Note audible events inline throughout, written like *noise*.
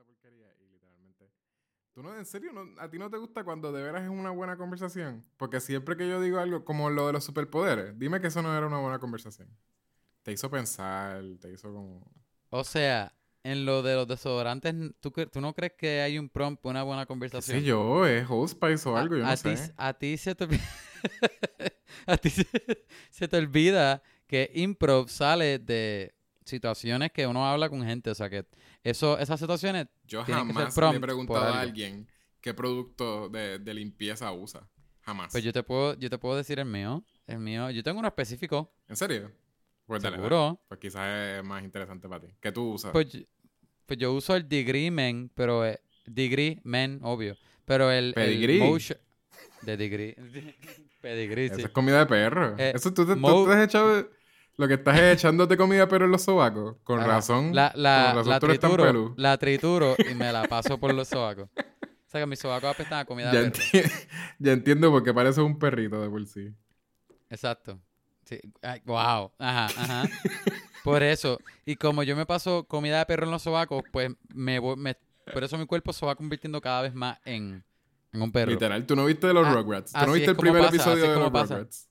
esta porquería y literalmente... ¿Tú no, en serio, no, a ti no te gusta cuando de veras es una buena conversación? Porque siempre que yo digo algo como lo de los superpoderes, dime que eso no era una buena conversación. Te hizo pensar, te hizo como... O sea, en lo de los desodorantes, ¿tú, tú no crees que hay un prompt, una buena conversación? Sí, yo, es Hospice o algo, yo no ti, sé. A ti se te olvida... *laughs* a ti se, te olvida que improv sale de situaciones que uno habla con gente, o sea que eso, esas situaciones. Yo jamás le he preguntado a alguien qué producto de, de, limpieza usa. Jamás. Pues yo te puedo, yo te puedo decir el mío. El mío, yo tengo uno específico. ¿En serio? Pues Seguro. Pues quizás es más interesante para ti. ¿Qué tú usas? Pues, pues yo uso el Degree Men, pero eh, Degree Men, obvio. Pero el, Pedigree. motion de Degree. *laughs* Pedigree, sí. Eso es comida de perro. Eh, Eso tú te, tú te has echado lo que estás *laughs* echándote comida pero en los sobacos. Con razón. La, la, la, trituro, la trituro y me la *laughs* paso por los sobacos. O sea que mis sobacos apestan a comida ya de perro. *laughs* ya entiendo porque parece un perrito de por sí. Exacto. Sí. wow. Ajá, ajá. por eso. Y como yo me paso comida de perro en los sobacos, pues me, me por eso mi cuerpo se va convirtiendo cada vez más en, en un perro. Literal, tú no viste de los ah, Rugrats. Tú no viste el primer episodio de los Rugrats.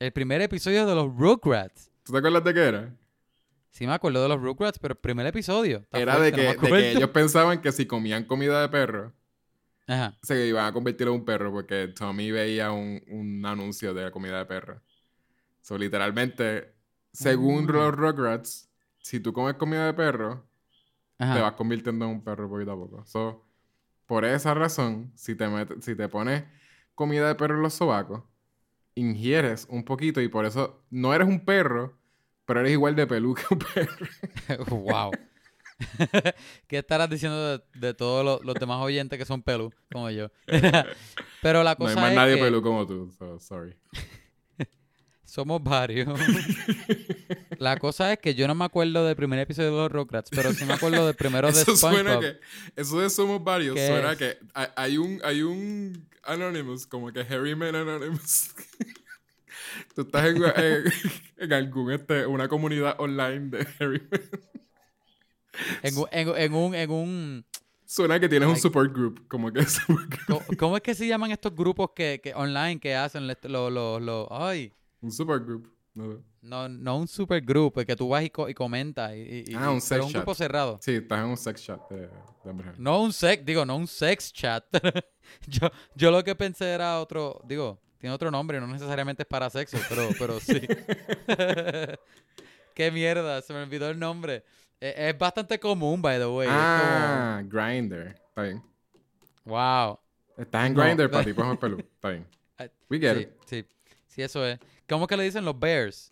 El primer episodio de los Rugrats. ¿Tú te acuerdas de qué era? Sí, me acuerdo de los Rugrats, pero el primer episodio. Era de, que, ellos pensaban que si comían comida de perro, se iban a convertir en un perro porque Tommy veía un, anuncio de la comida de perro. So, literalmente, según mm. los Rugrats, si tú comes comida de perro, te vas convirtiendo en un perro poquito a poco. So, por esa razón, si te, si te pones comida de perro en los sobacos, ingieres un poquito y por eso no eres un perro, pero eres igual de pelú que un perro. *laughs* wow. *laughs* ¿Qué estarás diciendo de, todos los, demás oyentes que son pelú como yo? *laughs* pero la cosa no hay más nadie pelú como tú, sorry. Somos varios. *laughs* la cosa es que yo no me acuerdo del primer episodio de los Rugrats, pero sí me acuerdo del primero de *laughs* eso Suena que, eso de Somos varios suena que hay un, hay un Anonymous, como que Harryman Anonymous. *laughs* Tú estás en, en, algún, este, una comunidad online de Harryman. en, en, en, un, en un... Suena que tienes un support group, como que ¿Cómo, es que se llaman estos grupos que, que online que hacen los... Lo, lo, ay... Un supergroup. No, no un supergroup, que tú vas y, y comentas. Y, y, ah, un sex un grupo cerrado. Sí, estás en un sex chat de, No un sex, digo, no un sex chat. *laughs* yo, yo lo que pensé era otro, digo, tiene otro nombre, no necesariamente es para sexo, pero, pero sí. *laughs* Qué mierda, se me olvidó el nombre. E, es, bastante común, by the way. Ah, Grinder. Está bien. Wow. Estás en Grinder para ti, pues *laughs* pelo. Está bien. We get sí, it. Sí, sí, eso es. ¿Cómo que le dicen los bears?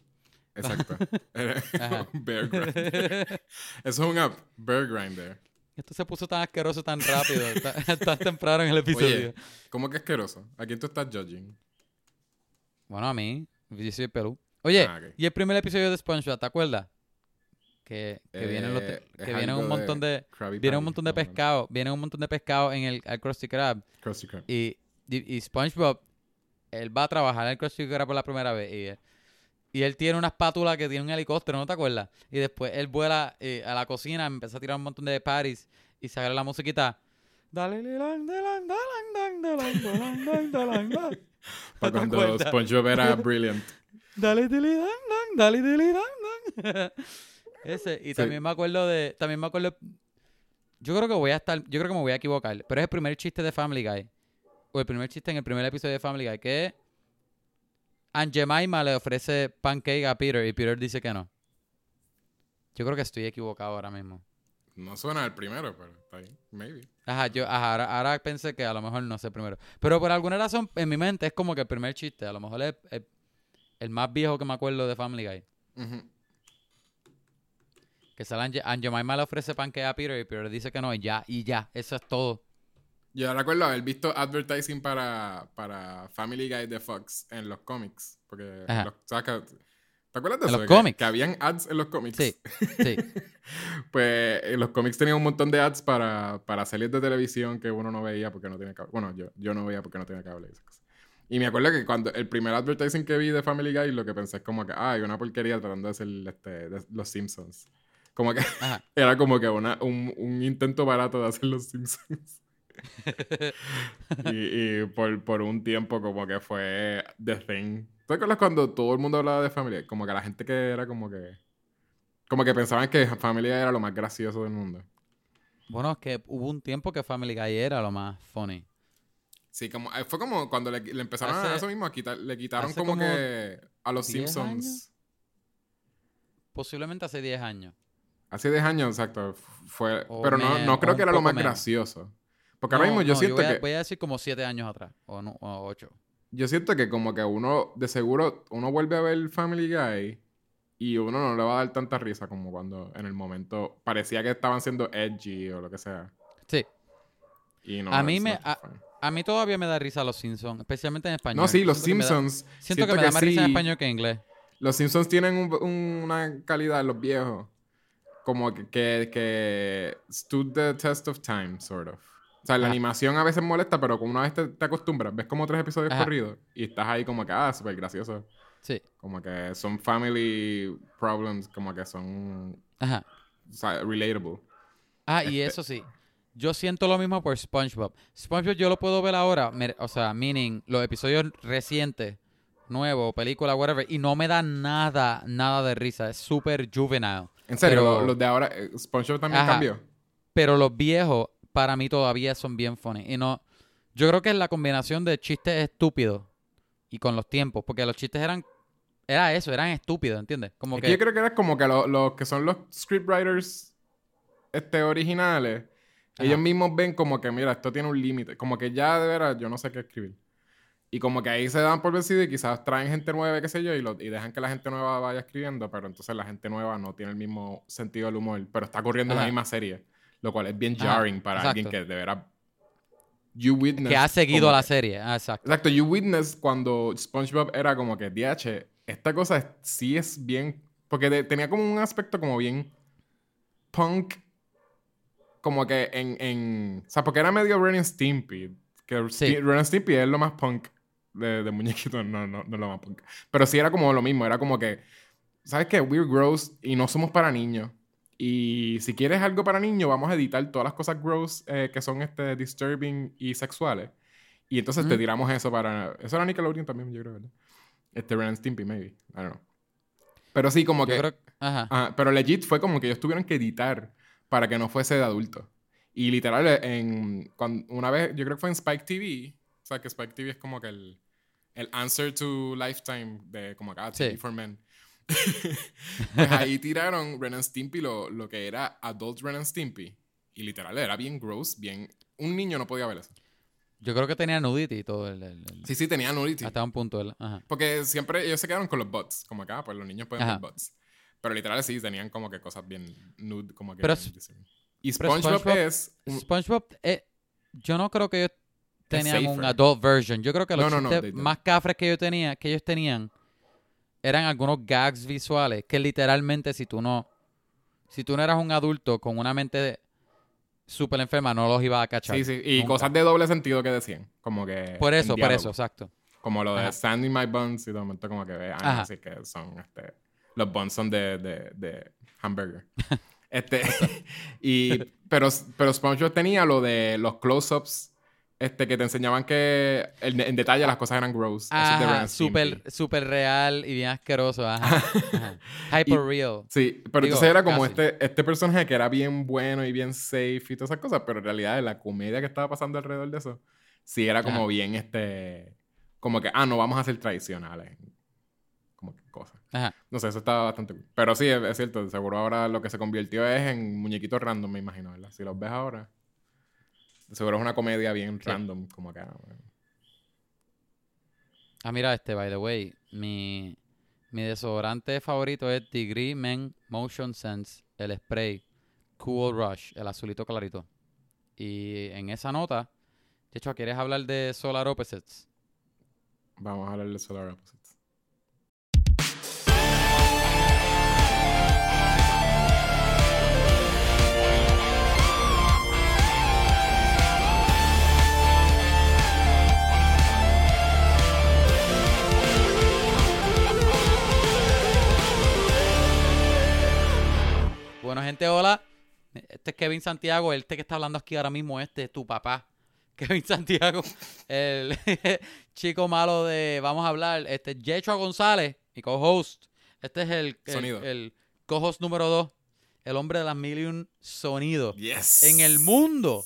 Exacto. *laughs* *laughs* Bear Grinder. Eso es un app. Bear Grinder. Esto se puso tan asqueroso tan rápido, *laughs* tan, temprano en el episodio. Oye, ¿cómo que asqueroso? ¿A quién tú estás judging? Bueno, a mí. Yo soy Perú. Oye, ah, y el primer episodio de SpongeBob, ¿te acuerdas? Que, que vienen eh, que viene un montón de, viene un montón de pescado, viene un montón de pescado en el Krusty Krab. Krusty Krab. Y, y, y SpongeBob él va a trabajar en el Krusty Krab por la primera vez y, él tiene una espátula que tiene un helicóptero, ¿no te acuerdas? Y después él vuela eh, a la cocina, empieza a tirar un montón de paris y se la musiquita. Dale, Para cuando SpongeBob era brilliant. Dale, dale, dang, dale, dale, dang, Ese. Y también me acuerdo de... También me acuerdo... Yo creo que voy a estar... Yo creo que me voy a equivocar. Pero es el primer chiste de Family Guy o el primer chiste en el primer episodio de Family Guy, que Aunt Jemima le ofrece pancake a Peter y Peter dice que no. Yo creo que estoy equivocado ahora mismo. No suena el primero, pero está bien. Maybe. Ajá, yo ajá, ahora, pensé que a lo mejor no sé el primero. Pero por alguna razón en mi mente es como que el primer chiste. A lo mejor es, el más viejo que me acuerdo de Family Guy. Que sale Aunt Jemima le ofrece pancake a Peter y Peter dice que no y ya, y ya. Eso es todo. Yo recuerdo haber visto advertising para, para Family Guy de Fox en los cómics. Porque los, ¿Te acuerdas de eso? Los cómics. Que habían ads en los cómics. Sí, sí. *laughs* pues en los cómics tenían un montón de ads para, para series de televisión que uno no veía porque no tenía cable. Bueno, yo, yo no veía porque no tenía cable y esas cosas. Y me acuerdo que cuando el primer advertising que vi de Family Guy, lo que pensé es como que, ah, hay una porquería tratando de ser este, los Simpsons Como que *laughs* era como que una, un, un, intento barato de hacer los Simpsons. *laughs* y, y por, por, un tiempo como que fue The Thing. ¿Te acuerdas cuando todo el mundo hablaba de familia? Como que la gente que era como que... Como que pensaban que familia era lo más gracioso del mundo. Bueno, es que hubo un tiempo que Family Guy era lo más funny. Sí, como, eh, fue como cuando le, empezaron a eso mismo, a quitar, le quitaron como, que a los Simpsons. Posiblemente hace 10 años. Hace 10 años, exacto. Fue, pero no, no creo que era lo más gracioso. Porque ahora mismo yo siento voy a, que... Voy a decir como 7 años atrás, o, no, o 8. Yo siento que como que uno, de seguro, uno vuelve a ver Family Guy y uno no le va a dar tanta risa como cuando en el momento parecía que estaban siendo edgy o lo que sea. Sí. a mí me... A, mí todavía me da risa los Simpsons, especialmente en español. No, sí, los Simpsons. siento, que me da más risa en español que en inglés. Los Simpsons tienen una calidad, los viejos, como que, que, que stood the test of time, sort of. O sea, la animación a veces molesta, pero como una vez te, acostumbras, ves como tres episodios corridos y estás ahí como que, ah, súper gracioso. Sí. Como que son family problems, como que son. Ajá. O sea, relatable. Ah, y este eso sí. Yo siento lo mismo por SpongeBob. SpongeBob yo lo puedo ver ahora, o sea, meaning los episodios recientes, nuevos, película, whatever, y no me da nada, nada de risa. Es súper juvenile. En serio, los de ahora, eh, SpongeBob también cambió. Pero los viejos, para mí todavía son bien funny. Y no, yo creo que es la combinación de chistes estúpidos y con los tiempos, porque los chistes eran era eso, eran estúpidos, ¿entiendes? Como que... yo creo que era como que los que son los scriptwriters este, originales, ellos mismos ven como que, mira, esto tiene un límite, como que ya de veras yo no sé qué escribir. Y como que ahí se dan por vencido y quizás traen gente nueva, qué sé yo, y, lo, y dejan que la gente nueva vaya escribiendo, pero entonces la gente nueva no tiene el mismo sentido del humor, pero está corriendo en la misma serie, lo cual es bien jarring para alguien que de veras You Witness. Que ha seguido la serie. Ah, exacto. Exacto. You Witness cuando SpongeBob era como que DH, esta cosa sí es bien. Porque tenía como un aspecto como bien punk. Como que en. en o sea, porque era medio Ren Stimpy. Que sí. Ren Stimpy es lo más punk de, de muñequito. No, no, no es lo más punk. Pero sí era como lo mismo. Era como que. ¿Sabes qué? We're gross y no somos para niños. Y si quieres algo para niños, vamos a editar todas las cosas gross eh, que son este, disturbing y sexuales. Y entonces te tiramos eso para. Eso era Nickelodeon también, yo creo, ¿verdad? Este Ren Stimpy, maybe. I don't know. Pero sí, como que. Ajá. pero legit fue como que ellos tuvieron que editar para que no fuese de adulto. Y literal, en, cuando, una vez, yo creo que fue en Spike TV. O sea, que Spike TV es como que el, el answer to Lifetime de como acá, TV for Men. *laughs* pues ahí tiraron Ren and Stimpy lo, lo, que era Adult Ren and Stimpy. Y literal, era bien gross, bien... Un niño no podía ver eso. Yo creo que tenía nudity y todo. El, Sí, sí, tenía nudity. Hasta un punto. Porque siempre ellos se quedaron con los bots. Como acá, pues los niños pueden ver bots. Pero literal sí, tenían como que cosas bien nude, como que... y SpongeBob, es... SpongeBob, eh, yo no creo que ellos tenían un adult version. Yo creo que los más cafres que, yo tenía, que ellos tenían eran algunos gags visuales que literalmente si tú no si tú no eras un adulto con una mente súper enferma no los ibas a cachar. Sí, sí, y cosas de doble sentido que decían, como que Por eso, por eso, exacto. Como lo de Sand in My Buns y de momento como que vean así que son este los buns son de, de, de hamburger. *laughs* este *laughs* y pero pero SpongeBob tenía lo de los close-ups este, que te enseñaban que en, detalle las cosas eran gross. súper super real y bien asqueroso. Ajá, Hyper real. Sí, pero entonces era como este, este personaje que era bien bueno y bien safe y todas esas cosas, pero en realidad la comedia que estaba pasando alrededor de eso, sí era como bien este, como que, ah, no vamos a ser tradicionales. Como que cosas. No sé, eso estaba bastante Pero sí, es, es cierto, seguro ahora lo que se convirtió es en muñequitos random, me imagino, ¿verdad? Si los ves ahora. Seguro es una comedia bien random, como acá. Ah, mira, este, by the way, mi, mi desodorante favorito es Degree Men Motion Sense, el spray Cool Rush, el azulito clarito. Y en esa nota, de hecho, ¿quieres hablar de Solar Opposites? Vamos a hablar de Solar Opposites. Kevin Santiago, este que está hablando aquí ahora mismo, este es tu papá. *laughs* Kevin Santiago, el *laughs* chico malo de Vamos a hablar, este Yechua González, mi co-host. Este es el, el, co-host número dos, el hombre de las million sonidos en el mundo.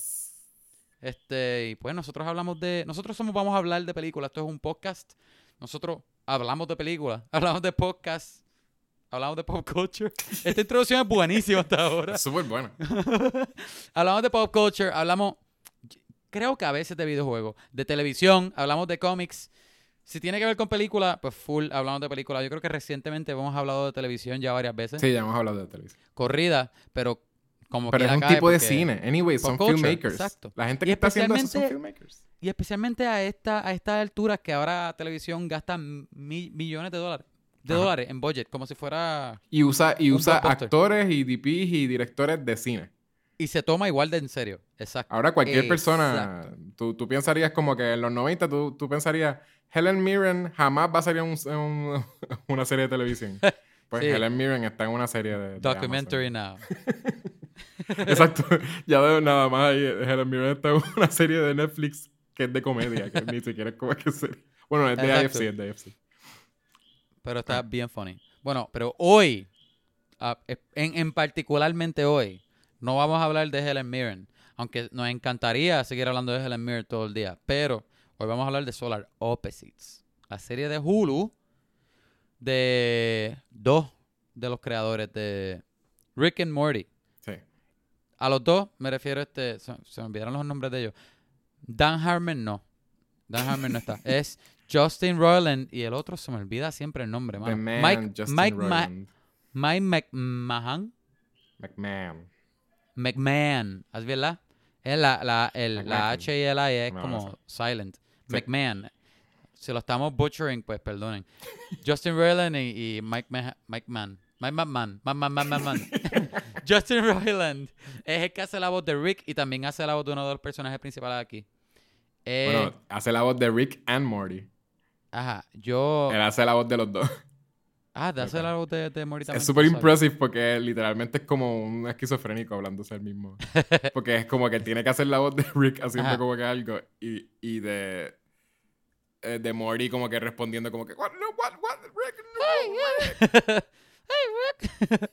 Este, y pues nosotros hablamos de, nosotros somos Vamos a hablar de películas, esto es un podcast. Nosotros hablamos de películas, *laughs* hablamos de podcast, hablamos de pop culture. Esta introducción es buenísima hasta ahora. Súper buena. *laughs* hablamos de pop culture, hablamos creo que a veces de videojuegos, de televisión, hablamos de cómics. Si tiene que ver con película, pues full hablamos de película. Yo creo que recientemente hemos hablado de televisión ya varias veces. Sí, ya hemos hablado de televisión. Corrida, pero como Pero es un tipo de cine. Anyway, son filmmakers. Exacto. La gente que está haciendo eso son filmmakers. Y especialmente a esta a estas alturas que ahora televisión gasta millones de dólares de dólares en budget, como si fuera. Y usa, y usa actores y DPs y directores de cine. Y se toma igual de en serio. Exacto. Ahora cualquier persona, tú, tú, pensarías como que en los 90 tú, tú pensarías, Helen Mirren jamás va a salir en *laughs* una serie de televisión. *laughs* Pues Helen Mirren está en una serie de... Documentary now. *laughs* Exacto. Ya veo nada más ahí. Helen Mirren está en una serie de Netflix que es de comedia, que ni siquiera es como que serie. Bueno, es de AFC, es de AFC. Pero está bien funny. Bueno, pero hoy, en, en particularmente hoy, no vamos a hablar de Helen Mirren, aunque nos encantaría seguir hablando de Helen Mirren todo el día, pero hoy vamos a hablar de Solar Opposites, la serie de Hulu de dos de los creadores de Rick and Morty. Sí. A los dos me refiero a este, se, me olvidaron los nombres de ellos. Dan Harmon no. Dan Harmon no está. *laughs* Es Justin Roiland y el otro se me olvida siempre el nombre. Mike, Mike, Mike McMahon. McMahon. McMahon, ¿has verdad? Es la, la, el, la H y la I es como silent. McMahon. Si lo estamos butchering, pues perdonen. Justin Roiland y, Mike, Mike Mann. Mike McMahon. Man, *laughs* Justin Roiland es el que hace la voz de Rick y también hace la voz de uno de los personajes principales aquí. Eh, bueno, hace la voz de Rick and Morty. Ajá, yo... Él hace la voz de los dos. Ah, de hacer algo de, de morir Es súper impressive porque literalmente es como un esquizofrénico hablándose el mismo. *laughs* porque es como que tiene que hacer la voz de Rick haciendo como que algo y, y de eh, de Morty como que respondiendo como que what, what, what, Rick, *laughs* hey, Rick. *laughs*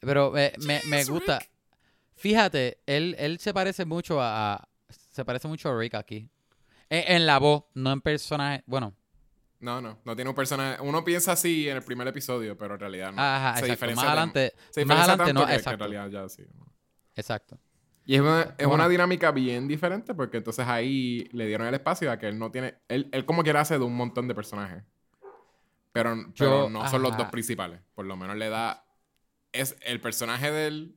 Pero eh, me, me gusta. Fíjate, él, él se parece mucho a, se parece mucho a Rick aquí. En, en la voz, no en personaje. Bueno, no, no, no tiene un personaje. Uno piensa así en el primer episodio, pero en realidad no. Ajá, se exacto. Más adelante, se más adelante no, exacto. en realidad ya sí. Exacto. Y es, una, es una, dinámica bien diferente porque entonces ahí le dieron el espacio a que él no tiene. Él, él como quiera hace de un montón de personajes. Pero, pero no son los dos principales. Por lo menos le da. Es el personaje de él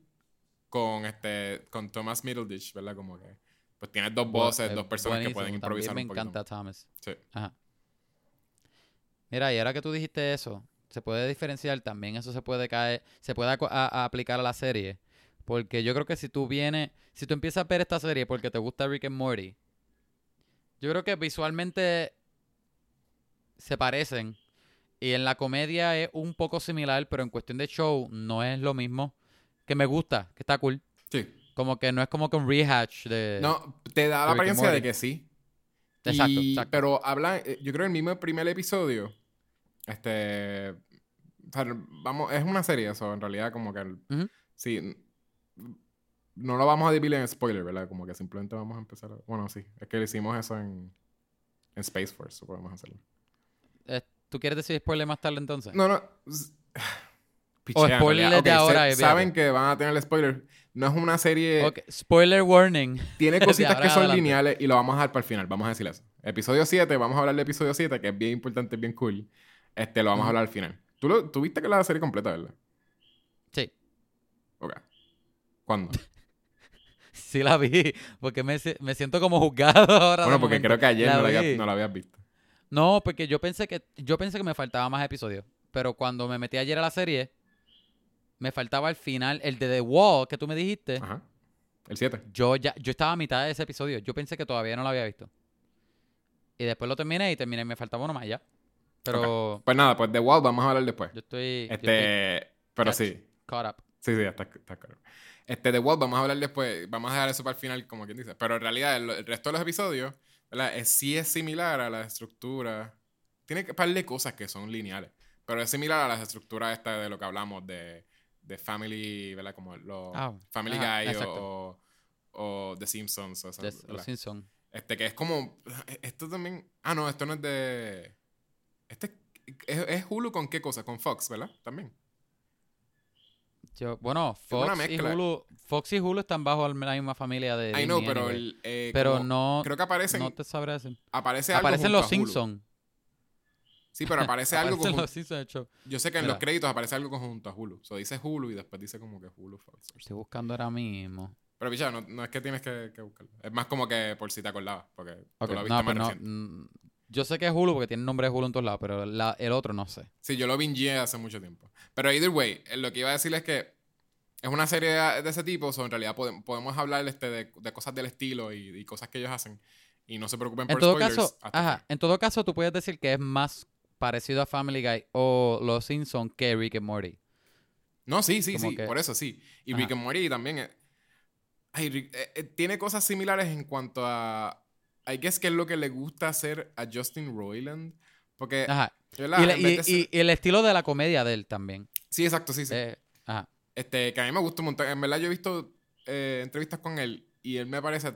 con este. con Thomas Middleditch, ¿verdad? Como que. Pues tiene dos voces, dos personas que pueden improvisar. También me encanta Thomas. Sí. Ajá. Mira, y ahora que tú dijiste eso, se puede diferenciar también, eso se puede caer, se puede aplicar a la serie. Porque yo creo que si tú vienes, si tú empiezas a ver esta serie porque te gusta Rick and Morty, yo creo que visualmente se parecen. Y en la comedia es un poco similar, pero en cuestión de show no es lo mismo. Que me gusta, que está cool. Sí. Como que no es como con rehash de. No, te da la apariencia de que sí. Exacto, exacto. Pero habla, eh, yo creo en el mismo primer episodio, este, vamos, es una serie eso, en realidad como que, sí, no lo vamos a dividir en spoiler, ¿verdad? Como que simplemente vamos a empezar, bueno, sí, es que hicimos eso en, en Space Force, podemos hacerlo. Eh, ¿Tú quieres decir spoiler más tarde entonces? No, no. O spoiler de ahora. saben que van a tener el spoiler. No es una serie. Spoiler warning. Tiene *laughs* cositas que son lineales y lo vamos a dejar para el final. Vamos a decir eso. Episodio 7, vamos a hablar de episodio 7, que es bien importante, bien cool. Este lo vamos a hablar al final. ¿Tú, lo, ¿Tú viste que la serie completa, verdad? Sí. Ok. ¿Cuándo? *laughs* sí la vi, porque me, me siento como juzgado *laughs* ahora. Bueno, porque creo que ayer no, la no la habías visto. No, porque yo pensé que yo pensé que me faltaba más episodios. Pero cuando me metí ayer a la serie, me faltaba el final, el de The Wall que tú me dijiste. Ajá. El 7. Yo ya, yo estaba a mitad de ese episodio. Yo pensé que todavía no lo había visto. Y después lo terminé y terminé. Me faltaba uno más ya. Pero. Pues nada, pues The Wall vamos a hablar después. Yo estoy. Este. pero sí. Caught up. Sí, sí, está, está claro. Este, The Wall, vamos a hablar después, vamos a dejar eso para el final, como quien dice. Pero en realidad, el, resto de los episodios, ¿verdad? Es, sí es similar a la estructura. Tiene que par de cosas que son lineales. Pero es similar a las estructuras esta de lo que hablamos de, de Family, ¿verdad? Como los ah, Family Guy o, o, The Simpsons. O los Simpsons. Este, que es como. Esto también. Ah, no, esto no es de. Este es, es Hulu con qué cosa? Con Fox, ¿verdad? También bueno, Fox y, Hulu, Fox y Hulu están bajo la misma familia de. Ay, no, pero. Eh, pero no. Creo que aparecen. No te sabré decir. Aparece algo Aparecen los Simpsons. Sí, pero aparece *laughs* algo como. Yo sé que en los créditos aparece algo conjunto a Hulu. O sea, dice Hulu y después dice como que Hulu Fox. Estoy buscando ahora mismo. Pero, picha, no, no, es que tienes que, buscarlo. Es más como que por si te acordabas. Porque tú lo viste no, no, yo sé que es Hulu porque tiene nombre de Hulu en todos lados, pero el otro no sé. Sí, yo lo bingeé hace mucho tiempo. Pero either way, eh, lo que iba a decir es que es una serie de, ese tipo, o en realidad podemos, hablar este, de, cosas del estilo y, cosas que ellos hacen. Y no se preocupen por en todo Caso, ajá, en todo caso, tú puedes decir que es más parecido a Family Guy o Los Simpsons que Rick and Morty. No, sí, sí, sí, por eso sí. Y Rick and Morty también eh, eh, tiene cosas similares en cuanto a I guess que es lo que le gusta hacer a Justin Roiland. Porque. Ajá. Y, el estilo de la comedia de él también. Sí, exacto, sí, sí. Eh, ajá. Este, que a mí me gusta un montón. En verdad, yo he visto eh, entrevistas con él y él me parece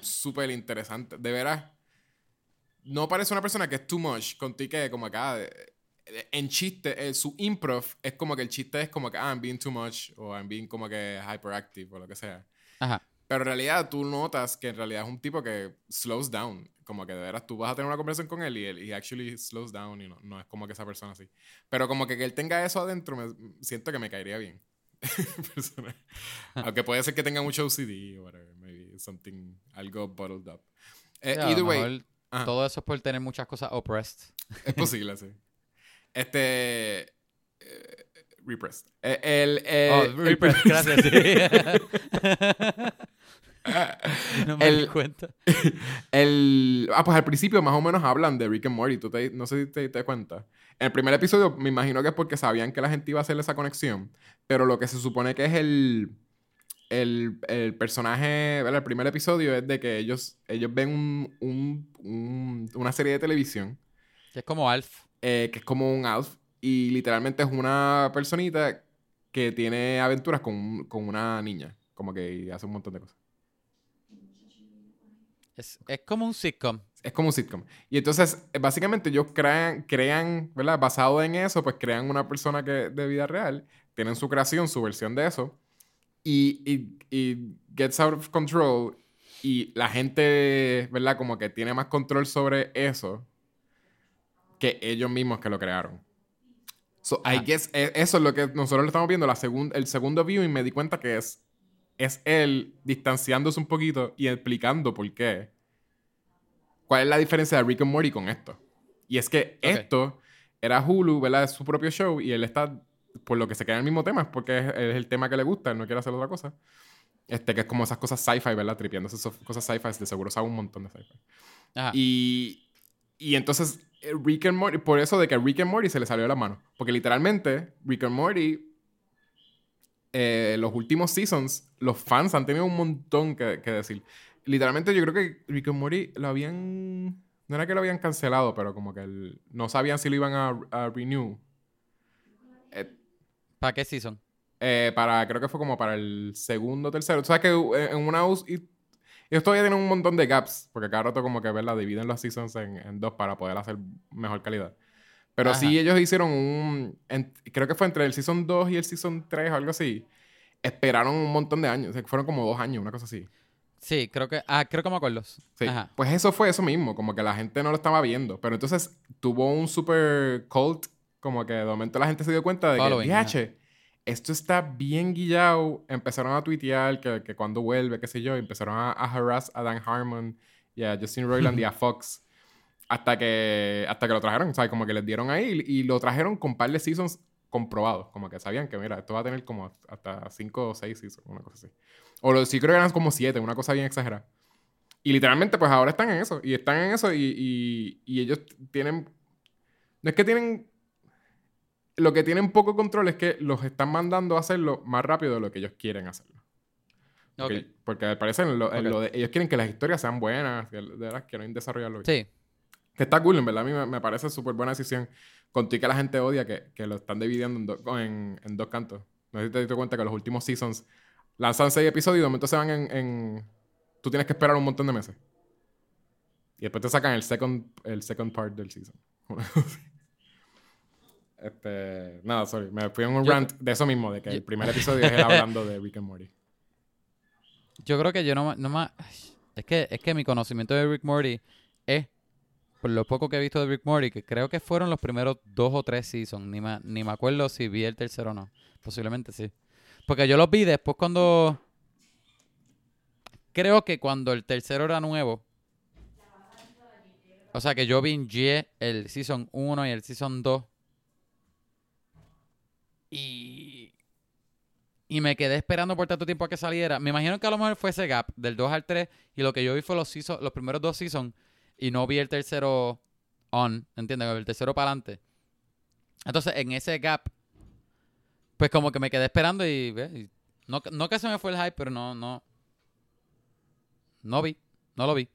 súper interesante. De veras. No parece una persona que es too much contigo que como acá. En chiste, eh, su improv es como que el chiste es como que, ah, I'm being too much o I'm being como que hyperactive o lo que sea. Ajá. Pero en realidad tú notas que en realidad es un tipo que slows down. Como que de veras tú vas a tener una conversación con él y él y actually slows down y no, no es como que esa persona así. Pero como que, que él tenga eso adentro, me, siento que me caería bien. *laughs* Aunque puede ser que tenga mucho OCD o whatever, maybe something, algo bottled up. Eh, either way. Todo eso es por tener muchas cosas oppressed. Es posible, sí. *laughs* Este. Eh, repressed. Eh, el, oh, repressed, *laughs* gracias. *laughs* no me di cuenta. El, ah, pues al principio más o menos hablan de Rick and Morty. ¿Tú no sé si te, das cuenta. En el primer episodio me imagino que es porque sabían que la gente iba a hacer esa conexión. Pero lo que se supone que es el, el, el personaje, el primer episodio es de que ellos, ellos ven un, un, una serie de televisión. Que es como Alf. Eh, que es como un Alf. Y literalmente es una personita que tiene aventuras con, con una niña. Como que hace un montón de cosas. Es, como un sitcom. Es como un sitcom. Y entonces, básicamente, ellos crean, crean, ¿verdad? Basado en eso, pues crean una persona que de vida real, tienen su creación, su versión de eso, y, y, y gets out of control, y la gente, ¿verdad? Como que tiene más control sobre eso que ellos mismos que lo crearon. So, I guess, e, eso es lo que nosotros lo estamos viendo, la el segundo view, y me di cuenta que es es él distanciándose un poquito y explicando por qué. ¿Cuál es la diferencia de Rick and Morty con esto? Y es que esto era Hulu, ¿verdad? Es su propio show y él está, por lo que se queda en el mismo tema, es porque es, el tema que le gusta, él no quiere hacer otra cosa. Este, que es como esas cosas sci-fi, ¿verdad? Tripiendo esas cosas sci-fi, de seguro sabe un montón de sci-fi. Y, y entonces, eh, Rick and Morty, por eso de que a Rick and Morty se le salió de la mano. Porque literalmente, Rick and Morty eh, los últimos seasons, los fans han tenido un montón que, decir. Literalmente, yo creo que Rick and Morty lo habían. No era que lo habían cancelado, pero como que no sabían si lo iban a, renew. Eh, ¿Para qué season? Eh, para, creo que fue como para el segundo o tercero. O sea que en una. Y, ellos todavía tienen un montón de gaps, porque cada rato como que la dividen los seasons en dos para poder hacer mejor calidad. Pero sí, ellos hicieron un. creo que fue entre el Season 2 y el Season 3 o algo así. Esperaron un montón de años. O sea, fueron como dos años, una cosa así. Sí, creo que. Ah, creo que me acuerdo. Sí. Pues eso fue eso mismo. Como que la gente no lo estaba viendo. Pero entonces tuvo un super cult. Como que de momento la gente se dio cuenta de que. esto está bien guillado. Empezaron a tuitear que, que cuando vuelve, qué sé yo. Empezaron a, a harass a Dan Harmon y a Justin Roiland y a *laughs* Fox hasta que, hasta que lo trajeron, sea, como que les dieron ahí y, lo trajeron con par de seasons comprobados. Como que sabían que, mira, esto va a tener como hasta 5 o 6 seasons, una cosa así. O lo, sí creo que eran como 7, una cosa bien exagerada. Y literalmente, pues ahora están en eso. Y están en eso y, y, y ellos tienen... No es que tienen... lo que tienen poco control es que los están mandando a hacerlo más rápido de lo que ellos quieren hacerlo. Porque, porque al parecer ellos quieren que las historias sean buenas, que de verdad quieren desarrollarlo. Sí. Que está cool, en verdad. A mí me, parece súper buena decisión. Contigo que la gente odia que, que lo están dividiendo en, en, dos cantos. No sé si te diste cuenta que los últimos seasons lanzan seis episodios y de momento se van en, en, Tú tienes que esperar un montón de meses. Y después te sacan el second, el second part del season. *laughs* este, nada, sorry. Me fui en un rant de eso mismo, de que el primer episodio es él hablando de Rick and Morty. *laughs* Yo creo que yo no, no más... Es que, es que mi conocimiento de Rick Morty es por lo poco que he visto de Rick Morty, que creo que fueron los primeros dos o tres seasons. Ni me, ni me acuerdo si vi el tercero o no. Posiblemente sí. Porque yo los vi después cuando... Creo que cuando el tercero era nuevo. O sea que yo vi el Season 1 y el Season 2. Y... Y me quedé esperando por tanto tiempo a que saliera. Me imagino que a lo mejor fue ese gap del 2 al 3. Y lo que yo vi fue los, los primeros dos seasons. Y no vi el tercero on. ¿Entiendes? El tercero para adelante. Entonces, en ese gap, pues como que me quedé esperando y, no, no que se me fue el hype, pero no, no. No vi, no lo vi.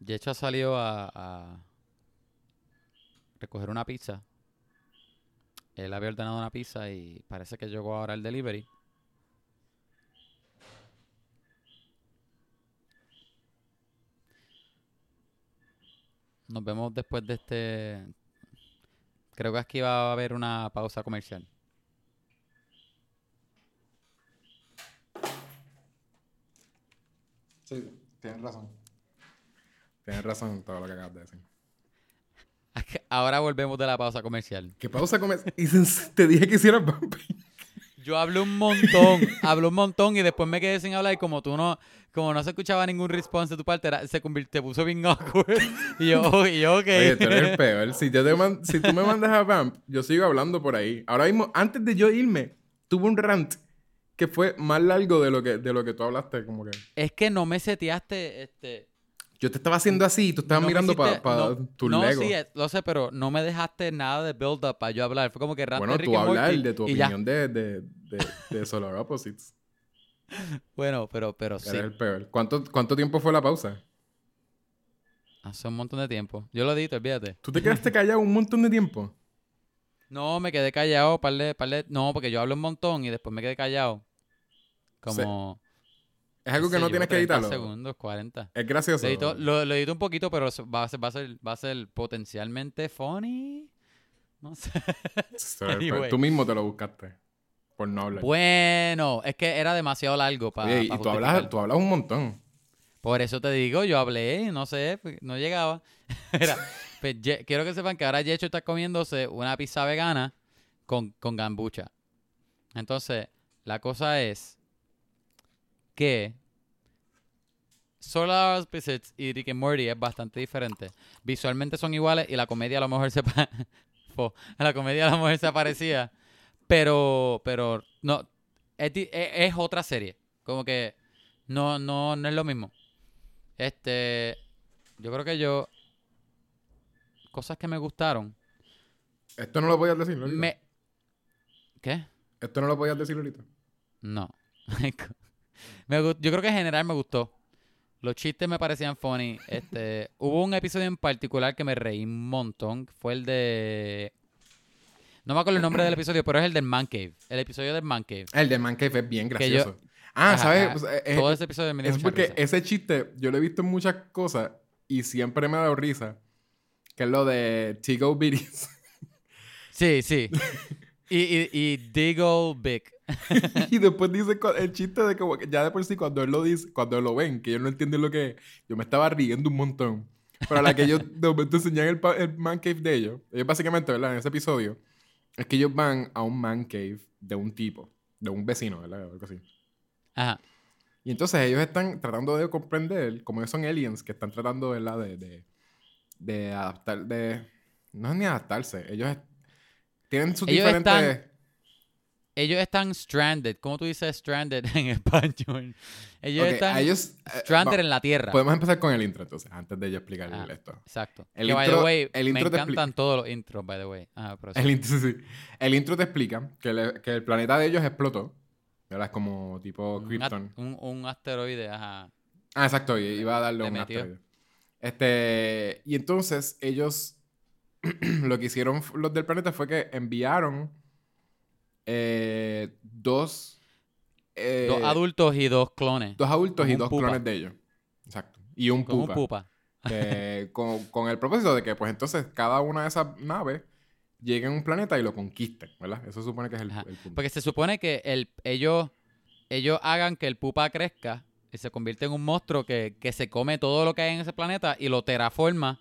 Yecho ha salido a recoger una pizza. Él había ordenado una pizza y parece que llegó ahora el delivery. Nos vemos después de este. Creo que aquí va a haber una pausa comercial. Sí, tienes razón. Tienes razón en todo lo que acabas de decir. Ahora volvemos de la pausa comercial. ¿Qué pausa comercial? te dije que hicieras Yo hablé un montón, hablé un montón y después me quedé sin hablar y como tú no, como no se escuchaba ningún response de tu parte, se convirtió, puso bien awkward. Y yo, y yo ok. Oye, tú eres el peor. Si, si tú me mandas a Vamp, yo sigo hablando por ahí. Ahora mismo, antes de yo irme, tuve un rant que fue más largo de lo que, de lo que tú hablaste, como que... Es que no me seteaste, este... Yo te estaba haciendo así y tú estabas mirando para pa tu no, Lego. No, sí, lo sé, pero no me dejaste nada de build-up para yo hablar. Fue como que Bueno, tú hablar de tu opinión de, de, de, Solar Opposites. *laughs* bueno, pero, pero sí. Eres el peor. ¿Cuánto, ¿Cuánto tiempo fue la pausa? Hace un montón de tiempo. Yo lo edito, olvídate. ¿Tú te quedaste *laughs* callado un montón de tiempo? No, me quedé callado, parle, parle. No, porque yo hablo un montón y después me quedé callado. Como... Es algo que no tienes que editarlo. segundos, 40. Es gracioso. Lo edito, un poquito, pero va a, ser, va, a ser, va a ser potencialmente funny. No sé. *laughs* Tú mismo te lo buscaste. Por no hablar. Bueno, es que era demasiado largo para. y tú hablas, tú hablas un montón. Por eso te digo, yo hablé, no sé, pues, no llegaba. *laughs* Pues, quiero que sepan que ahora Yecho está comiéndose una pizza vegana con, con gambucha. Entonces, la cosa es que Solar Opposites y Rick and Morty es bastante diferente. Visualmente son iguales y la comedia a lo mejor se *laughs* la comedia a lo mejor se aparecía, pero pero no es, otra serie, como que no no no es lo mismo. Este yo creo que yo cosas que me gustaron. Esto no lo podías decir, ¿no? ¿Qué? Esto no lo podías decir ahorita. No. *laughs* yo creo que en general me gustó. Los chistes me parecían funny. *laughs* Este, hubo un episodio en particular que me reí un montón. Fue el de. No me acuerdo el nombre del episodio, pero es el del Man Cave. El episodio del Man Cave. El del Man Cave es bien gracioso. ah, ¿sabes? Pues, todo ese episodio me dio Es porque ese chiste yo lo he visto en muchas cosas y siempre me ha dado risa. Que es lo de Tigo Biddies. Sí, sí. y, y, y Diggle Big. *laughs* y después dice el chiste de que ya de por sí cuando él lo dice, cuando lo ven, que ellos no entienden lo que es, yo me estaba riendo un montón. Pero a la que ellos de momento enseñan el, el, man cave de ellos, ellos básicamente, ¿verdad? En ese episodio, es que ellos van a un man cave de un tipo, de un vecino, ¿verdad? Algo así. Ajá. Y entonces ellos están tratando de comprender, como ellos son aliens que están tratando, ¿verdad? De, de, de adaptar, de... No es ni adaptarse, ellos tienen sus diferentes... ellos están stranded. ¿Cómo tú dices stranded *laughs* en español? Ellos están ellos, eh, stranded en la Tierra. Podemos empezar con el intro, entonces, antes de yo explicarles ah, esto. Exacto. El intro, by the way, el intro me encantan todos los intros, by the way. el, intro, sí. el intro te explica que, que, el planeta de ellos explotó. ¿verdad? Es como tipo Krypton. Un, un, asteroide, ajá. Ah, exacto. Iba a darle un asteroide. Este, y entonces ellos *clears throat* lo que hicieron los del planeta fue que enviaron eh, dos... Eh, dos adultos y dos clones. Dos adultos y dos clones de ellos. Exacto. Y un pupa. Un pupa. *laughs* con, el propósito de que, pues entonces, cada una de esas naves llegue a un planeta y lo conquisten, ¿verdad? Eso supone que es el, punto. Porque se supone que el, ellos, ellos hagan que el pupa crezca y se convierte en un monstruo que, que se come todo lo que hay en ese planeta y lo terraforma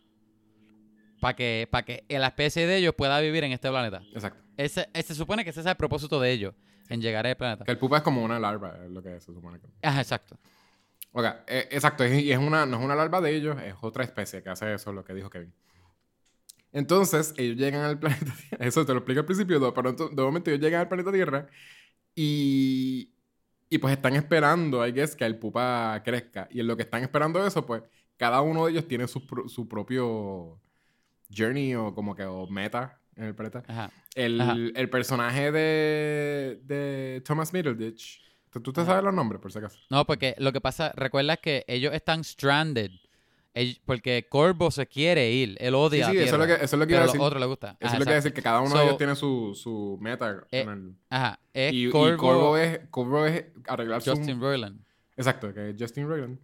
para que, para que la especie de ellos pueda vivir en este planeta. Exacto. Ese, se supone que ese es el propósito de ellos, en llegar al planeta. Que el pupa es como una larva, es lo que se supone que Ajá, exacto. Ok, eh, exacto, y es una, no es una larva de ellos, es otra especie que hace eso, lo que dijo Kevin. Entonces, ellos llegan al *laughs* planeta Tierra, eso te lo explico al principio, pero de momento ellos llegan al planeta Tierra y, y pues están esperando, I guess, que el pupa crezca. Y en lo que están esperando eso, pues cada uno de ellos tiene su, su propio journey o como que o meta en el planeta. El, el, personaje de, de Thomas Middleditch. ¿Tú, te sabes los nombres, por si acaso? No, porque lo que pasa, recuerda que ellos están stranded. porque Corvo se quiere ir, él odia sí, sí, eso es lo que, eso es lo que pero a decir. a otro le gusta. Eso es lo que decir, que cada uno de ellos tiene su, su meta. Eh, ajá, es y, Corvo, es, Corvo es arreglar Justin su... Roiland. Exacto, que es Justin Roiland.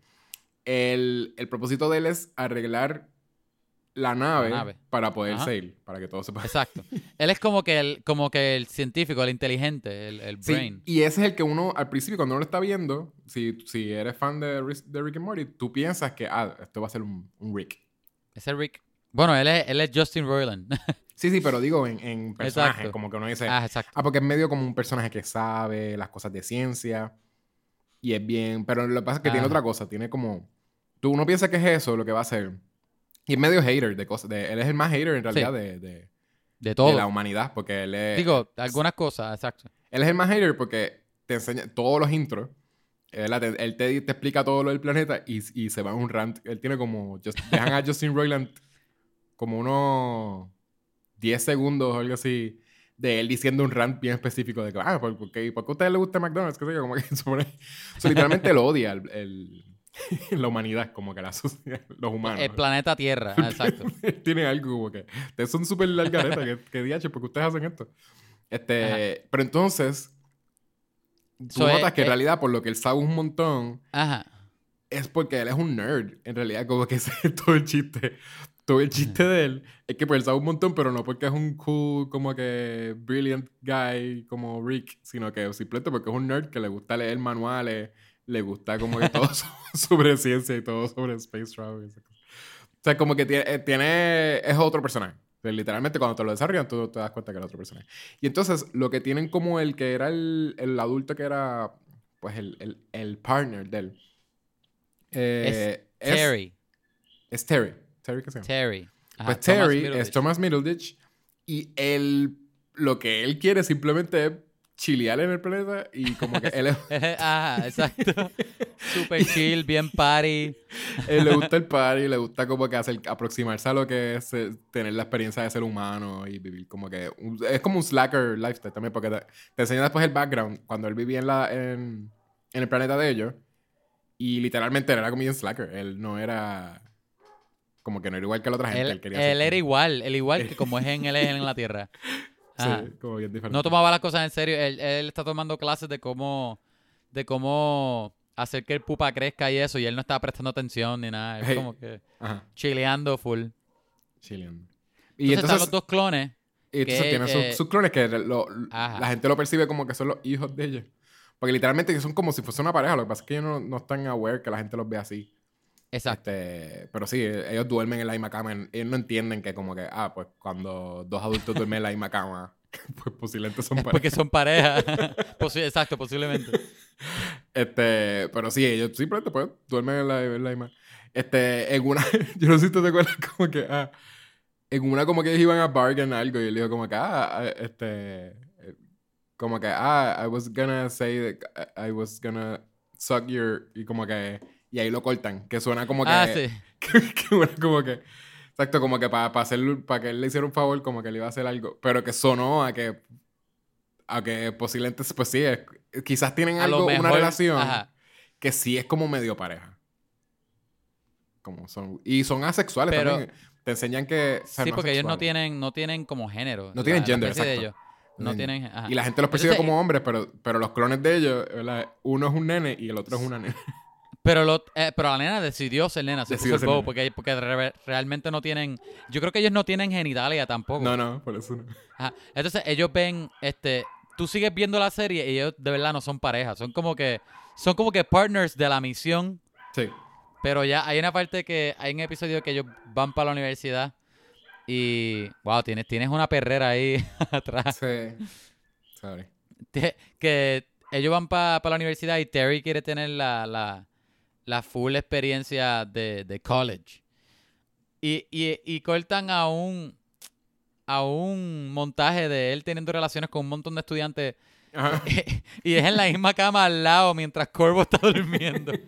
El, el propósito de él es arreglar la nave, para poder salir, para que todo se pueda. Exacto. Él es como que el, como que el científico, el inteligente, el, el brain. y ese es el que uno, al principio, cuando uno lo está viendo, si, si eres fan de, de Rick and Morty, tú piensas que, ah, esto va a ser un, un Rick. Ese Rick. Bueno, él es, él es Justin Roiland. *laughs* sí, sí, pero digo en, en personaje, como que uno dice, ah, exacto. ah, porque es medio como un personaje que sabe las cosas de ciencia y es bien, pero lo que pasa es que tiene otra cosa, tiene como, tú uno piensa que es eso lo que va a hacer y es medio hater de cosas. De, él es el más hater en realidad de, de, de, todo. de la humanidad. Porque él es. Digo, algunas cosas, exacto. Él es el más hater porque te enseña todos los intros. Él, te, te, explica todo lo del planeta y, y, se va a un rant. Él tiene como. dejan a *laughs* Justin Roiland como unos 10 segundos o algo así de él diciendo un rant bien específico de que, ah, ¿por, qué, ¿por qué a usted le gusta McDonald's? Que sé como que *laughs* supone. literalmente lo odia el *laughs* la humanidad, como que la sociedad, *laughs* los humanos. El planeta Tierra, *laughs* exacto. Tiene algo como que. Ustedes son súper largaretas, que, que diache, porque ustedes hacen esto. Este, pero entonces. Tú notas que en realidad, por lo que él sabe un montón. Ajá. Es porque él es un nerd. En realidad, como que ese es todo el chiste. Todo el chiste de él es que pues, él sabe un montón, pero no porque es un cool, como que brilliant guy como Rick, sino que simplemente porque es un nerd que le gusta leer manuales le gusta como que todo *laughs* sobre ciencia y todo sobre space travel. O sea, como que tiene, eh, tiene es otro personaje. literalmente cuando te lo desarrollan, tú te das cuenta que era otro personaje. Y entonces, lo que tienen como el que era el, el adulto que era, pues, el, el, el partner de él. Eh, es Terry. Es, Terry. Terry, ¿qué se llama? Terry. pues Terry es Thomas Middleditch. Y él, lo que él quiere simplemente es chilear en el planeta y como que él es... *laughs* Ajá, exacto. Super chill, bien party. *laughs* él le gusta el party, le gusta como que hacer, aproximarse a lo que es eh, tener la experiencia de ser humano y vivir como que... es como un slacker lifestyle también porque te, enseña después el background cuando él vivía en, la, en, en el planeta de ellos y literalmente era como un slacker. Él no era... Como que no era igual que la otra gente. Él, él, era igual, él igual que *laughs* como es en él en la Tierra. Sí, como bien diferente. No tomaba las cosas en serio. Él, está tomando clases de cómo, de cómo hacer que el pupa crezca y eso, y él no está prestando atención ni nada. Es como que chileando full. Chileando. Y entonces, están los dos clones. Y entonces tienen eh, sus, clones que la gente lo percibe como que son los hijos de ellos. Porque literalmente son como si fuese una pareja. Lo que pasa es que ellos no, no están aware que la gente los ve así. Exacto. Este, pero sí, ellos duermen en la misma cama. Ellos no entienden que como que, ah, pues cuando dos adultos duermen en la misma cama, *laughs* pues posiblemente son pareja. Porque son pareja. *laughs* *laughs* exacto, posiblemente. Este, pero sí, ellos simplemente pues duermen en la, en la misma. Este, en una, yo no sé si tú te acuerdas como que, ah, en una como que ellos iban a bargain algo y él dijo como que, ah, este, como que, ah, I was gonna say that I was gonna suck your. Y como que. Y ahí lo cortan, que suena como que. Ah, sí. *laughs* Que, suena como que. Exacto, como que para hacer para que él le hiciera un favor, como que le iba a hacer algo. Pero que sonó a que. A que posiblemente, pues sí, quizás tienen algo, una relación que sí es como medio pareja. Como son. Y son asexuales también. Te enseñan que. Sí, porque ellos no tienen, no tienen como género. No tienen gender, exacto. De ellos. No tienen. Y la gente los percibe como hombres, pero, pero los clones de ellos, uno es un nene y el otro es una nena. *laughs* Pero, lo, eh, pero la nena decidió ser nena, se puso el porque, porque realmente no tienen. Yo creo que ellos no tienen genitalia tampoco. No, no, por eso no. Entonces ellos ven, este, tú sigues viendo la serie y ellos de verdad no son pareja, son como que, son como que partners de la misión. Sí. Pero ya hay una parte que hay un episodio que ellos van para la universidad y, wow, tienes, tienes una perrera ahí *laughs* atrás. Sí. Sorry. Que ellos van para la universidad y Terry quiere tener la, la, full experiencia de, college. Y, y, y, cortan a un, a un montaje de él teniendo relaciones con un montón de estudiantes. *laughs* y es en la misma cama al lado mientras Corvo está *laughs* durmiendo. *laughs*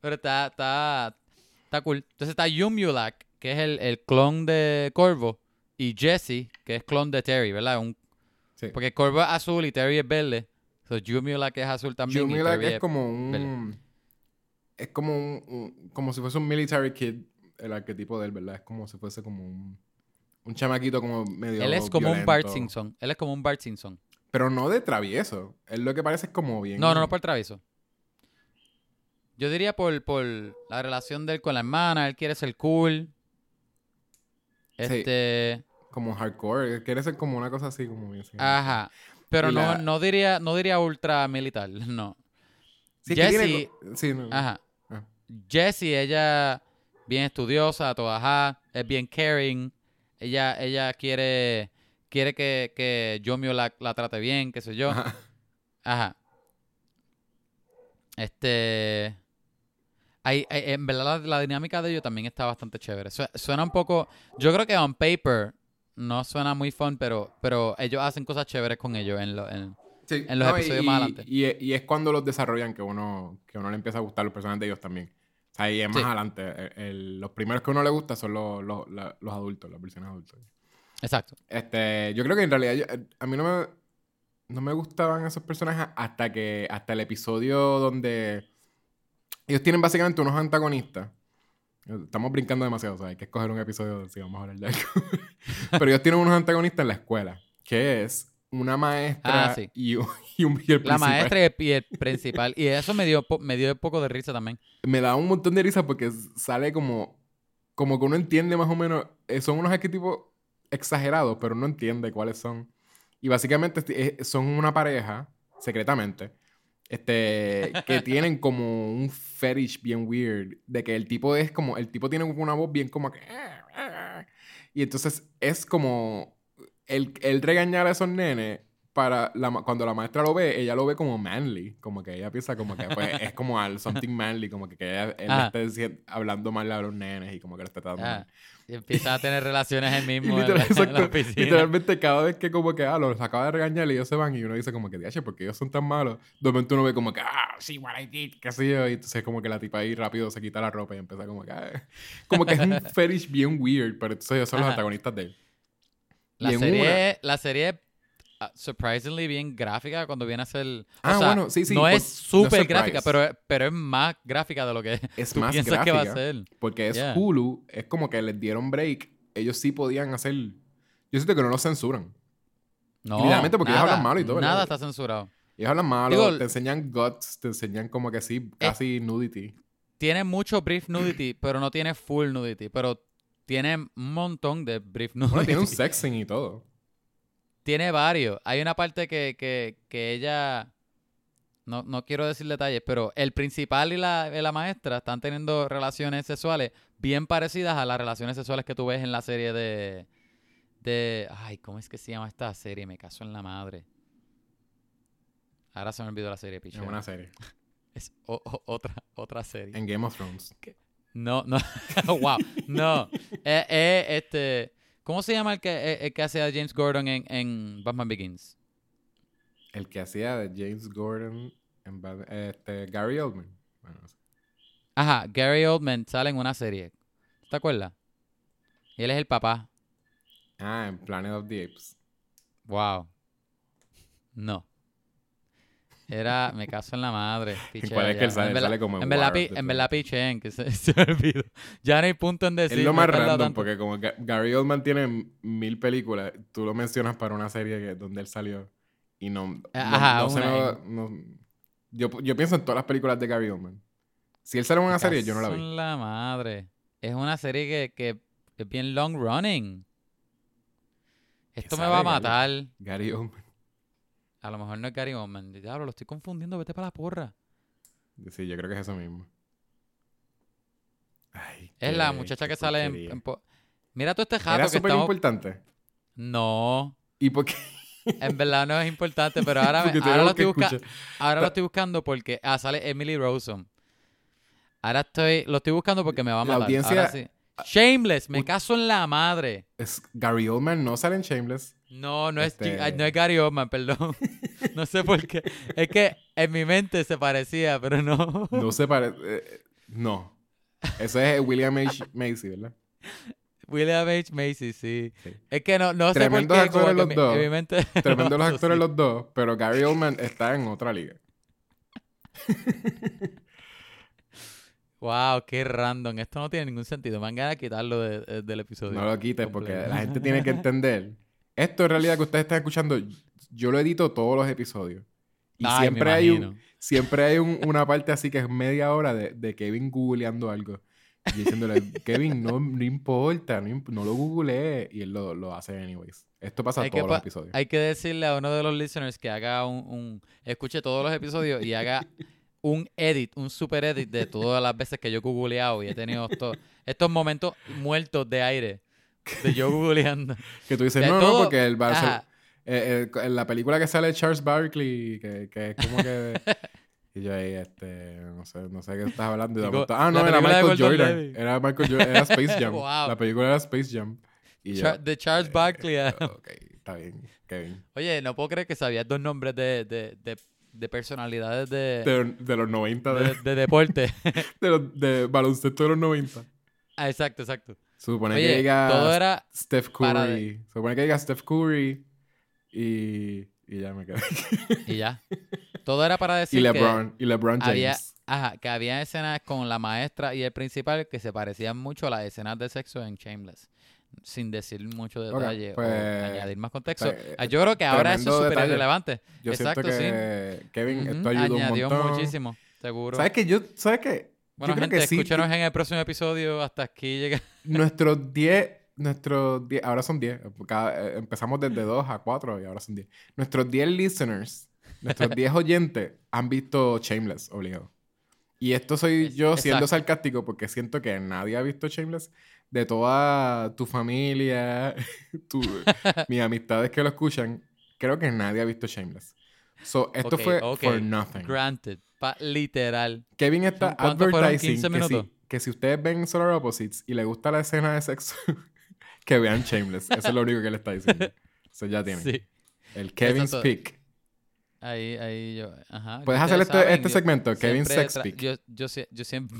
Pero está, está, Está cool. Entonces está Yumulak, que es el, el clon de Corvo, y Jesse, que es clon de Terry, ¿verdad? Un, sí. Porque Corvo es azul y Terry es verde. Entonces Yumulak es azul también. Yumulak es, como un... Es como un, Como si fuese un military kid, el arquetipo de él, ¿verdad? Es como si fuese como un... Un chamaquito como medio Él es como un Bart Simpson. Él es como un Bart Simpson. Pero no de travieso. Él lo que parece es como bien... No, no, no por travieso. Yo diría por, por la relación de él con la hermana, él quiere ser cool. Este. Como hardcore, quiere ser como una cosa así, como Ajá. Pero no, no diría, no diría ultra militar, no. Sí, Jessie. Sí, no. Ajá. Ah. Jessie, ella bien estudiosa, toda ajá, es bien caring. Ella, ella quiere, quiere que, que Jomio la, la trate bien, qué sé yo. Ajá. Este en verdad la, dinámica de ellos también está bastante chévere. suena un poco, yo creo que on paper no suena muy fun, pero, pero ellos hacen cosas chéveres con ellos en, los episodios más adelante. Y, es cuando los desarrollan que uno, que uno le empieza a gustar los personajes de ellos también. Ahí es más adelante. Los primeros que uno le gusta son los, los, adultos, las versiones adultas. Exacto. Este, yo creo que en realidad a mí no me, no me gustaban esos personajes hasta que hasta el episodio donde ellos tienen básicamente unos antagonistas. Estamos brincando demasiado, o sea, hay que escoger un episodio si vamos a hablar de algo. *laughs* Pero ellos tienen unos antagonistas en la escuela, que es una maestra ah, y, un, y, el principal. La maestra y el, principal. Y eso me dio, me dio un poco de risa también. Me da un montón de risa porque sale como, como que uno entiende más o menos. Eh, son unos arquetipos exagerados, pero no entiende cuáles son. Y básicamente eh, son una pareja, secretamente, este, que *laughs* tienen como un fetish bien weird, de que el tipo es como, el tipo tiene una voz bien como que... Y entonces es como el, el regañar a esos nenes para la, cuando la maestra lo ve, ella lo ve como manly, como que ella piensa como que pues, es como al something manly, como que, que ella, él ah. esté hablando mal a los nenes y como que lo está tratando ah. Y empieza a tener relaciones él *laughs* mismo. literalmente cada vez que como que ah, los acaba de regañar y ellos se van y uno dice como que, diache, porque ellos son tan malos. De momento uno ve como que, ah, sí, what I did, qué sé yo. Y entonces como que la tipa ahí rápido se quita la ropa y empieza como que, ah, como que es un *laughs* fetish bien weird, pero entonces ellos son los antagonistas de él. La serie, la serie surprisingly bien gráfica cuando viene a ser. Ah, bueno, sí, sí. No es súper gráfica, pero, pero es más gráfica de lo que *laughs* es más gráfica, que va a ser. Porque es Hulu, es como que les dieron break. Ellos sí podían hacer. Yo siento que no lo censuran. No. Realmente porque ellos hablan malo y todo. Nada está censurado. Ellos hablan malo, te enseñan guts, te enseñan como que sí, eh, casi nudity. Tiene mucho brief nudity, pero no tiene full nudity. Pero tiene un montón de brief nudity. Bueno, tiene un sexing y todo. Tiene varios. Hay una parte que, que, que ella. No, no, quiero decir detalles, pero el principal y la, la, maestra están teniendo relaciones sexuales bien parecidas a las relaciones sexuales que tú ves en la serie de. de ay, ¿cómo es que se llama esta serie? Me caso en la madre. Ahora se me olvidó la serie, picha. Es una serie. *laughs* Es otra, otra serie. En Game of Thrones. No, no. *laughs* wow. No. Eh, eh, este. ¿Cómo se llama el que, el, que hacía James Gordon en, en Batman Begins? El que hacía de James Gordon en este, Gary Oldman. Ajá, Gary Oldman sale en una serie. ¿Te acuerdas? Y él es el papá. Ah, en Planet of the Apes. Wow. No. Era, me caso en la madre. *laughs* ¿Cuál es que él sale? sale como en En verdad, en verdad piché que se, *laughs* se olvidó. Ya no hay punto en decir. Es lo más random porque como Gary Oldman tiene mil películas, tú lo mencionas para una serie que, donde él salió y no... Ajá, no, yo, yo pienso en todas las películas de Gary Oldman. Si él sale en una serie, yo no la vi. En la madre. Es una serie que, que es bien long running. Esto me va a matar. Gary Oldman. A lo mejor no es Gary Oldman. Diablo, lo estoy confundiendo. Vete para la porra. Sí, yo creo que es eso mismo. es la muchacha que sale en, Mira todo este jato ¿Era súper importante? No. ¿Y por qué? en verdad no es importante, pero ahora, *laughs* ahora, lo, estoy ahora lo estoy buscando porque... Ah, sale Emily Rosen. Ahora estoy... Lo estoy buscando porque me va a matar. La audiencia... Shameless, me caso en la madre. Es Gary Oldman no sale en Shameless. No, no, es, este no es Gary Oldman, perdón. *laughs* no sé por qué. Es que en mi mente se parecía, pero no. no se parece. Eh, no. Eso es William H. Macy, ¿verdad? William H. Macy, sí. Es que no, no sé por qué. Actores los dos. mi mente, *laughs* Tremendos los actores los dos, pero Gary Oldman está en otra liga. *laughs* Wow, qué random. Esto no tiene ningún sentido. Me han ganas de quitarlo del episodio. No lo quites porque la gente tiene que *laughs* entender. Esto en realidad que ustedes están escuchando, yo lo edito todos los episodios. Y siempre, hay un, siempre hay una parte así que es media hora de, Kevin googleando algo. Y diciéndole, Kevin, no, no importa, no, lo googleé. Y él lo, hace anyways. Esto pasa en todos los episodios. Hay que decirle a uno de los listeners que haga un, un... Escuche todos los episodios y haga un edit, un super edit de todas las veces que yo he googleado y he tenido estos momentos muertos de aire de yo googleando. que tú dices, no, no, porque el Barça, eh, eh, la película que sale Charles Barkley, que, que es como que... *laughs* y yo ahí, este, no sé, no sé qué estás hablando. ah, no, era Michael Jordan. Era Michael Jordan, era Space *laughs* Jam. La película era Space Jam. Y de Charles Barkley. Eh, ok, está bien, Kevin. Oye, no puedo creer que sabías dos nombres de, de, de de personalidades de... De, los 90. De, de, deporte. *laughs* de, los, de baloncesto de los 90. Ah, exacto, exacto. Supone que diga todo era Steph Curry. Supone que diga Steph Curry y, y ya me quedé. y ya. Todo era para *laughs* decir y LeBron, y LeBron James. Había, ajá, que había escenas con la maestra y el principal que se parecían mucho a las escenas de sexo en Shameless sin decir mucho detalle o pues, añadir más contexto. Pues, ah, yo creo que ahora eso es súper relevante. Yo Exacto, siento que sí. Kevin, esto ayudó Añadió un montón. muchísimo, seguro. ¿Sabes que yo, sabes que Bueno, yo gente, creo que escúchanos en el próximo episodio. Hasta aquí llega. *laughs* Nuestros 10, nuestros 10, ahora son 10. Eh, empezamos desde 2 a 4 y ahora son 10. Nuestros 10 listeners, nuestros 10 *laughs* oyentes han visto Shameless, obligado. Y esto soy yo siendo sarcástico porque siento que nadie ha visto Shameless de toda tu familia, *laughs* tu, *laughs* mis amistades que lo escuchan, creo que nadie ha visto Shameless. So, esto fue for nothing. Granted. literal. Kevin está advertising que si, que si ustedes ven Solar Opposites y le gusta la escena de sexo, *laughs* que vean Shameless. Eso es lo único que le está diciendo. Eso ya tiene. Sí. El Kevin's Pick. Ahí, ahí yo. Ajá. Puedes hacer este, este segmento, Kevin's Sex Pick. Yo, yo, yo siempre.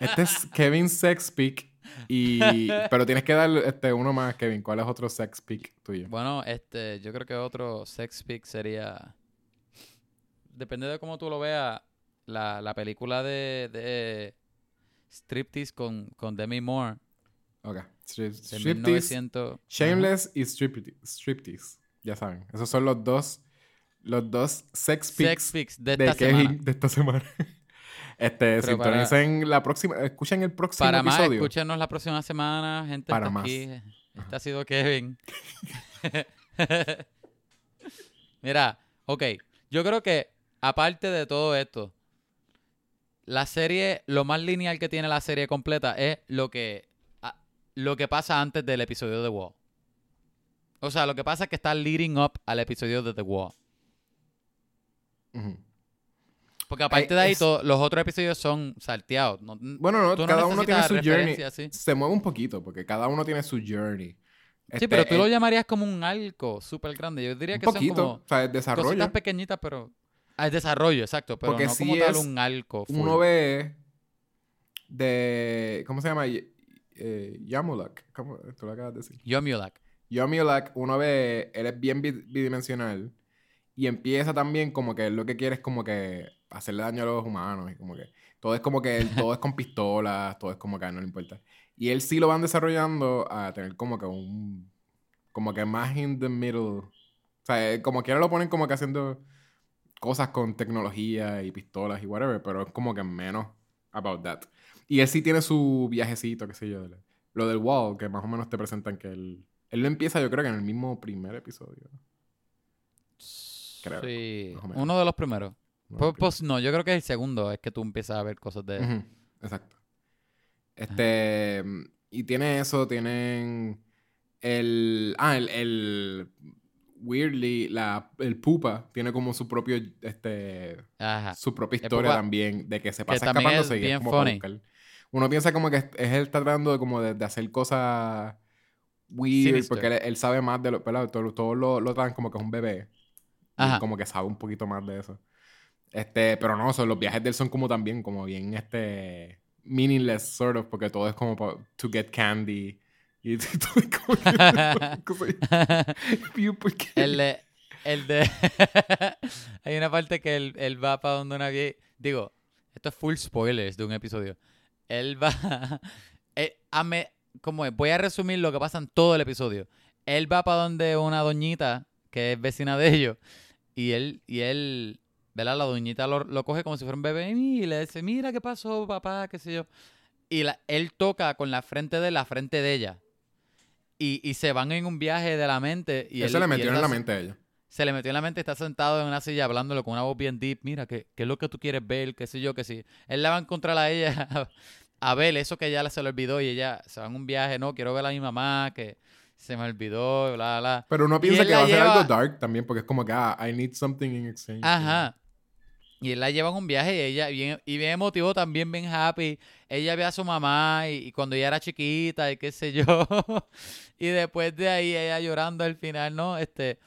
Este es Kevin Sex Pick. Y, *laughs* pero tienes que dar este, uno más, Kevin. ¿Cuál es otro sex pick tuyo? Bueno, este, yo creo que otro sex pick sería. Depende de cómo tú lo veas. La, la película de, de Striptease con, con Demi Moore. Ok. striptease. Shameless y striptease, Ya saben. Esos son los dos. Los dos sex picks, de, de Kevin de esta semana. *laughs* Este, sintonicen la próxima, escuchen el próximo para episodio. Para más, escúchenos la próxima semana, gente. Para más. Aquí. Este ha sido Kevin. *laughs* Mira, ok. Yo creo que, aparte de todo esto, la serie, lo más lineal que tiene la serie completa es lo que, lo que pasa antes del episodio de The Wall. O sea, lo que pasa es que está leading up al episodio de The Wall. Porque aparte de ahí, los otros episodios son salteados. bueno, no, cada uno tiene su journey. Se mueve un poquito, porque cada uno tiene su journey. sí, pero tú lo llamarías como un arco súper grande. Yo diría que son como o sea, el desarrollo. cositas pequeñitas, pero... Ah, el desarrollo, exacto. Pero no como tal un arco. Uno ve de... ¿Cómo se llama? Eh, Yamulak. ¿Cómo? Tú lo acabas de decir. Yomulak. Yomulak, uno ve... Él es bien bidimensional. Y empieza también como que lo que quiere es como que hacerle daño a los humanos. Y como que todo es como que todo es con pistolas, todo es como que no le importa. Y él sí lo van desarrollando a tener como que un. Como que más in the middle. O sea, eh, como que ahora lo ponen como que haciendo cosas con tecnología y pistolas y whatever, pero es como que menos about that. Y él sí tiene su viajecito, qué sé yo. Lo del wall, que más o menos te presentan que él. Él lo empieza, yo creo que en el mismo primer episodio. Sí, uno de los primeros. Pues, pues, no, yo creo que el segundo es que tú empiezas a ver cosas de... Exacto. Este... Y tiene eso, tienen el... Ah, el... weirdly, la, el Pupa tiene como su propio, este... Su propia historia también, de que se pasa escapándose y es como Uno piensa como que es, él tratando de como de, hacer cosas weird, porque él, sabe más de lo, Todos todo lo, lo dan como que es un bebé. Como que sabe un poquito más de eso. Este, pero no, son, los viajes de él son como también, como bien este meaningless, sort of, porque todo es como to get candy. Y todo es como el de, el de hay una parte que él, él va para donde una vieja. Digo, esto es full spoilers de un episodio. Él va. eh, me, como es? Voy a resumir lo que pasa en todo el episodio. Él va para donde una doñita que es vecina de ellos y él, y él, ¿verdad? La doñita lo, lo coge como si fuera un bebé y le dice, mira qué pasó, papá, qué sé yo. Y la, él toca con la frente de la frente de ella. Y, y se van en un viaje de la mente. Y él, se le metió en la mente a ella. Se le metió en la mente, está sentado en una silla hablándolo con una voz bien deep. Mira, ¿qué, qué es lo que tú quieres ver? ¿Qué sé yo? Que sí. Él la va a encontrar a ella *laughs* a, ver eso que ya se le olvidó y ella se va en un viaje. No, quiero ver a mi mamá, que se me olvidó, bla, bla. Pero uno piensa que va a ser algo dark también, porque es como que, ah, I need something in exchange. Ajá. Y él la lleva en un viaje y ella, bien, y bien emotivo, también bien happy. Ella ve a su mamá y, cuando ella era chiquita y qué sé yo. *laughs* y después de ahí ella llorando al final, ¿no? Este,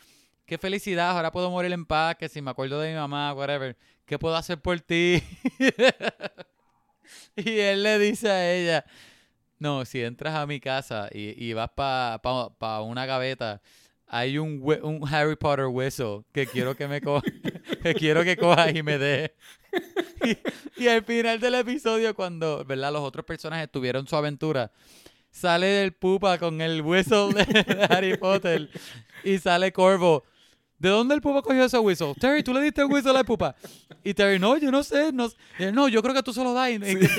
qué felicidad, ahora puedo morir en paz, que si me acuerdo de mi mamá, whatever. ¿Qué puedo hacer por ti? *laughs* y él le dice a ella, no, si entras a mi casa y, y vas para pa, pa una gaveta, hay un, un Harry Potter whistle que quiero que me coja, *laughs* que quiero que cojas y me dé. Y, al final del episodio, cuando ¿verdad? los otros personajes tuvieron su aventura, sale del pupa con el whistle de Harry Potter y sale Corvo. ¿De dónde el pupa cogió ese whistle? Terry, ¿tú le diste el whistle al pupa? Y Terry, no, yo no sé. No, no yo creo que tú se lo das.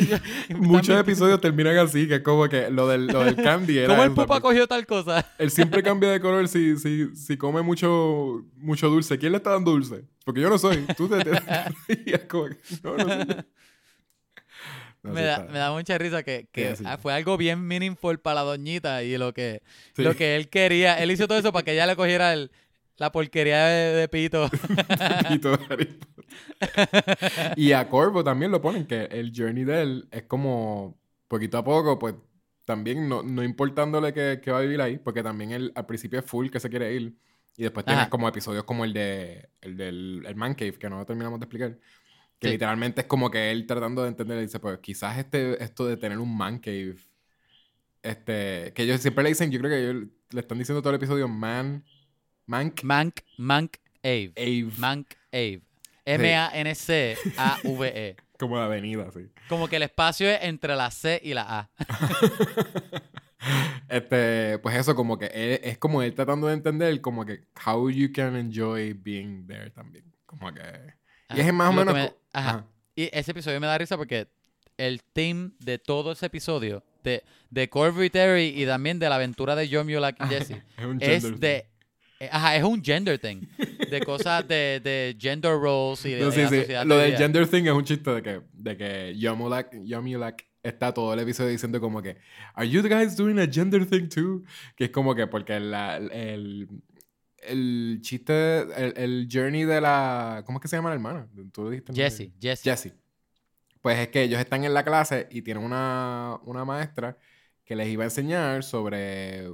*laughs* Muchos episodios terminan así, que es como que lo del, lo del candy era ¿Cómo el pupa cogió tal cosa? Él siempre cambia de color si, si, si come mucho, mucho dulce. ¿Quién le está dando dulce? Porque yo no soy. Tú te... *laughs* no, no sé. *laughs* me, da, me, da, mucha risa que, que fue algo bien meaningful para la doñita y lo que, lo que él quería. Él hizo todo eso para que ella le cogiera el, la porquería de, Pito. *laughs* Pito de Y a Corvo también lo ponen, que el journey de él es como poquito a poco, pues también no, no importándole que, que, va a vivir ahí, porque también él al principio es full que se quiere ir. Y después tienes como episodios como el de el del el Man Cave, que no terminamos de explicar. Que literalmente es como que él tratando de entender, dice, pues quizás este, esto de tener un Man Cave, este, que ellos siempre le dicen, yo creo que ellos le están diciendo todo el episodio Man Mank. Mank, Mank Ave. Ave. Mank Ave. M-A-N-C-A-V-E. *laughs* Como la avenida, sí. Como que el espacio es entre la C y la A. *laughs* este, pues eso, como que es como él tratando de entender como que how you can enjoy being there también. Como que... Y es más o menos... ajá. Y ese episodio me da risa porque el theme de todo ese episodio, de, de Corby Terry y también de la aventura de John Mulak y *laughs* Jesse, es de eh, ajá, es un gender thing. De cosas de, de gender roles y de, no, sí, sí. Lo del gender thing es un chiste de que, de que Yomulak, está todo el episodio diciendo como que ¿Are you guys doing a gender thing too? Que es como que porque la, el, el chiste, el, el, journey de la. ¿Cómo es que se llama la hermana? ¿Tú dijiste Jessie, Jessie. Jessie. Pues es que ellos están en la clase y tienen una, una maestra que les iba a enseñar sobre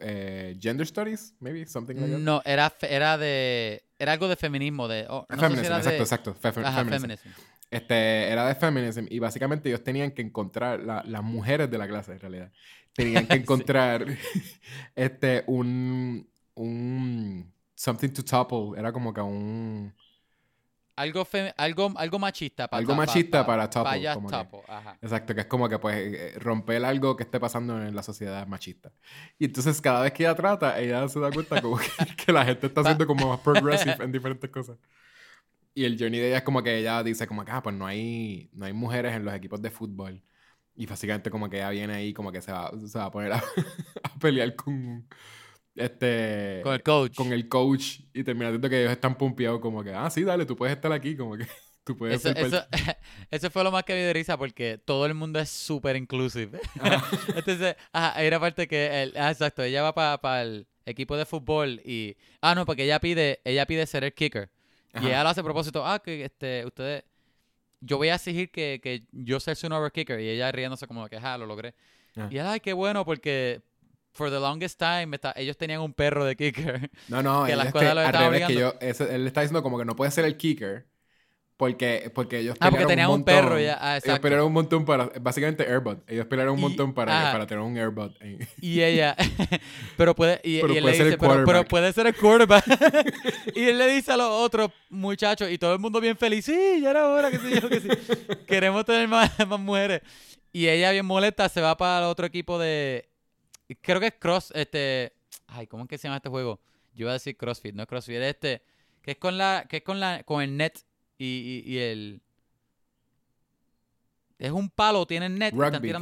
eh, gender studies, maybe, something like that. No, era, era de. Era algo de feminismo, de. Oh, feminism, exacto, exacto. feminism. Este, era de feminism y básicamente ellos tenían que encontrar, las mujeres de la clase en realidad, tenían que *laughs* encontrar *laughs* este, un, un, something to topple, era como que un... Algo, algo, algo machista para Algo machista para, topple. Exacto, que es como que pues eh, romper algo que esté pasando en la sociedad machista. Y entonces cada vez que ella trata, ella se da cuenta como que, *laughs* la gente está siendo como más progressive *laughs* en diferentes cosas. Y el journey de ella es como que ella dice como que, ah, pues no hay, no hay mujeres en los equipos de fútbol. Y básicamente como que ella viene ahí como que se va, se va a poner a, *laughs* pelear con este con el coach con el coach y termina diciendo que ellos están pumpeados como que ah sí dale tú puedes estar aquí como que *laughs* tú puedes eso, eso, *laughs* eso, fue lo más que me dio risa porque todo el mundo es súper inclusive *laughs* entonces ajá, era parte que el, ah, exacto ella va para el equipo de fútbol y ah no porque ella pide ella pide ser el kicker y ella lo hace a propósito, ah, que este, ustedes, yo voy a exigir que, que yo sea su number kicker. Y ella riéndose como que, ah, lo logré. Ah. Y ay, qué bueno, porque for the longest time ellos tenían un perro de kicker. No, no, *laughs* que la escuela lo estaba que yo, él está diciendo como que no puede ser el kicker porque, porque ellos Ah, porque tenían un, perro ya. Ah, ellos pelearon un montón para. Básicamente Airbot. Ellos pelearon un montón para, para tener un Airbot. Y ella. *laughs* pero puede. Y, él le dice, pero, puede ser el quarterback. *laughs* y él le dice a los otros muchachos, y todo el mundo bien feliz. Sí, ya era hora, que sí, yo que sí. Queremos tener más, más mujeres. Y ella, bien molesta, se va para el otro equipo de. Creo que es Cross. Este. Ay, ¿cómo es que se llama este juego? Yo iba a decir CrossFit, no es CrossFit. Es este. Que es con la. Que es con la. Con el net y, y, el... Es un palo, tienen net. Rugby,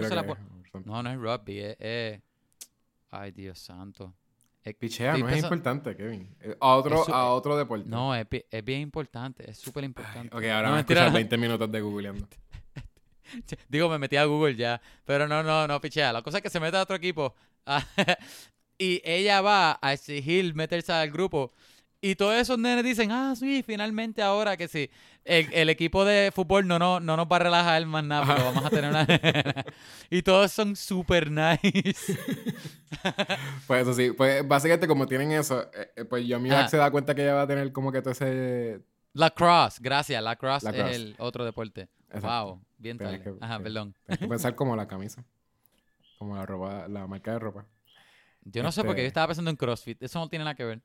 No, no es rugby, es... Ay, Dios santo. Pichea, no es importante, Kevin. Eh, a otro, a otro deporte. No, es, es bien importante, es súper importante. ok, ahora me a 20 minutos de googleando. *laughs* Digo, me metí a Google ya. Pero no, no, no, pichea. La cosa es que se mete a otro equipo. *laughs* y ella va a exigir meterse al grupo. Y todos esos nenes dicen, ah, sí, finalmente ahora que sí. El, equipo de fútbol no, no, no nos va a relajar más nada, pero vamos a tener una... *laughs* y todos son super nice. *laughs* pues eso sí, pues básicamente como tienen eso, eh, eh, pues yo a se da cuenta que ella va a tener como que todo ese... La cross, gracias, la cross es el otro deporte. Wow, bien tal. Ajá, perdón. Que pensar como la camisa, como la ropa, la marca de ropa. Yo no sé porque yo este estaba pensando en CrossFit, eso no tiene nada que ver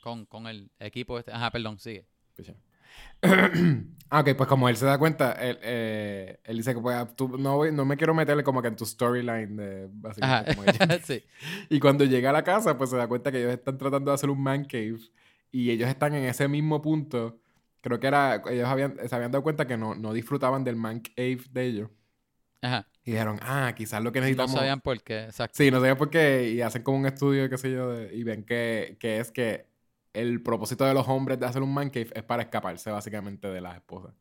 con, el equipo este. Ajá, perdón, sigue. *clears throat* ah, ok, pues como él se da cuenta, él, eh, él dice que pues, tú, no, no me quiero meterle como que en tu storyline de básicamente como *laughs* sí. *laughs* Y cuando llega a la casa, pues se da cuenta que ellos están tratando de hacer un man cave y ellos están en ese mismo punto. Creo que era, ellos habían, se habían dado cuenta que no, no disfrutaban del man cave de ellos. Ajá. Y dijeron, ah, quizás lo que necesitamos. No sabían por qué, exacto. Sí, no sabían por qué. Y hacen como un estudio, qué sé yo, y ven que, que es que el propósito de los hombres de hacer un man cave es para escaparse básicamente de las esposas.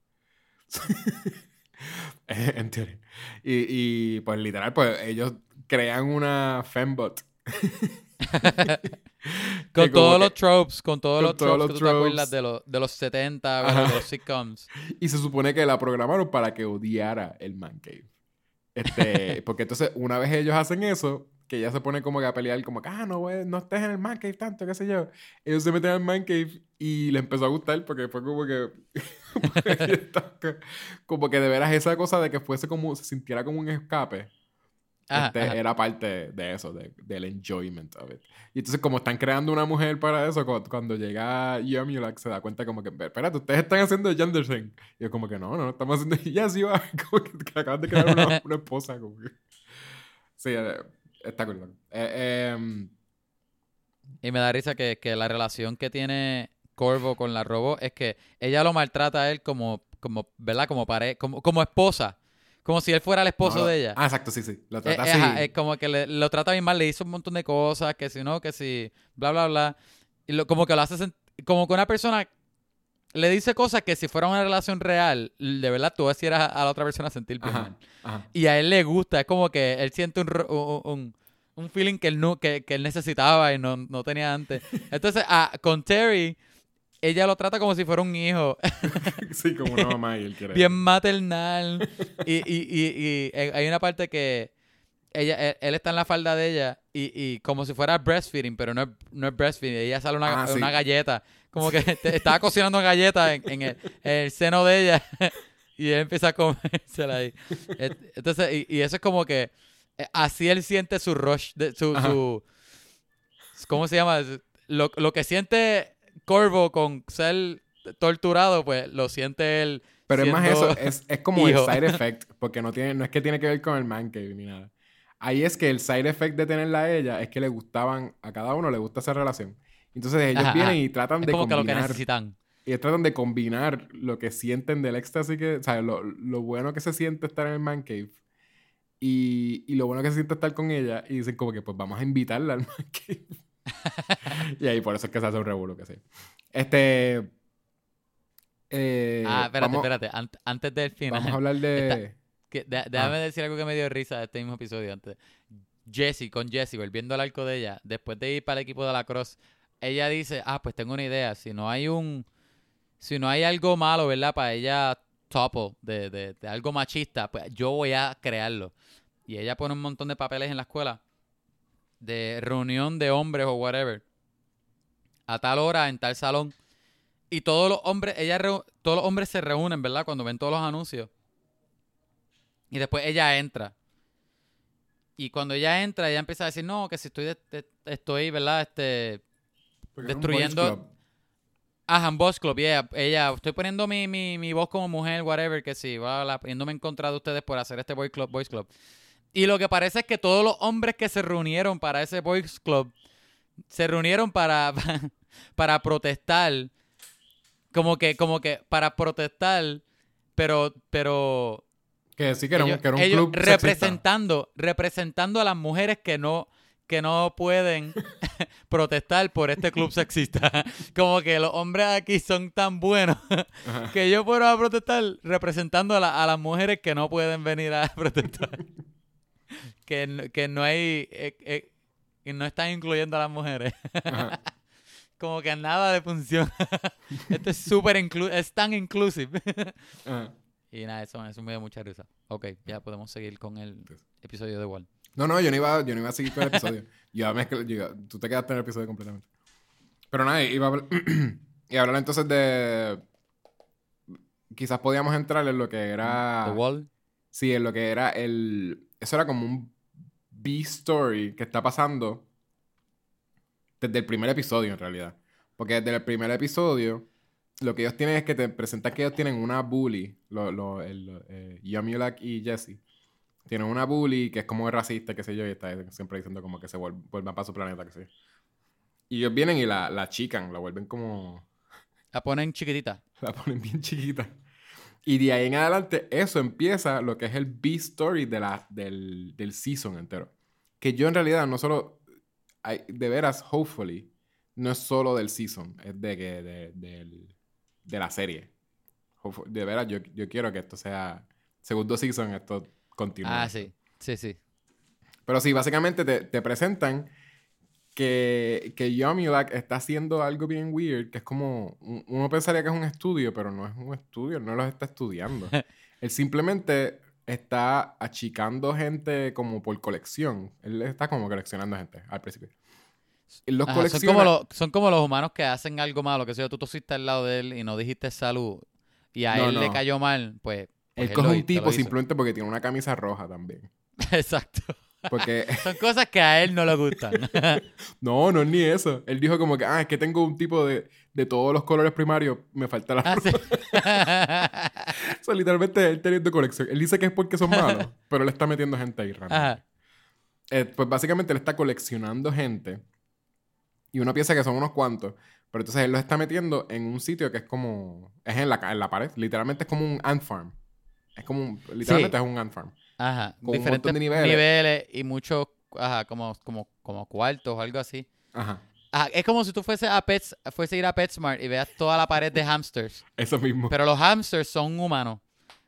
*laughs* en teoría. Y, y, pues literal, pues ellos crean una fembot. *laughs* con todos los tropes, con todos los tropes que tú te acuerdas de, los, de los 70, de los sitcoms. *laughs* Y se supone que la programaron para que odiara el man cave. Este, porque entonces, una vez ellos hacen eso, que ya se pone como que a pelear, como que, ah, no, no estés en el man cave tanto, qué sé yo. Ellos se meten en el man cave y le empezó a gustar porque fue como que. *laughs* *laughs* como que de veras esa cosa de que fuese como. se sintiera como un escape. Este, Era parte de eso, del enjoyment of it. Y entonces, como están creando una mujer para eso, cuando, llega Yomulak se da cuenta como que, espérate, ustedes están haciendo gender Y yo como que no, no, estamos haciendo... *laughs* Ya sí va, *laughs* como que, acaban de crear una, *laughs* una esposa, como que... Sí, eh, Está cool. Eh, em, y me da risa que, la relación que tiene Corvo con la Robo es que ella lo maltrata a él como, como ¿verdad? Como, pare como, como esposa. Como si él fuera el esposo de ella. Ah, exacto, sí, sí. Lo trata eh, así. es como que le, lo trata bien mal, le hizo un montón de cosas, que si no, que si, bla, bla, bla. Y lo, como que lo hace como que una persona le dice cosas que si fuera una relación real, de verdad tú hicieras a la otra persona sentir bien. Y a él le gusta, es como que él siente un, un feeling que él, no, que, él necesitaba y no, tenía antes. *laughs* Entonces, ah, con Terry, ella lo trata como si fuera un hijo. *laughs* sí, como una mamá y él quiere. Bien maternal. y, y, y, hay una parte que ella, él, está en la falda de ella y, como si fuera breastfeeding, pero no es, no es breastfeeding. Ella sale una, ah, una galleta. Como que estaba cocinando galletas en, el, en, el, seno de ella *laughs* y él empieza a comérsela ahí. Entonces, y, eso es como que eh, así él siente su rush, de, su, su, ¿Cómo se llama? Lo, lo que siente Corvo con ser torturado, pues lo siente él. Pero es más eso, es, es como el *laughs* side effect, porque no, tiene, no es que tiene que ver con el man cave ni nada. Ahí es que el side effect de tenerla a ella es que le gustaban, a cada uno le gusta esa relación. Entonces ellos vienen y tratan de como combinar. Que lo que necesitan. Y tratan de combinar lo que sienten del éxtasis, que, o sea, lo, lo bueno que se siente estar en el man cave y, y, lo bueno que se siente estar con ella. Y dicen como que pues vamos a invitarla al man cave. *laughs* y ahí por eso es que se hace un revuelo que sí. Este... Eh, ah, espérate, espérate. antes del final. Vamos a hablar de... *laughs* déjame ah. decir algo que me dio risa de este mismo episodio antes. Jessie, con Jessie, volviendo al arco de ella, después de ir para el equipo de la Cross, ella dice, ah, pues tengo una idea, si no hay un, si no hay algo malo, ¿verdad? Para ella topo de, de, algo machista, pues yo voy a crearlo. Y ella pone un montón de papeles en la escuela de reunión de hombres o whatever. A tal hora, en tal salón. Y todos los hombres, ella todos los hombres se reúnen, ¿verdad? Cuando ven todos los anuncios. Y después ella entra. Y cuando ella entra, ella empieza a decir, no, que si estoy, estoy ¿verdad? Este, destruyendo... Ajá, en Boss Club, ella, ella, estoy poniendo mi, mi, mi, voz como mujer, whatever, que sí, va poniéndome en contra de ustedes por hacer este Boys Club, Boys Club. Y lo que parece es que todos los hombres que se reunieron para ese Boys Club se reunieron para, *laughs* para protestar. Como que, como que, para protestar, pero, pero. Que sí, que era, un, que era un club representando, representando a las mujeres que no, que no pueden *laughs* protestar por este club sexista. *laughs* Como que los hombres aquí son tan buenos que yo puedo protestar representando a, las mujeres que no pueden venir a protestar. Que, que no hay... Eh, eh, que no están incluyendo a las mujeres. *laughs* Como que nada de función. *laughs* Esto es súper es tan inclusive. Y nada, eso, eso me dio mucha risa. Ok, ya podemos seguir con el episodio de Wall. No, no, yo no iba, yo no iba a seguir con el episodio. *laughs* yo, yo, tú te quedaste en el episodio completamente. Pero nada, iba a hablar, *clears throat* y hablar entonces de... Quizás podíamos entrar en lo que era... The Wall. Sí, en lo que era el... Eso era como un B-story que está pasando desde el primer episodio, en realidad. Porque desde el primer episodio, lo que ellos tienen es que te presentan que ellos tienen una bully, lo, lo, el, eh, y Jesse tiene una bully que es como racista, qué sé yo, y está siempre diciendo como que se vuelva, para su planeta, que sé. Y ellos vienen y la, la chican, la vuelven como... La ponen chiquitita. *laughs* La ponen bien chiquita. Y de ahí en adelante, eso empieza lo que es el B-story de la, del, del season entero. Que yo en realidad no solo... de veras, hopefully, no es solo del season, es de, que de, de, de la serie. De veras, yo, yo quiero que esto sea segundo season, esto continúa. Ah, sí, sí, sí. Pero sí, básicamente te, presentan que, que Yomulak está haciendo algo bien weird, que es como, uno pensaría que es un estudio, pero no es un estudio, no los está estudiando. *laughs* Él simplemente está achicando gente como por colección. Él está como coleccionando gente al principio. Los son, como los, son como los humanos que hacen algo malo, que si tú tosiste al lado de él y no dijiste salud y a él le cayó mal, pues él coge un tipo simplemente porque tiene una camisa roja también. *laughs* Exacto. Porque... *laughs* Son cosas que a él no le gustan. *laughs* no, no es ni eso. Él dijo como que, ah, es que tengo un tipo de, de todos los colores primarios, me falta la ah, *laughs* o sea, literalmente él teniendo colección. Él dice que es porque son malos, pero él está metiendo gente ahí, realmente. Eh, pues básicamente él está coleccionando gente y uno piensa que son unos cuantos, pero entonces él los está metiendo en un sitio que es como, es en la, en la pared, literalmente es como un ant farm. Es como un, literalmente es un ant farm. Ajá. Con Diferentes de niveles. niveles. y muchos, ajá, como, como, como cuartos o algo así. Ajá. Es como si tú fuese a Pets, fuese a ir a PetSmart y veas toda la pared de hamsters. *laughs* Eso mismo. Pero los hamsters son humanos.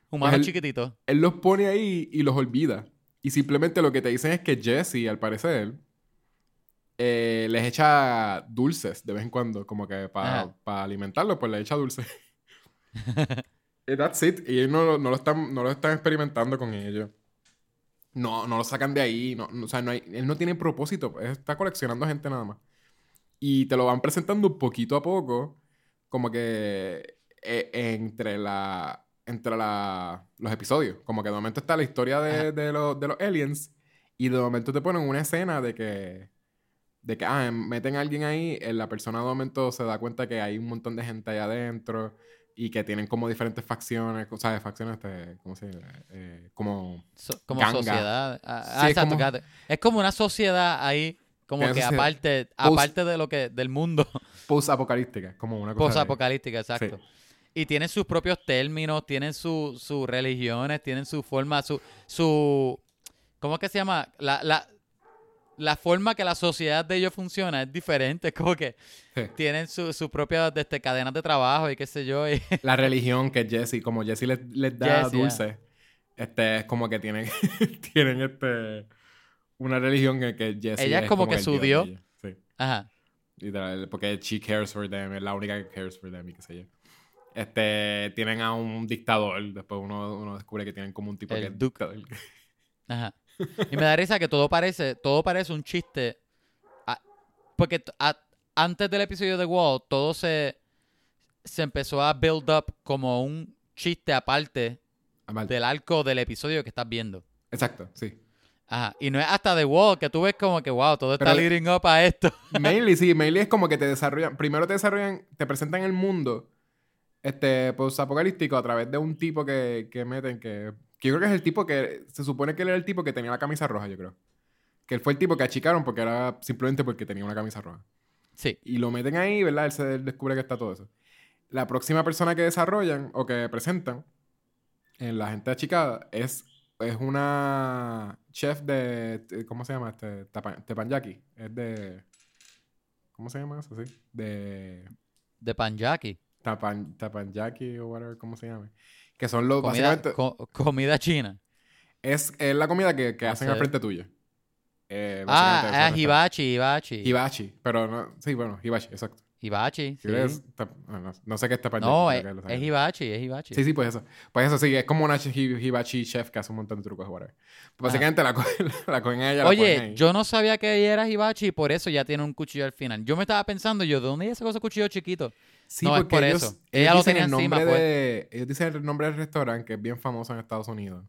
Humanos pues chiquititos. Él los pone ahí y los olvida. Y simplemente lo que te dicen es que Jesse, al parecer, eh, les echa dulces de vez en cuando, como que para alimentarlos, pues les echa dulces. *laughs* y that's it. Y ellos no, no, lo están, no lo están experimentando con ellos. No, no lo sacan de ahí. No, o sea, no hay, él no tiene propósito. está coleccionando gente nada más. Y te lo van presentando poquito a poco. Como que eh, entre la. Entre la, los episodios. Como que de momento está la historia de, de, los, de los aliens. Y de momento te ponen una escena de que. De que, ah, meten a alguien ahí. La persona de momento se da cuenta que hay un montón de gente ahí adentro y que tienen como diferentes facciones, o sea, facciones, este, ¿cómo se dice? Eh, como como sociedad. Ah, ah, exacto, es como... una sociedad ahí, como que aparte, aparte de lo que, del mundo. *laughs* Post-apocalíptica, como una cosa. Post-apocalíptica, exacto. Y tienen sus propios términos, tienen sus religiones, tienen su forma, su, su, ¿cómo es que se llama? La, la, la forma que la sociedad de ellos funciona es diferente. *laughs* Como que tienen su, su propia este, cadenas de trabajo y qué sé yo. *laughs* La religión que Jesse, como Jesse les, da dulce, este, es como que tienen, *laughs* tienen este, una religión que, que Jesse Ella es como, que su Dios. Sí. Ajá. porque she cares for them, es la única que cares for them y qué sé yo. Este, tienen a un dictador, después uno, uno descubre que tienen como un tipo que... Ajá. Y me da risa que todo parece, todo parece un chiste. porque antes del episodio de Wall, todo se, se empezó a build up como un chiste aparte del arco del episodio que estás viendo. Exacto, sí. Ajá. Y no es hasta The Wall que tú ves como que, wow, todo está leading up a esto. *laughs* Mainly, sí. Mainly es como que te desarrollan. Primero te desarrollan, te presentan el mundo este post-apocalíptico a través de un tipo que, que meten que que yo creo que es el tipo que. Se supone que él era el tipo que tenía la camisa roja, yo creo. Que él fue el tipo que achicaron porque era simplemente porque tenía una camisa roja. Sí. Y lo meten ahí, ¿verdad? Él se descubre que está todo eso. La próxima persona que desarrollan o que presentan en la gente achicada es, es una chef de. ¿Cómo se llama? Este, tepanyaki. Es de. ¿Cómo se llama eso? Sí. De. De Panyaki. Tapan, tapanyaki o whatever, ¿cómo se llama? Que son los. Comida, comida china. Es, es, la comida que, que hacen al frente tuyo. Eh, ah, es hibachi, hibachi. Hibachi, pero no, sí, bueno, hibachi, exacto. Hibachi, sí. no, sé qué está No, es, es, hibachi, es hibachi. Sí, sí, pues eso. Pues eso sí, es como una hibachi chef que hace un montón de trucos, whatever. Pues básicamente la, *laughs* la cogen ella, Oye, yo no sabía que ella era hibachi y por eso ya tiene un cuchillo al final. Yo me estaba pensando, yo, ¿de dónde ella sacó ese cuchillo chiquito? Sí, no, es por eso. Ella lo tenía encima, pues. Ellos dicen el nombre del restaurante que es bien famoso en Estados Unidos.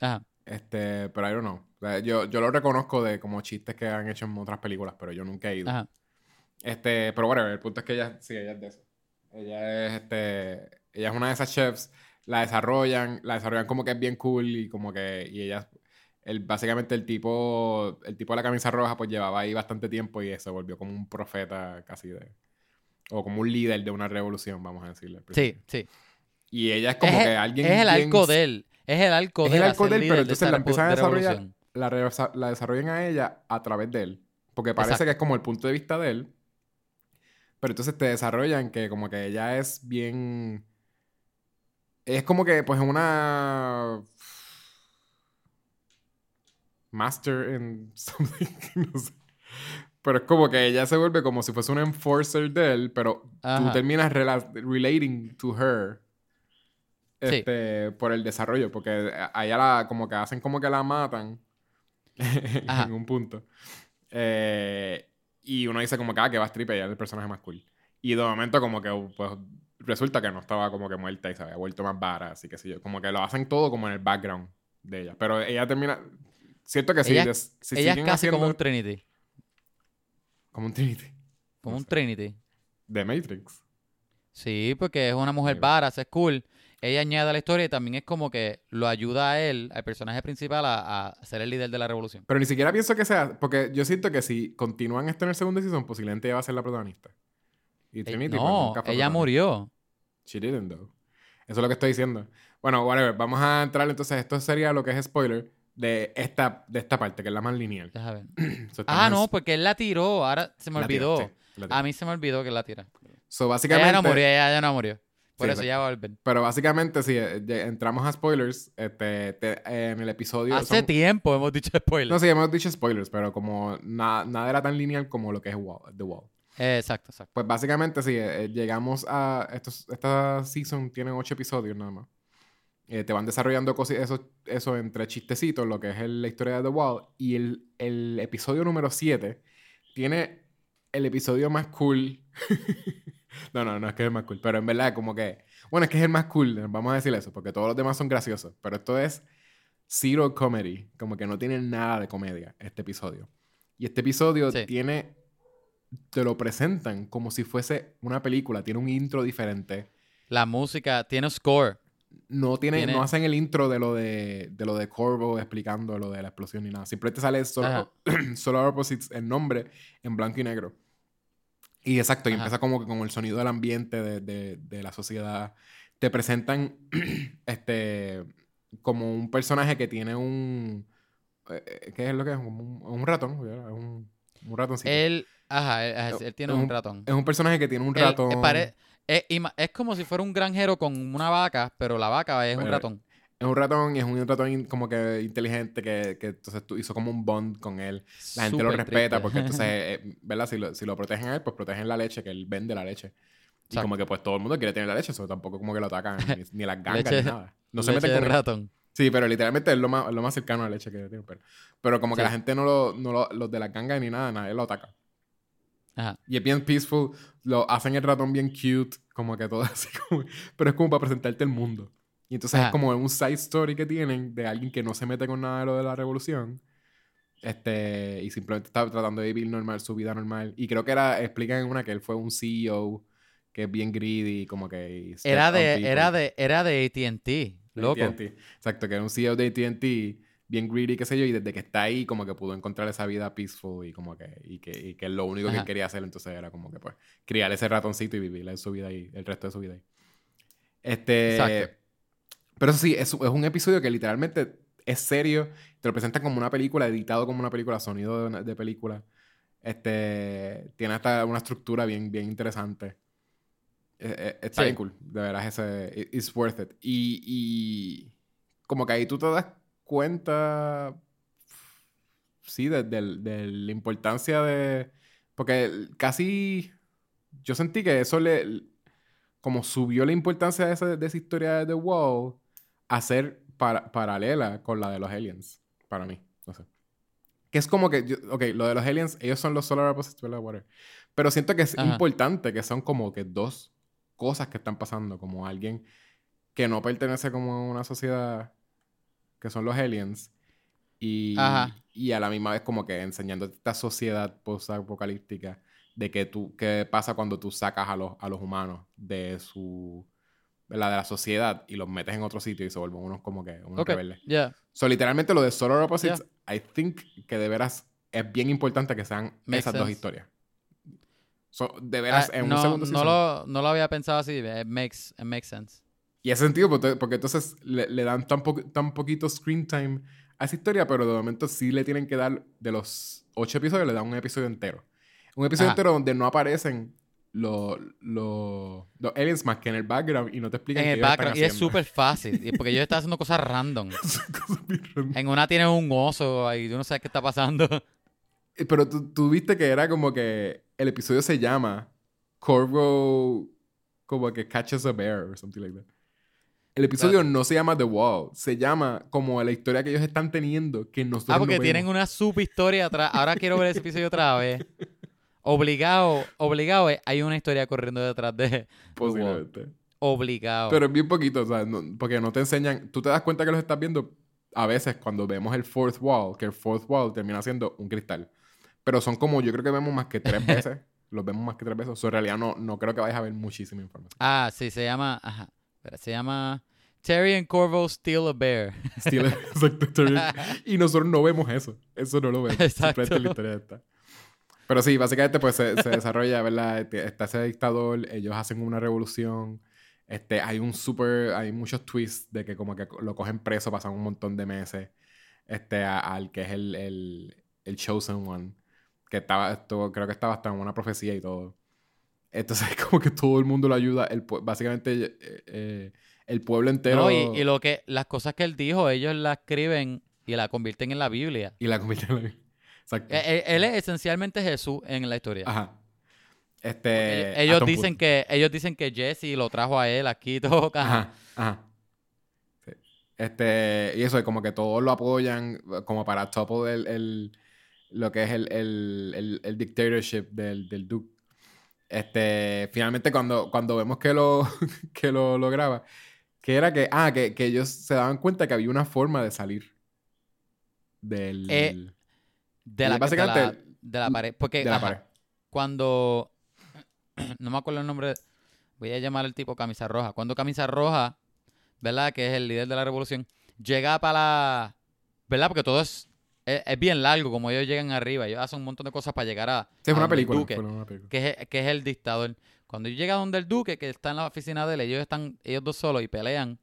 Ajá. Este, pero I don't know. yo, yo lo reconozco de como chistes que han hecho en otras películas, pero yo nunca he ido. Ajá. Este, pero bueno, el punto es que ella, sí, ella es de eso. Ella es, este, ella es una de esas chefs, la desarrollan, la desarrollan como que es bien cool y como que, y ella, el, básicamente el tipo, el tipo de la camisa roja pues llevaba ahí bastante tiempo y se volvió como un profeta casi de, o como un líder de una revolución, vamos a decirle. Sí, sí. Y ella es como que alguien. Es el arco de él. Es el arco de él. Es el arco de él, pero entonces la empiezan a desarrollar. La, la, desarrollan a ella a través de él. Porque parece que es como el punto de vista de él. Pero entonces te desarrollan que como que ella es bien... Es como que pues una... Master in *laughs* something. no sé. Pero es como que ella se vuelve como si fuese un enforcer de él, pero tú terminas relating to her este, por el desarrollo, porque a ella la, como que hacen como que la matan *laughs* en un punto. Eh, y uno dice como que, ah, que va a strip, ella es el personaje más cool. Y de momento como que, pues, resulta que no estaba como que muerta y se había vuelto más vara, así que sí, como que lo hacen todo como en el background de ella. Pero ella termina, siento que sí, ella, ella es casi como un Trinity. Como un Trinity. Como un Trinity. De Matrix. Sí, porque es una mujer vara, es cool. Ella añade a la historia y también es como que lo ayuda a él, al personaje principal, a, ser el líder de la revolución. Pero ni siquiera pienso que sea, porque yo siento que si continúan esto en el segundo season, posiblemente ella va a ser la protagonista. Y eh, Trinity, no, pues, ella murió. She didn't, though. Eso es lo que estoy diciendo. Bueno, whatever. Vamos a entrar entonces. Esto sería lo que es spoiler de esta, de esta parte, que es la más lineal. *clears throat* ah, no, porque él la tiró. Ahora se me olvidó. a mí se me olvidó que la tira. So, básicamente... Ella no murió, ella, no murió. Por eso ya va a volver. Pero básicamente, si eh, entramos a spoilers, este, en el episodio. Hace tiempo hemos dicho spoilers. No, sí, hemos dicho spoilers, pero como nada era tan lineal como lo que es The Wall. exacto, exacto. Pues básicamente, sí, eh, llegamos a. Estos, esta season tiene ocho episodios nada más. Eh, te van desarrollando cosas, eso, eso entre chistecitos, lo que es la historia de The Wall. Y el, el episodio número 7 tiene el episodio más cool. *laughs* no, no, no es que es el más cool, pero en verdad como que... Bueno, es que es el más cool, vamos a decir eso, porque todos los demás son graciosos, pero esto es zero comedy, como que no tiene nada de comedia este episodio. Y este episodio tiene, te lo presentan como si fuese una película, tiene un intro diferente. La música tiene score no tiene, no hacen el intro de lo de, de lo de Corvo explicando lo de la explosión ni nada. Simplemente sale solo, Solar Opposites el nombre en blanco y negro. Y exacto, y empieza como que con el sonido del ambiente de, de, de la sociedad. Te presentan *clears throat* este como un personaje que tiene un eh, ¿qué es lo que es? Un, un ratón, un, un ratoncito. Él, ajá, él, tiene un, ratón. Es un personaje que tiene un ratón. Es, es, como si fuera un granjero con una vaca, pero la vaca es un ratón. Es un ratón y es un ratón como que inteligente que, que entonces hizo como un bond con él. La gente lo respeta porque entonces, *laughs* eh, ¿verdad? Si lo, si lo protegen a él, pues protegen la leche, que él vende la leche. Y como que pues todo el mundo quiere tener la leche, eso tampoco como que lo atacan, ni, *laughs* las gangas, ni nada. No se meten con ratón. Sí, pero literalmente es lo más, lo más cercano a la leche que tiene. Pero, pero como que la gente no lo, no lo, los de las gangas ni nada, nadie lo ataca. Y es bien peaceful. Lo hacen el ratón bien cute, como que todo *laughs* así como... Pero es como para presentarte el mundo. Y entonces es como un side story que tienen de alguien que no se mete con nada de lo de la revolución. Este, y simplemente está tratando de vivir normal, su vida normal. Y creo que era, explican en una que él fue un CEO que es bien greedy, como que... Era de, era de, era de AT&T, loco. Exacto, que era un CEO de AT&T bien greedy, qué sé yo, y desde que está ahí, como que pudo encontrar esa vida peaceful y como que, y que, y que lo único que quería hacer entonces era como que, pues, criar ese ratoncito y vivir su vida ahí, el resto de su vida ahí. Este. Exacto. Pero eso sí, es, es un episodio que literalmente es serio, te lo presentan como una película, editado como una película, sonido de, película. Este. Tiene hasta una estructura bien, bien interesante. E, e, está bien cool, de verdad, ese. It's worth it. Y, y. Como que ahí tú te das cuenta, sí, de, la importancia de... Porque casi yo sentí que eso le... Como subió la importancia de esa, de esa historia de The Wall a ser paralela con la de los aliens, para mí. No sé. Que es como que, ok, lo de los aliens, ellos son los solar opposites, ¿verdad? Pero siento que es importante que son como que dos cosas que están pasando, como alguien que no pertenece como a una sociedad que son los aliens, y, y a la misma vez como que enseñando esta sociedad post-apocalíptica de que tú, qué pasa cuando tú sacas a los, a los humanos de su, la de la sociedad y los metes en otro sitio y se vuelven unos como que unos rebeldes. Yeah. So, literalmente lo de Solar Opposites, I think que de veras es bien importante que sean esas dos historias. de veras, ah, en no, un segundo no lo, no lo había pensado así, it makes, it makes sense. Y hace sentido porque, entonces le, dan tan, tan poquito screen time a esa historia, pero de momento sí le tienen que dar, de los ocho episodios, le dan un episodio entero. Un episodio entero donde no aparecen los, los, aliens más que en el background y no te explican En el background, y es súper fácil, *laughs* porque ellos están haciendo cosas *laughs* random. En una tienen un oso ahí, tú no sabes qué está pasando. Eh, pero tú, tú viste que era como que el episodio se llama Corvo como que catches a bear or something like that. El episodio no se llama The Wall, se llama como la historia que ellos están teniendo que nosotros Ah, porque tienen una subhistoria atrás. Ahora quiero ver ese episodio otra vez. *laughs* Obligado, obligado, eh, hay una historia corriendo detrás de Posiblemente. Obligado. Pero es bien poquito, o sea, porque no te enseñan. Tú te das cuenta que los estás viendo a veces cuando vemos el fourth wall, que el fourth wall termina siendo un cristal. Pero son como, yo creo que vemos más que tres veces. *laughs* los vemos más que tres veces. O en realidad no, no creo que vayas a ver muchísima información. Ah, sí, se llama. Ajá se llama Terry and Corvo Steal a Bear. *laughs* Steal a, exacto, Terry. *laughs* y nosotros no vemos eso. Eso no lo vemos. Exacto. La historia esta. Pero sí, básicamente pues se, desarrolla, ¿verdad? Este, está ese dictador, ellos hacen una revolución. Este, hay un súper, hay muchos twists de que como que lo cogen preso, pasan un montón de meses. Este, al que es el, el, el Chosen One. Que estaba, creo que estaba hasta en una profecía y todo. Entonces, *laughs* como que todo el mundo lo ayuda. El, básicamente, eh, eh, el pueblo entero. y, lo que, las cosas que él dijo, ellos las escriben y la convierten en la Biblia. Y la convierten en la Biblia. Exacto. E, e, él, es esencialmente Jesús en la historia. Ajá. Este, ellos, dicen que ellos dicen que Jesse lo trajo a él aquí *laughs* todo. Ajá, ajá. Este, y eso, es como que todos lo apoyan como para topo el, el lo que es el, el, el, dictatorship del, del Duke. Este, finalmente cuando, cuando vemos que lo, *laughs* que lo lograba, que era que, ah, que, que, ellos se daban cuenta que había una forma de salir del... Eh, de, la, básicamente, de, la, pared. Porque cuando... *clears throat* No me acuerdo el nombre. Voy a llamar al tipo Camisa Roja. Cuando Camisa Roja, ¿verdad? Que es el líder de la revolución, llega para la... ¿Verdad? Porque todo es es, bien largo como ellos llegan arriba. Ellos hacen un montón de cosas para llegar a. es una película, Que, es, que es el dictador. Cuando llega donde el duque, que está en la oficina de él, ellos están, ellos dos solos y pelean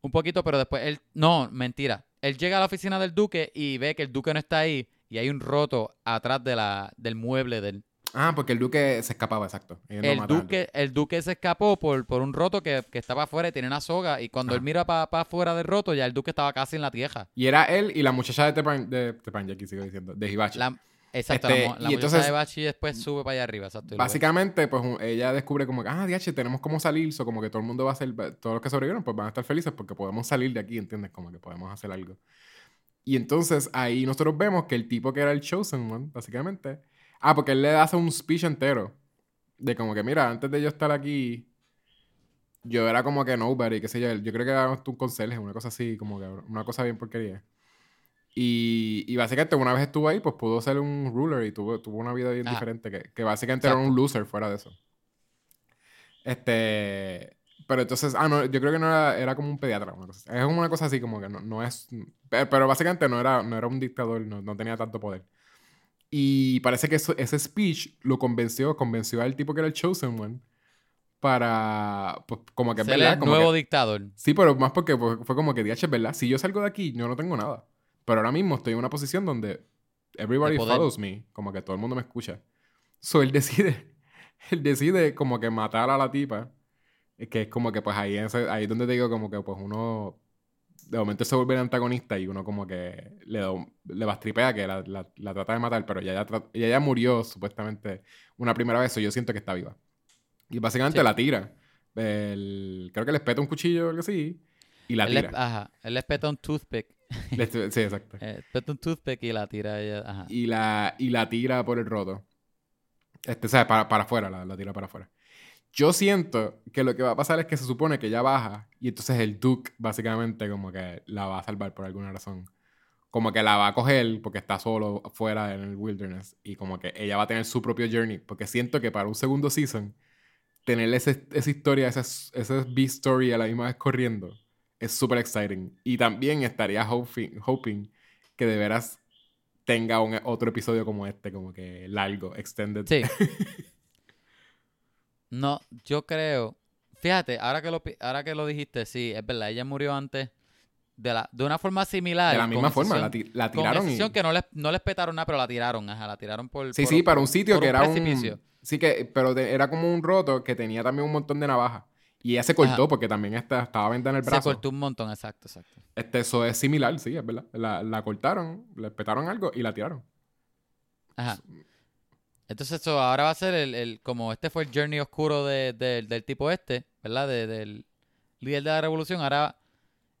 un poquito, pero después él. No, mentira. Él llega a la oficina del duque y ve que el duque no está ahí y hay un roto atrás de la, del mueble del, Ah, porque el duque se escapaba, exacto. El, duque, el duque se escapó por, por un roto que, estaba afuera y tenía una soga. Y cuando él mira para afuera del roto, ya el duque estaba casi en la tierra. Y era él y la muchacha de Tepan, de Tepan, aquí sigo diciendo, de Hibachi. exacto, la, este, muchacha de Hibachi después sube para allá arriba, exacto. Básicamente, pues ella descubre como que, ah, DH, tenemos como salir, so como que todo el mundo va a ser, todos los que sobrevivieron, pues van a estar felices porque podemos salir de aquí, ¿entiendes? Como que podemos hacer algo. Y entonces ahí nosotros vemos que el tipo que era el Chosen One, básicamente, Ah, porque él le hace un speech entero. De como que, mira, antes de yo estar aquí, yo era como que nobody, qué sé yo. Yo creo que era un conserje, una cosa así, como que una cosa bien porquería. Y, y básicamente una vez estuvo ahí, pues pudo ser un ruler y tuvo, tuvo una vida bien diferente, que, que básicamente era un loser fuera de eso. Este... Pero entonces, ah, no, yo creo que no era, era como un pediatra, una cosa Es como una cosa así, como que no, no es... Pero, básicamente no era, no era un dictador, no, no tenía tanto poder. Y parece que ese speech lo convenció, convenció al tipo que era el Chosen One para, pues, como que, ¿verdad? El nuevo dictador. Sí, pero más porque fue, como que, es ¿verdad? Si yo salgo de aquí, yo no tengo nada. Pero ahora mismo estoy en una posición donde everybody follows me, como que todo el mundo me escucha. So, él *laughs* decide, él decide como que matar a la tipa. Que es como que, pues, ahí, ahí es donde te digo como que, pues, uno de momento se vuelve el antagonista y uno como que le, le bastripea que la, la, trata de matar, pero ella ya, ella ya murió supuestamente una primera vez, o yo siento que está viva. Y básicamente la tira. El, creo que le espeta un cuchillo o algo así y la tira. ajá, él le espeta un toothpick. sí, exacto. *laughs* Eh, espeta un toothpick y la tira ella, ajá. Y la, y la tira por el roto. Este, ¿sabes? Para, para afuera, la, la tira para afuera. Yo siento que lo que va a pasar es que se supone que ella baja y entonces el Duke básicamente como que la va a salvar por alguna razón. Como que la va a coger porque está solo fuera en el wilderness y como que ella va a tener su propio journey. Porque siento que para un segundo season, tener esa historia, esa, esa B-story a la misma vez corriendo, es súper exciting. Y también estaría hoping, hoping que de veras tenga un, otro episodio como este, como que largo, extended. Sí. *laughs* No, yo creo. Fíjate, ahora que lo, ahora que lo dijiste, sí, es verdad, ella murió antes de, la, de una forma similar. De la misma forma, la, tiraron. y... que no les, no les petaron nada, pero la tiraron, ajá, la tiraron por. Sí, sí, para un sitio que era un. Sí, que, pero era como un roto que tenía también un montón de navajas. Y ella se cortó porque también está, estaba venda en el brazo. Se cortó un montón, exacto, exacto. Este, eso es similar, sí, es verdad. La, la cortaron, le petaron algo y la tiraron. Ajá. Entonces, eso ahora va a ser el, el, como este fue el journey oscuro de, del tipo este, ¿verdad? del líder de la revolución. Ahora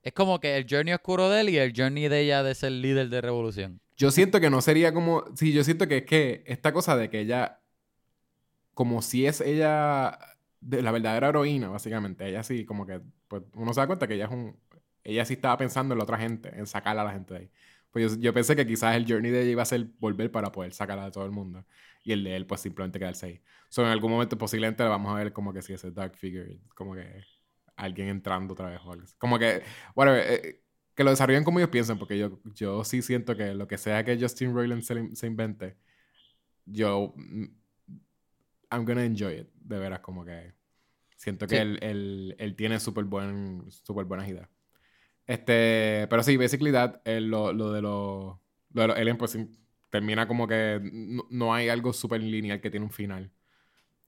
es como que el journey oscuro de él y el journey de ella de ser líder de revolución. Yo siento que no sería como. Sí, yo siento que es que esta cosa de que ella. Como si es ella. De la verdadera heroína, básicamente. Ella sí, como que. Pues uno se da cuenta que ella es un. Ella sí estaba pensando en la otra gente, en sacar a la gente de ahí. Pues yo, pensé que quizás el journey de ella iba a ser volver para poder sacarla de todo el mundo. Y el de él, pues simplemente quedarse ahí. So, en algún momento posiblemente le vamos a ver como que si ese dark figure, como que alguien entrando otra vez o algo. Como que, bueno, eh, que lo desarrollen como ellos piensan, porque yo, yo sí siento que lo que sea que Justin Roiland se, invente, yo. Mm, I'm gonna enjoy it, de veras, como que. Siento que él, él, tiene súper buen, super buenas ideas. Este, pero sí, basically that, lo, lo, de los lo de los aliens, pues termina como que no, hay algo súper lineal que tiene un final.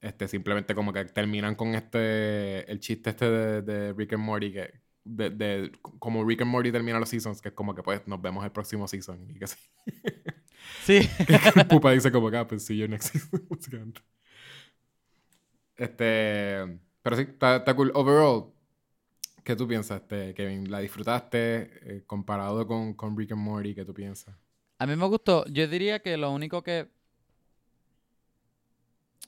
este, simplemente como que terminan con este, el chiste este de, Rick and Morty, que, de, de, como Rick and Morty termina los seasons, que es como que pues nos vemos el próximo season y que sí. *laughs* Sí. *laughs* pupa dice como que, ah, pues sí, yo next season, *laughs* Este, pero sí, está, cool. Overall, ¿qué tú piensas, Kevin? ¿La disfrutaste eh, comparado con, con Rick and Morty? ¿Qué tú piensas? A mí me gustó. Yo diría que lo único que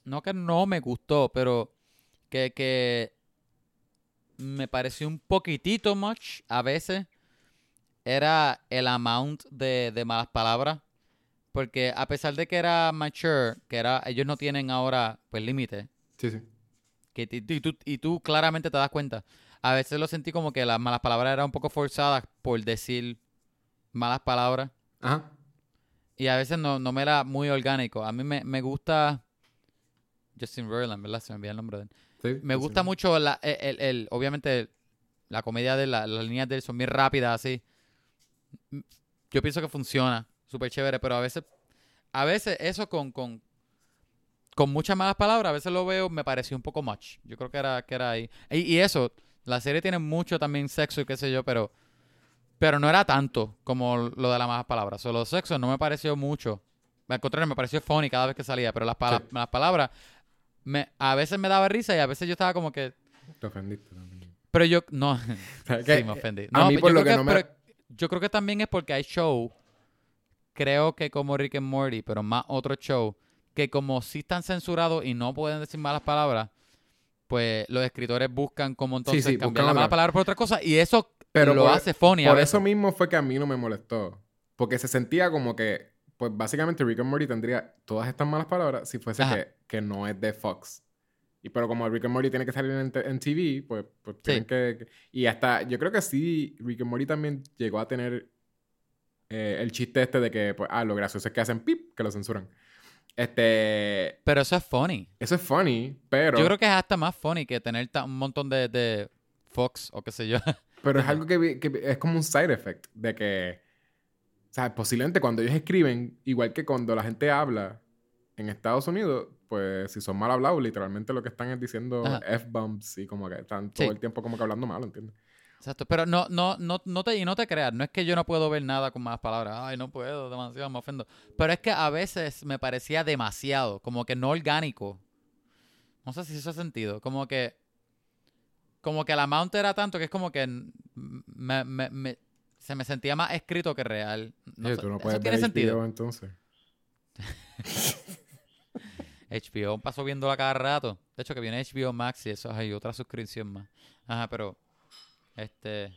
no que no me gustó, pero que, que me pareció un poquitito much a veces era el amount de, de, malas palabras. Porque a pesar de que era mature, que era, ellos no tienen ahora pues límite. Sí, sí. Que, y, tú, y tú claramente te das cuenta. A veces lo sentí como que las malas palabras eran un poco forzadas por decir malas palabras. Ajá. Y a veces no, no me era muy orgánico. A mí me, me gusta Justin Roiland, ¿verdad? Se me envía el nombre de él. me gusta mucho, la, el, el, obviamente, la comedia de la, las líneas de él son muy rápidas, así. Yo pienso que funciona, súper chévere, pero a veces, a veces eso con, con, con muchas malas palabras, a veces lo veo, me pareció un poco much. Yo creo que era, que era ahí. Y, eso, la serie tiene mucho también sexo y qué sé yo, pero, pero no era tanto como lo de las malas palabras. Solo sexo no me pareció mucho. Al contrario, me pareció funny cada vez que salía, pero las, las palabras me, a veces me daba risa y a veces yo estaba como que... Te ofendiste también. Pero yo, no, *laughs* sí me ofendí. No, a mí por yo, lo creo que, yo creo que también es porque hay show, creo que como Rick and Morty, pero más otro show, que como sí están censurados y no pueden decir malas palabras, pues los escritores buscan como entonces cambiar las malas palabras por otra cosa y eso pero lo hace funny. Por eso mismo fue que a mí no me molestó. Porque se sentía como que pues básicamente Rick and Morty tendría todas estas malas palabras si fuese que, que, no es de Fox. Y pero como Rick and Morty tiene que salir en, en TV, pues, pues tienen que, Y hasta, yo creo que sí, Rick and Morty también llegó a tener eh, el chiste este de que, pues, ah, lo gracioso es que hacen pip, que lo censuran. Este... Pero eso es funny. Eso es funny, pero... Yo creo que es hasta más funny que tener un montón de, de Fox o qué sé yo. *laughs* Pero es algo que, que es como un side effect de que o sea, posiblemente cuando ellos escriben, igual que cuando la gente habla en Estados Unidos, pues si son mal hablados, literalmente lo que están es diciendo F-bombs y como que están todo el tiempo como que hablando mal, ¿entiendes? Exacto, pero no, no, no, no te, y no te creas, no es que yo no puedo ver nada con más palabras, ay, no puedo, demasiado, me ofendo. Pero es que a veces me parecía demasiado, como que no orgánico. No sé si eso ha sentido, como que, como que la amount era tanto que es como que me, me se me sentía más escrito que real. No, tú no puedes ¿Eso tiene sentido entonces. *laughs* HBO pasó viéndola cada rato. De hecho, que viene HBO Max y eso hay otra suscripción más. Ajá, pero. Este.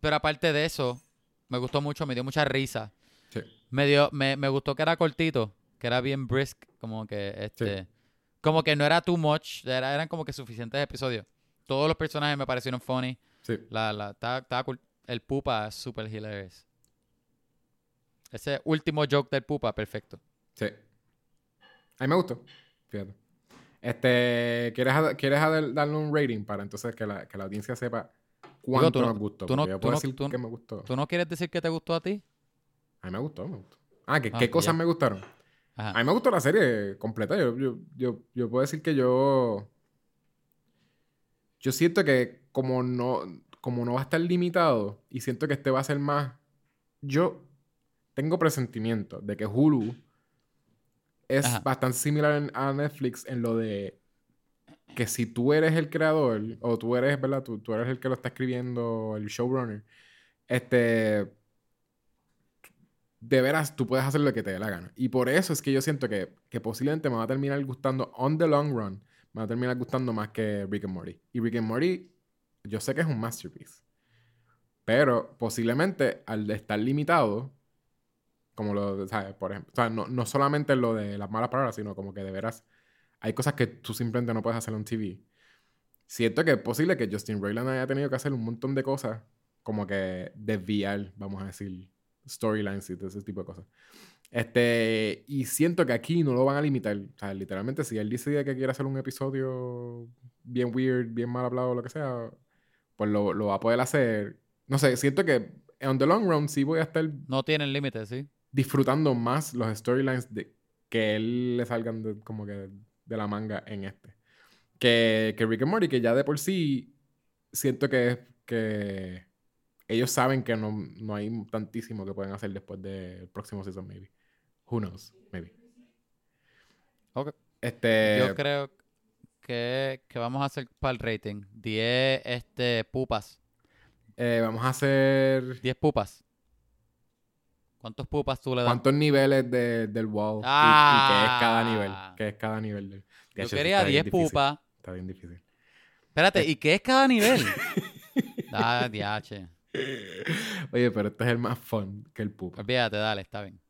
Pero aparte de eso, me gustó mucho, me dio mucha risa. Sí. Me dio, me, me gustó que era cortito, que era bien brisk, como que este. Como que no era too much, eran como que suficientes episodios. Todos los personajes me parecieron funny. Sí. La, la, estaba, estaba cool. El pupa es super hilarious. Ese último joke del pupa, perfecto. Sí. A mí me gustó. Fíjate. Este, ¿quieres, ¿quieres darle un rating para entonces que la, que la audiencia sepa cuánto nos gustó? Tú no, tú no, que me gustó. ¿Tú no quieres decir que te gustó a ti? A mí me gustó, me gustó. Ah, ¿qué, ah, ¿qué cosas me gustaron? A mí me gustó la serie completa. Yo, yo, yo, yo puedo decir que yo... Yo siento que como no como no va a estar limitado y siento que este va a ser más... Yo tengo presentimiento de que Hulu es bastante similar a Netflix en lo de que si tú eres el creador o tú eres, ¿verdad? Tú, tú eres el que lo está escribiendo, el showrunner, este... De veras, tú puedes hacer lo que te dé la gana. Y por eso es que yo siento que, que posiblemente me va a terminar gustando, on the long run, me va a terminar gustando más que Rick and Morty. Y Rick and Morty yo sé que es un masterpiece. Pero posiblemente al estar limitado, como lo, ¿sabes? Por ejemplo, o sea, no, no solamente lo de las malas palabras, sino como que de veras hay cosas que tú simplemente no puedes hacer en TV. Siento que es posible que Justin Roiland haya tenido que hacer un montón de cosas, como que desviar, vamos a decir, storylines y todo ese tipo de cosas. Este, y siento que aquí no lo van a limitar. O sea, literalmente, si él dice que quiere hacer un episodio bien weird, bien mal hablado, lo que sea, pues lo, lo, va a poder hacer. No sé, siento que en the long run sí voy a estar. No tienen límites, sí. Disfrutando más los storylines de que él le salgan como que de la manga en este. Que, que Rick and Morty, que ya de por sí siento que, que ellos saben que no, no hay tantísimo que pueden hacer después del próximo season, maybe. Who knows, maybe. Ok. Este... Yo creo que, que vamos a hacer para el rating 10 este, pupas. Eh, vamos a hacer... 10 pupas. ¿Cuántos pupas tú le das? ¿Cuántos niveles de, del wall? y, qué es cada nivel. Ah. ¿Qué es cada nivel? Yo quería 10 pupas. Está bien difícil. Espérate, ¿y qué es cada nivel? *laughs* ah, diache. Oye, pero este es el más fun que el pupa. Olvídate, dale, está bien.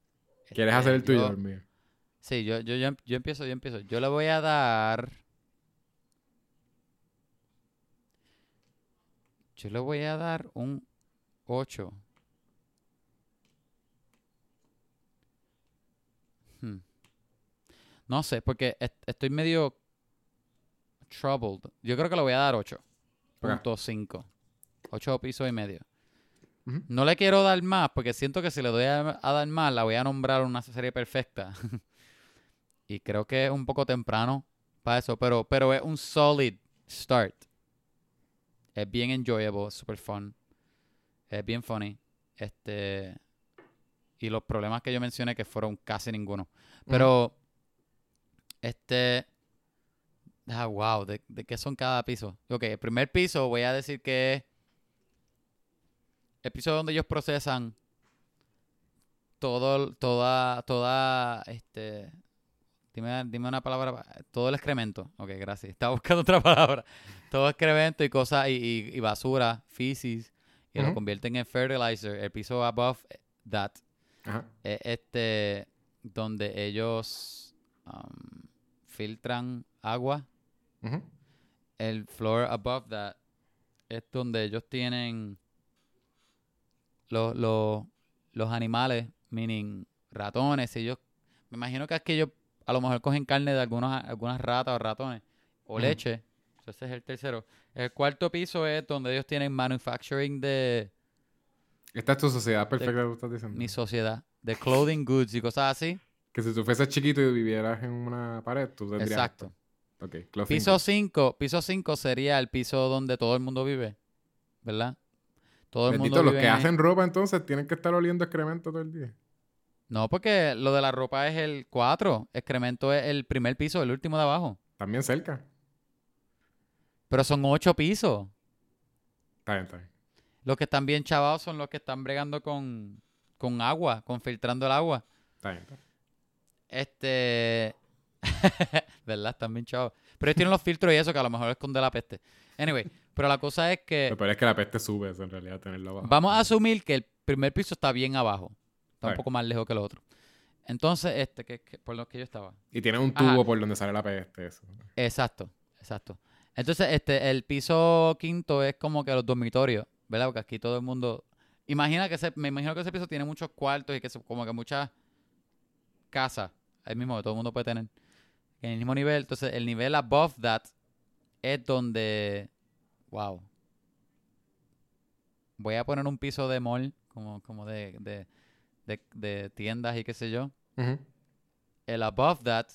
¿Quieres hacer el tuyo o el mío? Sí, yo, yo, yo, yo empiezo, yo empiezo. Yo le voy a dar... Yo le voy a dar un 8. Hmm. No sé, porque estoy medio troubled. Yo creo que le voy a dar 8.5. 8 pisos y medio. No le quiero dar más porque siento que si le doy a, dar más la voy a nombrar una serie perfecta. *laughs* y creo que es un poco temprano para eso, pero, pero es un solid start. Es bien enjoyable, super fun. Es bien funny. Este. Y los problemas que yo mencioné que fueron casi ninguno. Pero. Este. Ah, wow. ¿De, ¿De, qué son cada piso? Ok, el primer piso voy a decir que es. El piso donde ellos procesan todo, toda, toda, este, Dime, dime, una palabra. Todo el excremento. Ok, gracias. Estaba *laughs* buscando otra palabra. Todo excremento y cosas, y, y, basura, feces, y lo convierten en fertilizer. El piso above that. Es este, donde ellos um, filtran agua. El floor above that es donde ellos tienen los, los, los animales, meaning ratones. Ellos, me imagino que es que ellos a lo mejor cogen carne de algunos, algunas ratas o ratones o leche. ese es el tercero. El cuarto piso es donde ellos tienen manufacturing de... Esta es tu sociedad perfecta que estás diciendo. Mi sociedad. De clothing goods y cosas así. Que si tú fueses chiquito y vivieras en una pared, tú tendrías... Exacto. Ok, Piso 5. Piso 5 sería el piso donde todo el mundo vive. ¿Verdad? Todo el mundo los que hacen ropa entonces tienen que estar oliendo excremento todo el día. No, porque lo de la ropa es el 4. Excremento es el primer piso, el último de abajo. También cerca. Pero son 8 pisos. Está bien, está bien. Los que están bien chavados son los que están bregando con, con agua, con filtrando el agua. Está bien, está bien. Este. *laughs* ¿Verdad? Están bien chavados. Pero ellos tienen los filtros y eso que a lo mejor esconde la peste. Anyway, pero la cosa es que. Pero es que la peste sube, eso en realidad, tenerlo abajo. Vamos a asumir que el primer piso está bien abajo. Está un poco más lejos que el otro. Entonces, este, que, por lo que yo estaba. Y tiene un tubo por donde sale la peste, eso. Exacto, exacto. Entonces, este, el piso quinto es como que los dormitorios, ¿verdad? Porque aquí todo el mundo. Imagina que ese, me imagino que ese piso tiene muchos cuartos y que como que muchas casas. Ahí mismo que todo el mundo puede tener. En el mismo nivel. Entonces, el nivel above that es donde. Wow. Voy a poner un piso de mall, como, como de, de de, tiendas y qué sé yo. El above that.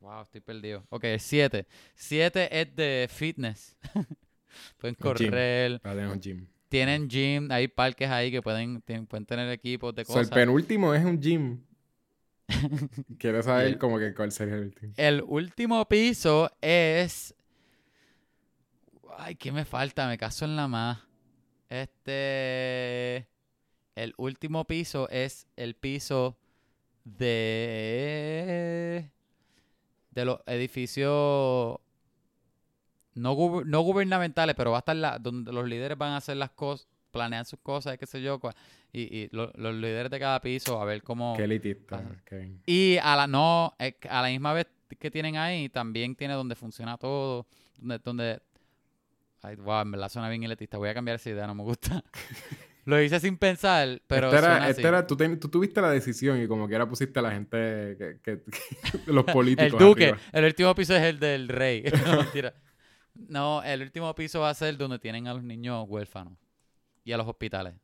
Wow, estoy perdido. Ok, el 7. 7 es de fitness. *laughs* pueden correr. un gym. Tienen gym, hay parques ahí que pueden, pueden tener equipos de cosas. el penúltimo es un gym. *laughs* Quiero *laughs* saber como que cuál sería el último. El último piso es. Ay, ¿qué me falta? Me caso en la más. Este. El último piso es el piso de, de los edificios no, no gubernamentales, pero va a estar la, donde los líderes van a hacer las cosas, planean sus cosas, qué sé yo, y, y los líderes de cada piso a ver cómo... Qué elitista, Y a la, no, a la misma vez que tienen ahí, también tiene donde funciona todo, donde... donde ay, wow, me la suena bien elitista, voy a cambiar esa idea, no me gusta. *laughs* Lo hice sin pensar, pero. Esta era, tú, tuviste la decisión y como que ahora pusiste a la gente que, *laughs* los políticos. el duque. El último piso es el del rey. *laughs* no, mentira. No, el último piso va a ser donde tienen a los niños huérfanos y a los hospitales.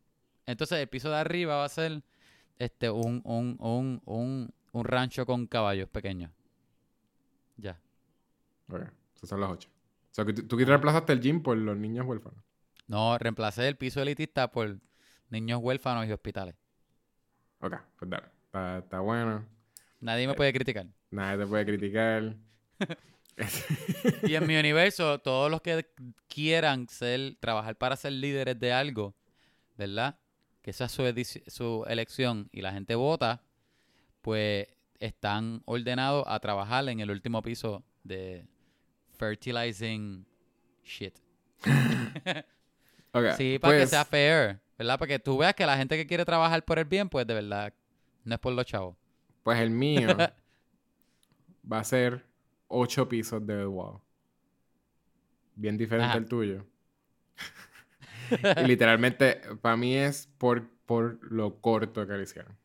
Entonces, el piso de arriba va a ser este un, un, un, un, un rancho con caballos pequeños. Ya. Ok, esas son las ocho. O sea, que tú, reemplazaste el gym por los niños huérfanos. No, reemplacé el piso elitista por niños huérfanos y hospitales. Ok, pues dale. Está, bueno. Nadie me puede criticar. Nadie te puede criticar. *laughs* y en mi universo, todos los que quieran ser, trabajar para ser líderes de algo, ¿verdad? Que esa es su, su elección y la gente vota, pues están ordenados a trabajar en el último piso de fertilizing shit. sí, para que pues sea fair, ¿verdad? Para que tú veas que la gente que quiere trabajar por el bien, pues de verdad, no es por los chavos. Pues el mío *laughs* va a ser ocho pisos de wow. Bien diferente al tuyo. *laughs* y literalmente, para mí es por, por lo corto que lo hicieron.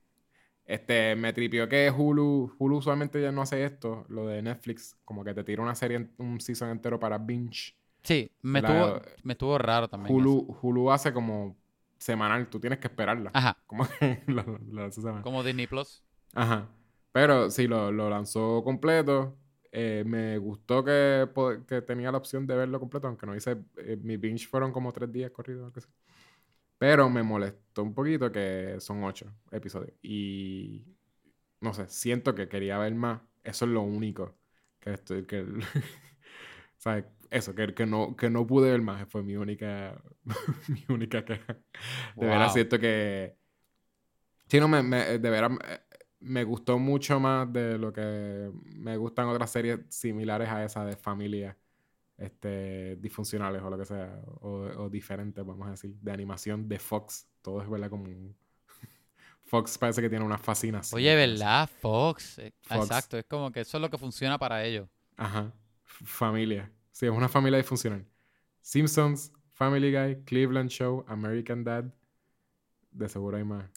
Este, me tripió que Hulu, Hulu usualmente ya no hace esto, lo de Netflix, como que te tira una serie, un season entero para binge. Sí, me, estuvo, me estuvo raro también. Hulu, Hulu hace como semanal, tú tienes que esperarla. Ajá. Como que *laughs* lo, Como Disney Plus. Ajá. Pero sí, lo, lo lanzó completo. Eh, me gustó que, que, tenía la opción de verlo completo, aunque no hice. Eh, mi binge fueron como tres días corridos, Pero me molestó un poquito que son ocho episodios. Y. No sé, siento que quería ver más. Eso es lo único que estoy. Que, *laughs* ¿sabes? Eso, que, que, no, que no pude ver más. Fue mi única. *laughs* mi única queja. De veras siento que. Sí, no, me, me de veras me gustó mucho más de lo que me gustan otras series similares a esa de familia este, disfuncionales o lo que sea, o, diferentes, vamos a decir, de animación de Fox. Todo es, ¿verdad? Como *laughs* Fox parece que tiene una fascinación. Oye, ¿verdad? Fox. Eh, exacto, es como que eso es lo que funciona para ellos. Ajá. familia. Sí, es una familia disfuncional. Simpsons, Family Guy, Cleveland Show, American Dad. De seguro hay más.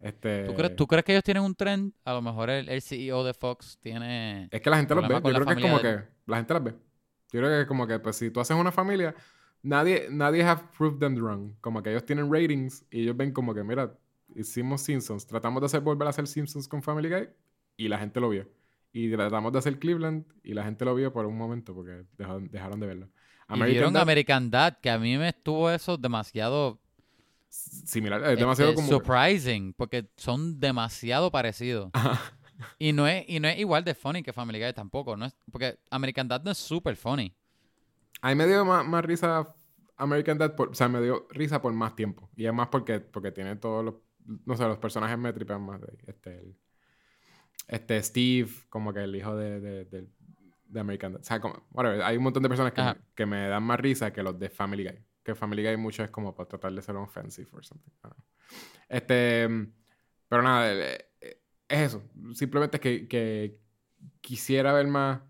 Este... ¿Tú, crees, que ellos tienen un trend? A lo mejor el, CEO de Fox tiene. Es que la gente los ve. Yo creo que es como que la gente las ve. Yo creo que es como que, pues, si tú haces una familia, nadie, nadie have proved them wrong. Como que ellos tienen ratings y ellos ven como que, mira, hicimos Simpsons, tratamos de hacer volver a hacer Simpsons con Family Guy y la gente lo vio. Y tratamos de hacer Cleveland y la gente lo vio por un momento porque dejaron, de verlo. American y vieron Dad, American Dad, que a mí me estuvo eso demasiado similar. Es demasiado este, como. Surprising, porque son demasiado parecidos. y no, es, y no es igual de funny que Family Guy tampoco. No es, porque American Dad no es super funny. A mí me dio más, risa American Dad, o sea, me dio risa por más tiempo. Y es más porque, porque tiene todos los. No sé, los personajes me tripean más. De, este, este Steve, como que el hijo de, de, American Dad. O sea, como, hay un montón de personas que que me dan más risa que los de Family Guy que Family Guy mucho es como para tratar de ser offensive or something. Este, pero nada, eh, eh, es eso. Simplemente es que, que, quisiera ver más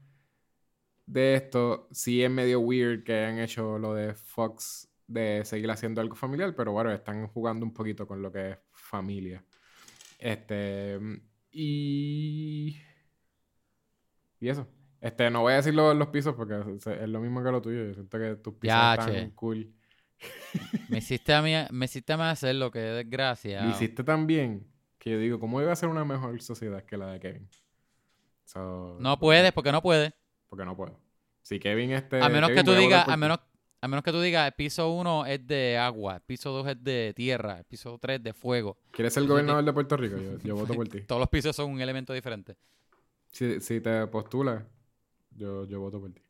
de esto. Sí es medio weird que hayan hecho lo de Fox de seguir haciendo algo familiar, pero bueno, están jugando un poquito con lo que es familia. Este, y... Y eso. Este, no voy a decirlo en los pisos porque es lo mismo que lo tuyo. Yo siento que tus pisos están cool. Me hiciste a mí, me hiciste a hacer lo que es desgracia. Me hiciste tan bien que yo digo, ¿cómo iba a ser una mejor sociedad que la de Kevin? no puedes, porque no puedes. Porque no puedo. Si Kevin este... A menos que tú digas, a menos, a menos que tú digas, el piso 1 es de agua, el piso 2 es de tierra, el piso 3 de fuego. ¿Quieres ser el gobernador de Puerto Rico? Yo, *laughs* voto por ti. Todos los pisos son un elemento diferente. Si, si te postulas, yo, yo voto por ti.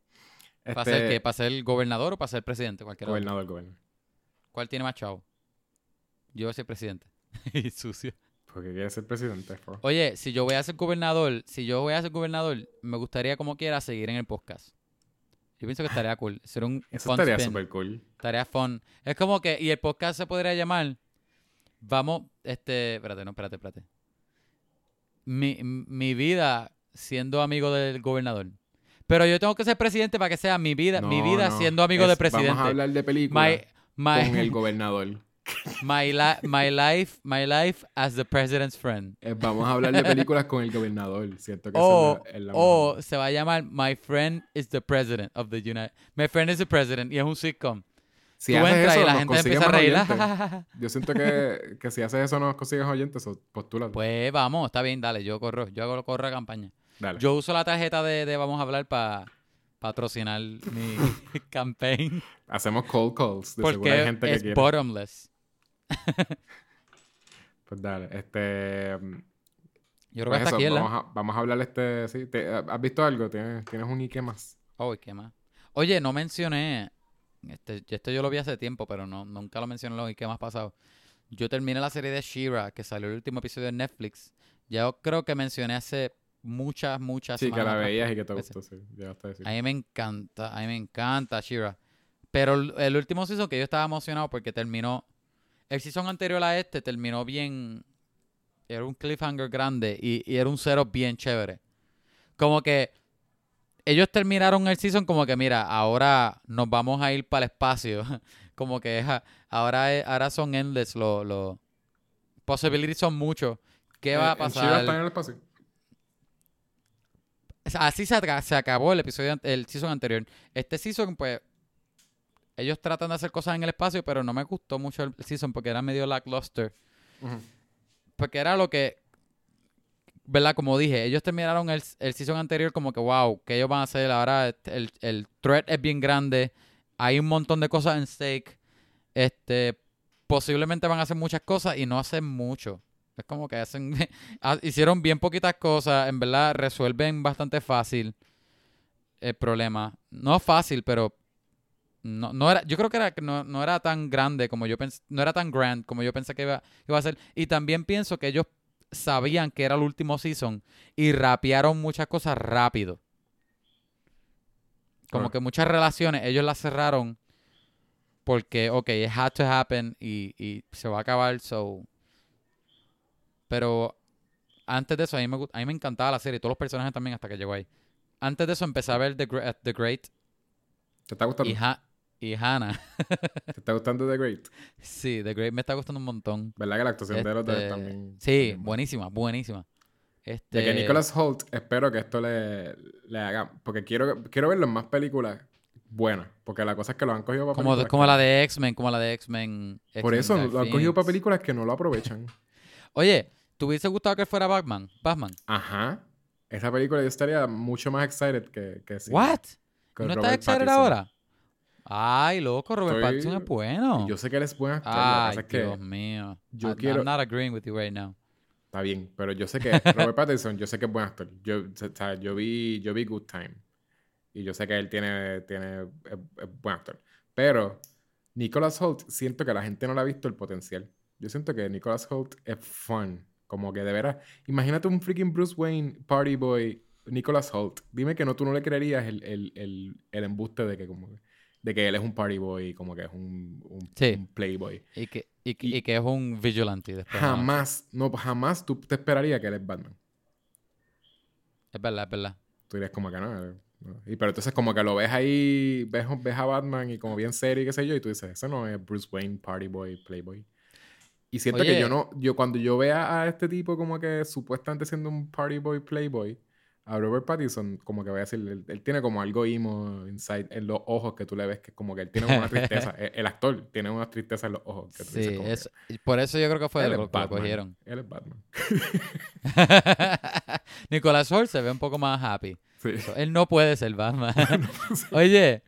¿Para ser este, qué? ¿Para ser gobernador o para ser presidente? Cualquiera gobernador, gobernador. ¿Cuál tiene más chavo? Yo voy a ser presidente. *laughs* y sucio. Porque quiere ser presidente. Oye, si yo voy a ser gobernador, si yo voy a ser gobernador, me gustaría como quiera seguir en el podcast. Yo pienso que estaría cool. Ser un *laughs* Eso estaría súper cool. Estaría fun. Es como que, y el podcast se podría llamar, vamos, este, espérate, no, espérate, espérate. Mi, mi vida siendo amigo del gobernador. Pero yo tengo que ser presidente para que sea mi vida, mi vida siendo amigo del presidente. Vamos a hablar de películas con el *laughs* gobernador. My, my, life, my life as the president's friend. Eh, vamos a hablar de películas con el gobernador, ¿cierto? Que o, o se va a llamar My friend is the president of the United. My friend is the president y es un sitcom. Si Tú haces eso, y la gente empieza a reír. *laughs* Yo siento que, si haces eso nos consigues oyentes, postula. Pues vamos, está bien, dale, yo corro, yo hago corro a campaña. Yo uso la tarjeta de, Vamos a hablar para patrocinar mi *laughs* campaign. Hacemos cold calls. De Porque hay gente es bottomless. *laughs* pues dale, este... Yo creo que pues aquí, vamos, a, vamos a hablar este... ¿sí? ¿Has visto algo? ¿Tienes, ¿Tienes un Ike más? Oh, Ike más. Oye, no mencioné... Este, esto yo lo vi hace tiempo, pero no, nunca lo mencioné en los Ike más pasados. Yo terminé la serie de She-Ra, que salió el último episodio de Netflix. Ya creo que mencioné hace muchas, muchas Sí, que la veías y que te gustó, sí. a, mí me encanta, a mí me encanta She-Ra. Pero el, último season que yo estaba emocionado porque terminó... El season anterior a este terminó bien... Era un cliffhanger grande y, y era un cero bien chévere. Como que ellos terminaron el season como que, mira, ahora nos vamos a ir para el espacio. *laughs* como que ahora, ahora son endless los... Lo, possibilities son muchos. ¿Qué eh, va a pasar? en el espacio? Así se, se, acabó el episodio, el season anterior. Este season, pues, ellos tratan de hacer cosas en el espacio, pero no me gustó mucho el season porque era medio lackluster. Porque era lo que ¿verdad? Como dije, ellos terminaron el, el season anterior como que, wow, ¿qué ellos van a hacer? Ahora el, el threat es bien grande, hay un montón de cosas en stake, este, posiblemente van a hacer muchas cosas y no hacen mucho. Es como que hacen, *laughs* hicieron bien poquitas cosas, en verdad resuelven bastante fácil el problema. No fácil, pero no, no era, yo creo que era, no, no era tan grande como yo pensé, no era tan grand como yo pensé que iba, iba a ser. Y también pienso que ellos sabían que era el último season y rapearon muchas cosas rápido. Como que muchas relaciones ellos las cerraron porque, ok, it had to happen y, y se va a acabar, so... Pero antes de eso, a mí, me, a mí me encantaba la serie, todos los personajes también hasta que llegó ahí. Antes de eso empecé a ver The, The Great. ¿Te está gustando? y Hannah. *laughs* ¿Te está gustando The Great? Sí, The Great me está gustando un montón. ¿Verdad que la actuación de los dos este, también? Sí, buenísima, buenísima. Este... De que Nicholas Holt, espero que esto le, le haga. Porque quiero, quiero verlo en más películas buenas. Porque la cosa es que lo han cogido para como, películas. Como la de X-Men, como la de X-Men. Por eso, lo han cogido para películas que no lo aprovechan. *laughs* Oye, ¿te hubiese gustado que fuera Batman? Batman. Ajá. Esa película yo estaría mucho más excited que, que sí. ¿What? ¿No estás excited ahora? Ay, loco, Robert Pattinson es bueno. Yo sé que él es bueno Ay, Dios mío. Yo quiero... I'm not agreeing with you right now. Está bien, pero yo sé que Robert *laughs* Pattinson, yo sé que es buen actor. Yo, o yo vi, yo vi Good Time. Y yo sé que él tiene, tiene es, buen actor. Pero Nicholas Holt, siento que la gente no le ha visto el potencial. Yo siento que Nicholas Holt es fun. Como que de veras. Imagínate un freaking Bruce Wayne party boy, Nicholas Holt. Dime que no, tú no le creerías el, el, el, el embuste de que como de que él es un party boy, como que es un, un, playboy. Y que, y, que es un vigilante. Después jamás, no, jamás tú te esperarías que él es Batman. Es verdad, es verdad. Tú dirías como que no, Y pero entonces como que lo ves ahí, ves, ves a Batman y como bien serio y qué sé yo, y tú dices, eso no es Bruce Wayne, party boy, playboy. Y siento que yo no, yo cuando yo vea a este tipo como que supuestamente siendo un party boy, playboy, a Robert Pattinson, como que voy a decir, él, tiene como algo emo inside en los ojos que tú le ves que como que él tiene una tristeza. *laughs* el, actor tiene una tristeza en los ojos. Que sí, por eso yo creo que fue lo que lo cogieron. Él es Batman. *laughs* Nicolás Holt se ve un poco más happy. Sí. él no puede ser Batman. *laughs* oye,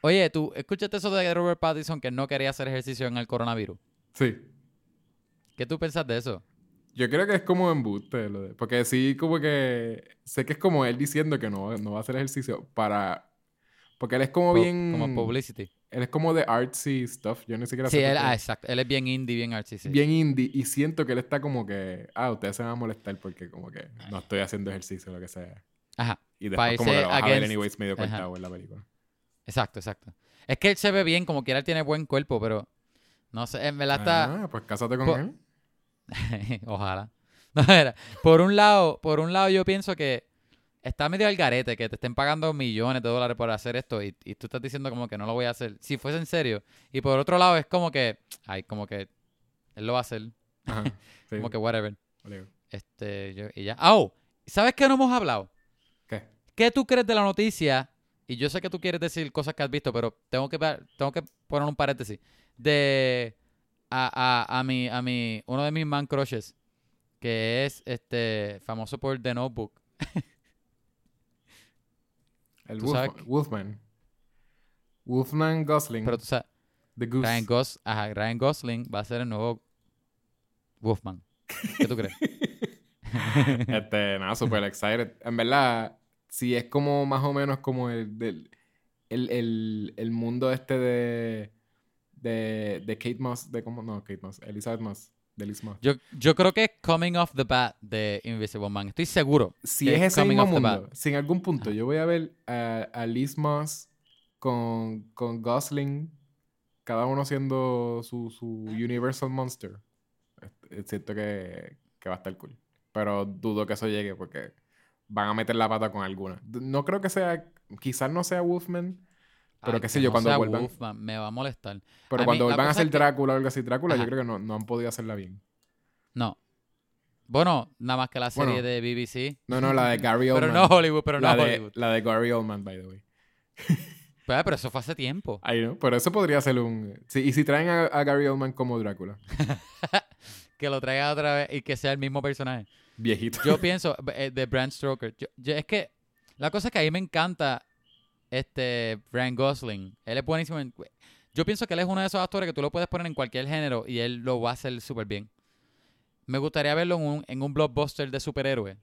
oye, tú, escúchate eso de Robert Pattinson que no quería hacer ejercicio en el coronavirus. Sí. ¿Qué tú pensás de eso? Yo creo que es como embuste, lo de, porque sí, como que sé que es como él diciendo que no, no va a hacer ejercicio para... Porque él es como bien... Como publicity. Él es como de artsy stuff, yo ni siquiera sí, sé. Sí, ah, exacto. Él es bien indie, bien artsy. Sí. Bien indie y siento que él está como que, ah, ustedes se van a molestar porque como que no estoy haciendo ejercicio, lo que sea. Ajá. Y después como que lo vas a ver anyways medio cortado en la película. Exacto, exacto. Es que él se ve bien, como quiera él tiene buen cuerpo, pero no sé, en verdad está... Ah, pues cásate con él. *laughs* Ojalá. *laughs* No, era. Por un lado, por un lado yo pienso que está medio al garete que te estén pagando millones de dólares por hacer esto y, tú estás diciendo como que no lo voy a hacer. Si fuese en serio. Y por otro lado es como que, ay, como que él lo va a hacer. *laughs* como que whatever. Este, yo, y ya. Oh, ¿sabes qué no hemos hablado? ¿Qué? ¿Qué tú crees de la noticia? Y yo sé que tú quieres decir cosas que has visto, pero tengo que, tengo que poner un paréntesis. De a, a, a, mi, a mi, uno de mis man crushes, que es este famoso por The Notebook. *laughs* El Wolfman. Wolfman Gosling. Pero tú sabes. The Goose. Ryan, Gos Ajá, Ryan Gosling va a ser el nuevo Wolfman. ¿Qué tú crees? *laughs* este, nada, super excited. En verdad, sí es como más o menos como el, del, el, el, el mundo este de, de, de Kate Moss, de cómo, no, Kate Moss, Elizabeth Moss. De Liz Moss. Yo, yo creo que es Coming Off the Bat de Invisible Man. Estoy seguro. Si es ese mismo mundo, si en algún punto yo voy a ver a, a Liz Moss con, con Gosling, cada uno siendo su, su Universal Monster, es cierto que, que va a estar cool. Pero dudo que eso llegue porque van a meter la pata con alguna. No creo que sea, quizás no sea Wolfman, pero qué sé yo, cuando vuelvan. Wolfman, me va a molestar. Pero cuando vuelvan a hacer Drácula o algo así, Drácula, yo creo que no, no han podido hacerla bien. No. Bueno, nada más que la serie de BBC. No, no, la de *laughs* Gary Oldman. pero no Hollywood, pero no la Hollywood. De, la de Gary Oldman, by the way. *laughs* Pues, pero eso fue hace tiempo. Ahí, ¿no? Pero eso podría ser un... Sí, y si traen a, a Gary Oldman como Drácula. *laughs* que lo traiga otra vez y que sea el mismo personaje. Viejito. Yo pienso, eh, de Bram Stoker. es que la cosa es que a mí me encanta este Ryan Gosling. Él es buenísimo. yo pienso que él es uno de esos actores que tú lo puedes poner en cualquier género y él lo va a hacer súper bien. Me gustaría verlo en un, en un blockbuster de superhéroe.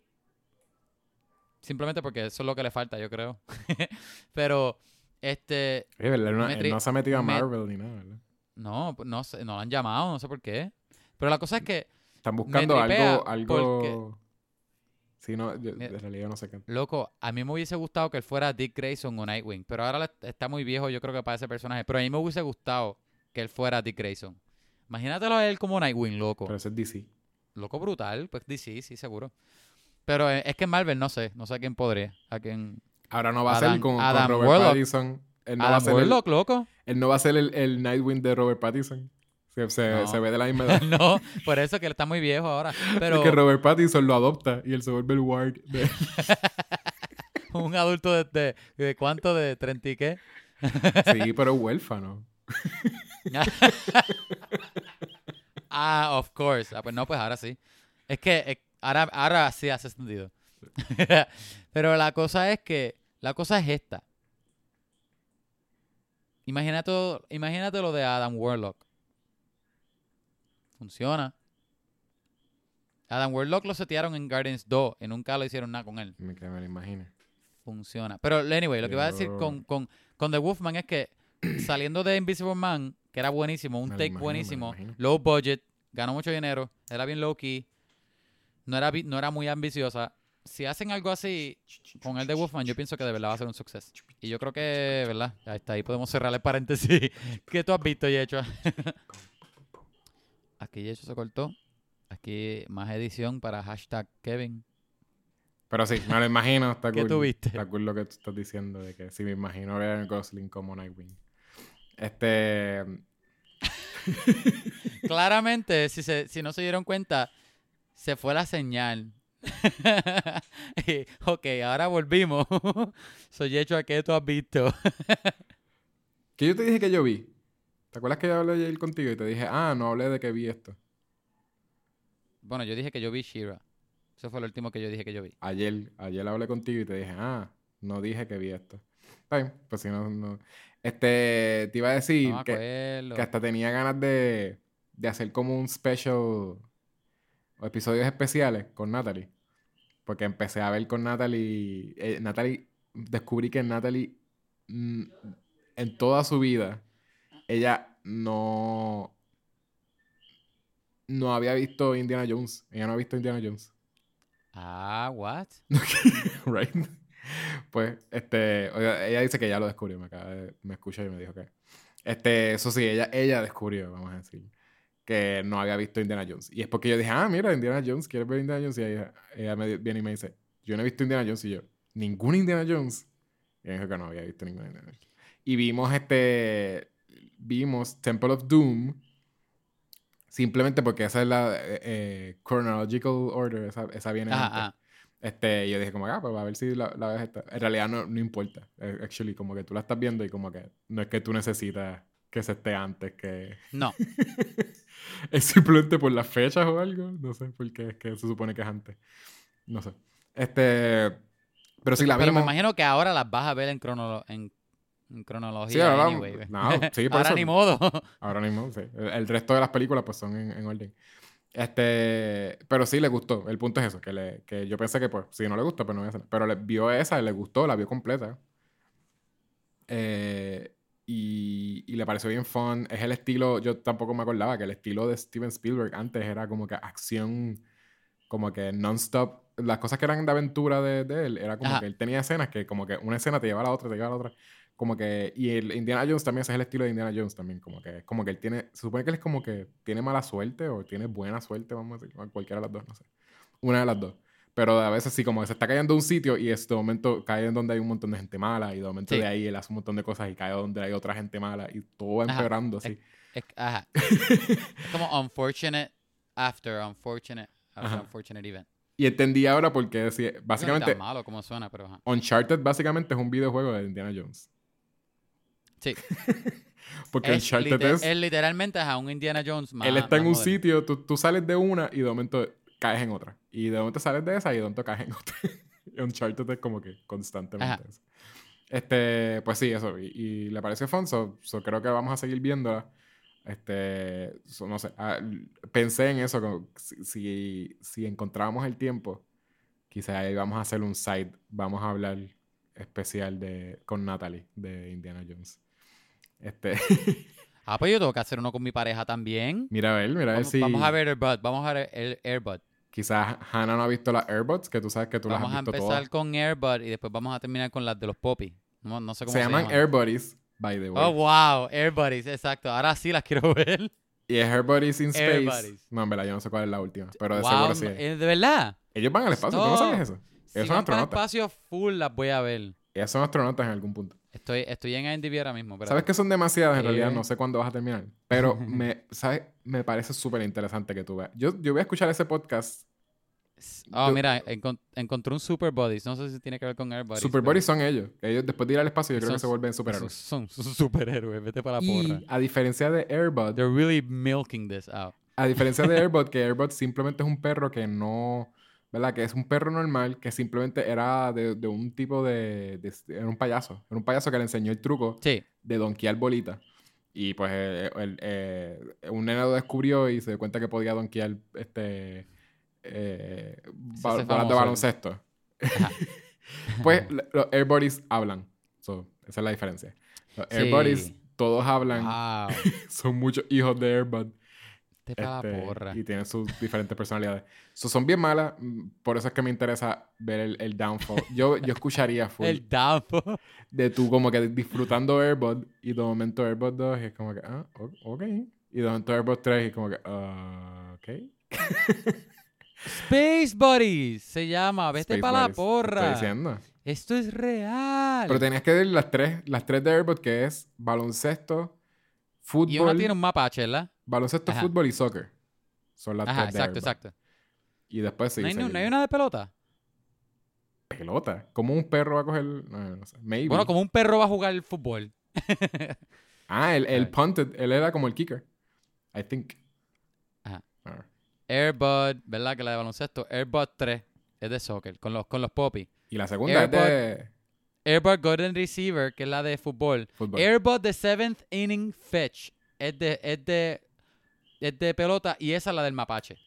Simplemente porque eso es lo que le falta, yo creo. *laughs* Pero, este... no, se ha metido a Marvel ni nada, ¿verdad? No, no, no lo han llamado, no sé por qué. Pero la cosa es que. Están buscando algo. algo... Sí, no, de, realidad no sé qué. Loco, a mí me hubiese gustado que él fuera Dick Grayson o Nightwing. Pero ahora está muy viejo, yo creo que para ese personaje. Pero a mí me hubiese gustado que él fuera Dick Grayson. Imagínatelo a él como Nightwing, loco. Pero ese es DC. Loco brutal, pues DC, sí, seguro. Pero es que en Marvel no sé, no sé a quién podría. A quién. Ahora no va a ser con, Robert Pattinson. Él no va a ser Warlock, loco. Él no va a ser el, el Nightwing de Robert Pattinson. Se, ve de la misma *laughs* edad. no, por eso que él está muy viejo ahora. *laughs* Pero... que Robert Pattinson lo adopta y él se vuelve el ward. *laughs* Un adulto de, de, cuánto, de 30 y qué. sí, pero huérfano. ah, of course. Ah, pues no, pues ahora sí. Es que eh, ahora, ahora sí hace sentido. pero la cosa es que, la cosa es esta. Imagínate, imagínate lo de Adam Warlock. Funciona. Adam Warlock lo setearon en Guardians 2 y nunca lo hicieron nada con él. Me, que me lo imagino. Funciona. Pero, anyway, lo que iba a decir con, con, con The Wolfman es que *clears throat* saliendo de Invisible Man, que era buenísimo, un take buenísimo, low budget, ganó mucho dinero, era bien low key, no era, no era muy ambiciosa. Si hacen algo así con el de Wolfman, yo pienso que de verdad va a ser un suceso. Y yo creo que, ¿verdad? Ahí está, ahí podemos cerrar el paréntesis *laughs* que tú has visto y hecho. *laughs* Aquí ya se cortó. Aquí más edición para hashtag Kevin. Pero sí, me lo imagino. *laughs* Está ¿Qué tuviste? Está cool lo que tú estás diciendo de que sí me imagino ver a Gosling como Nightwing. Este. *laughs* Claramente, si, se, si no se dieron cuenta, se fue la señal. *laughs* ok, ahora volvimos. Soy hecho a que tú has visto. ¿Qué yo te dije que yo vi? ¿Te acuerdas que yo hablé ayer contigo y te dije, ah, no hablé de que vi esto? Bueno, yo dije que yo vi Shira. Eso fue lo último que yo dije que yo vi. Ayer, ayer hablé contigo y te dije, ah, no dije que vi esto. Está pues si no, no. Este, te iba a decir que, que, hasta tenía ganas de, de hacer como un special o episodios especiales con Natalie. Porque empecé a ver con Natalie. Eh, Natalie, descubrí que Natalie, mm, en toda su vida, ella no no había visto Indiana Jones. Ella no ha visto Indiana Jones. Ah, what? *laughs* right. Pues, este, ella dice que ya lo descubrió, me acaba me escucha y me dijo que. Este, eso sí, ella, ella descubrió, vamos a decir, que no había visto Indiana Jones. Y es porque yo dije, ah, mira, Indiana Jones, ¿quieres ver Indiana Jones? Y ella, ella me viene y me dice, yo no he visto Indiana Jones. Y yo, ¿ningún Indiana Jones? Y ella dijo que no había visto ningún Indiana Jones. Y vimos este vimos Temple of Doom simplemente porque esa es la eh, eh, chronological order, esa, esa viene antes. Este, yo dije como, ah, pues a ver si la, la ves esta. En realidad no, no importa. Eh, actually, como que tú la estás viendo y como que no es que tú necesitas que se esté antes que... No. *laughs* es simplemente por las fechas o algo. No sé, porque es que se supone que es antes. No sé. Este... Pero si la Pero me imagino que ahora las vas a ver en, en, cronología. Sí, ahora, no, sí, *laughs* por ahora ni modo. ahora ni modo, sí. El, resto de las películas pues son en, orden. Este, pero sí le gustó. El punto es eso, que, le, que yo pensé que pues si no le gusta, pues no voy a hacer. Pero le vio esa, le gustó, la vio completa. Eh, y, y, le pareció bien fun. Es el estilo, yo tampoco me acordaba que el estilo de Steven Spielberg antes era como que acción, como que non-stop. Las cosas que eran de aventura de, de él, era como que él tenía escenas que como que una escena te lleva a la otra, te lleva a la otra. Como que, y el Indiana Jones también, ese es el estilo de Indiana Jones también, como que es como que él tiene, se supone que él es como que tiene mala suerte o tiene buena suerte, vamos a decir, cualquiera de las dos, no sé. Una de las dos. Pero a veces sí, como se está cayendo un sitio y este momento cae en donde hay un montón de gente mala y de momento de ahí él hace un montón de cosas y cae donde hay otra gente mala y todo va empeorando así. Es, ajá. *laughs* como unfortunate after unfortunate after unfortunate event. Y entendí ahora porque básicamente... No es malo como suena, pero... Uncharted básicamente es un videojuego de Indiana Jones. Sí. *laughs* porque Uncharted es... Es literalmente a un Indiana Jones más, Él está en un sitio, tú, tú, sales de una y de momento caes en otra. Y de momento sales de esa y de momento caes en *laughs* otra. Uncharted es como que constantemente eso. Este, pues sí, eso. Y, le parece fun, so, creo que vamos a seguir viéndola. Este, no sé, ah, pensé en eso, si, si, encontramos el tiempo, quizás ahí vamos a hacer un site, vamos a hablar especial de, con Natalie de Indiana Jones. Este. *laughs* ah, pues yo tengo que hacer uno con mi pareja también. Mira a ver, mira a ver si. Vamos a ver Airbud, vamos a ver el Airbud. Quizás Hannah no ha visto las Airbuds, que tú sabes que tú las has visto Vamos a empezar con Airbud y después vamos a terminar con las de los Poppy. No, no sé cómo se, se llaman. Airbuddies, by the way. Oh, wow. Airbuddies, exacto. Ahora sí las quiero *laughs* ver. Y es Airbuddies in Space. No, en verdad, yo no sé cuál es la última. Pero de seguro sí. ¿De verdad? Ellos van al espacio. ¿Tú no sabes eso? Ellos son astronautas. espacio full las voy a ver. Ellos son astronautas en algún punto. Estoy, estoy en IMDb ahora mismo. Sabes que son demasiadas en realidad, no sé cuándo vas a terminar. Pero *laughs* me, ¿sabes? me parece súper interesante que tú veas. Yo, yo voy a escuchar ese podcast Oh, mira, encontré un Super Bodies. No sé si tiene que ver con Air Bodies. Super Bodies son ellos. Ellos después de ir al espacio, yo creo que se vuelven superhéroes. Son, superhéroes. Vete para la porra. a diferencia de Airbud. They're really milking this out. A diferencia de *laughs* Airbud, que Airbud simplemente es un perro que no. ¿Verdad? Que es un perro normal que simplemente era de, un tipo de, Era un payaso. Era un payaso que le enseñó el truco de donkear bolita. Y pues eh, eh, un nene lo descubrió y se dio cuenta que podía donkear este eh, de baloncesto. *laughs* pues *laughs* los Airbodies hablan. esa es la diferencia. Los Airbodies todos hablan. *laughs* son muchos hijos de Airbud. Este, y tienen sus diferentes personalidades. son bien malas. Mm, por eso es que me interesa ver el, el downfall. Yo, yo escucharía *laughs* full. el downfall. De tú como que disfrutando Airbud y de momento Airbud 2 y es como que, ah, ok. Y de momento Airbud 3 y como que, ah, ok. Space Buddies se llama. Vete para la porra. Estoy diciendo. Esto es real. Pero tenías que ver las tres, las tres de Airbot, que es baloncesto, fútbol. Y uno tiene un mapache, ¿verdad? Baloncesto, fútbol y soccer. Son las tres exacto, de exacto. Y después sí. ¿No hay, una de pelota? ¿Pelota? ¿Cómo un perro va a coger.? No, no sé. Maybe. Bueno, como un perro va a jugar el fútbol. *laughs* ah, el, el punted. Él era como el kicker. I think. Airbud, ¿verdad? Que la de baloncesto. Airbud 3 es de soccer, con los, con los poppies. Y la segunda es de... Airbud Golden Receiver, que es la de fútbol. Airbud The Seventh Inning Fetch es de, es de, es de pelota y esa es la del mapache.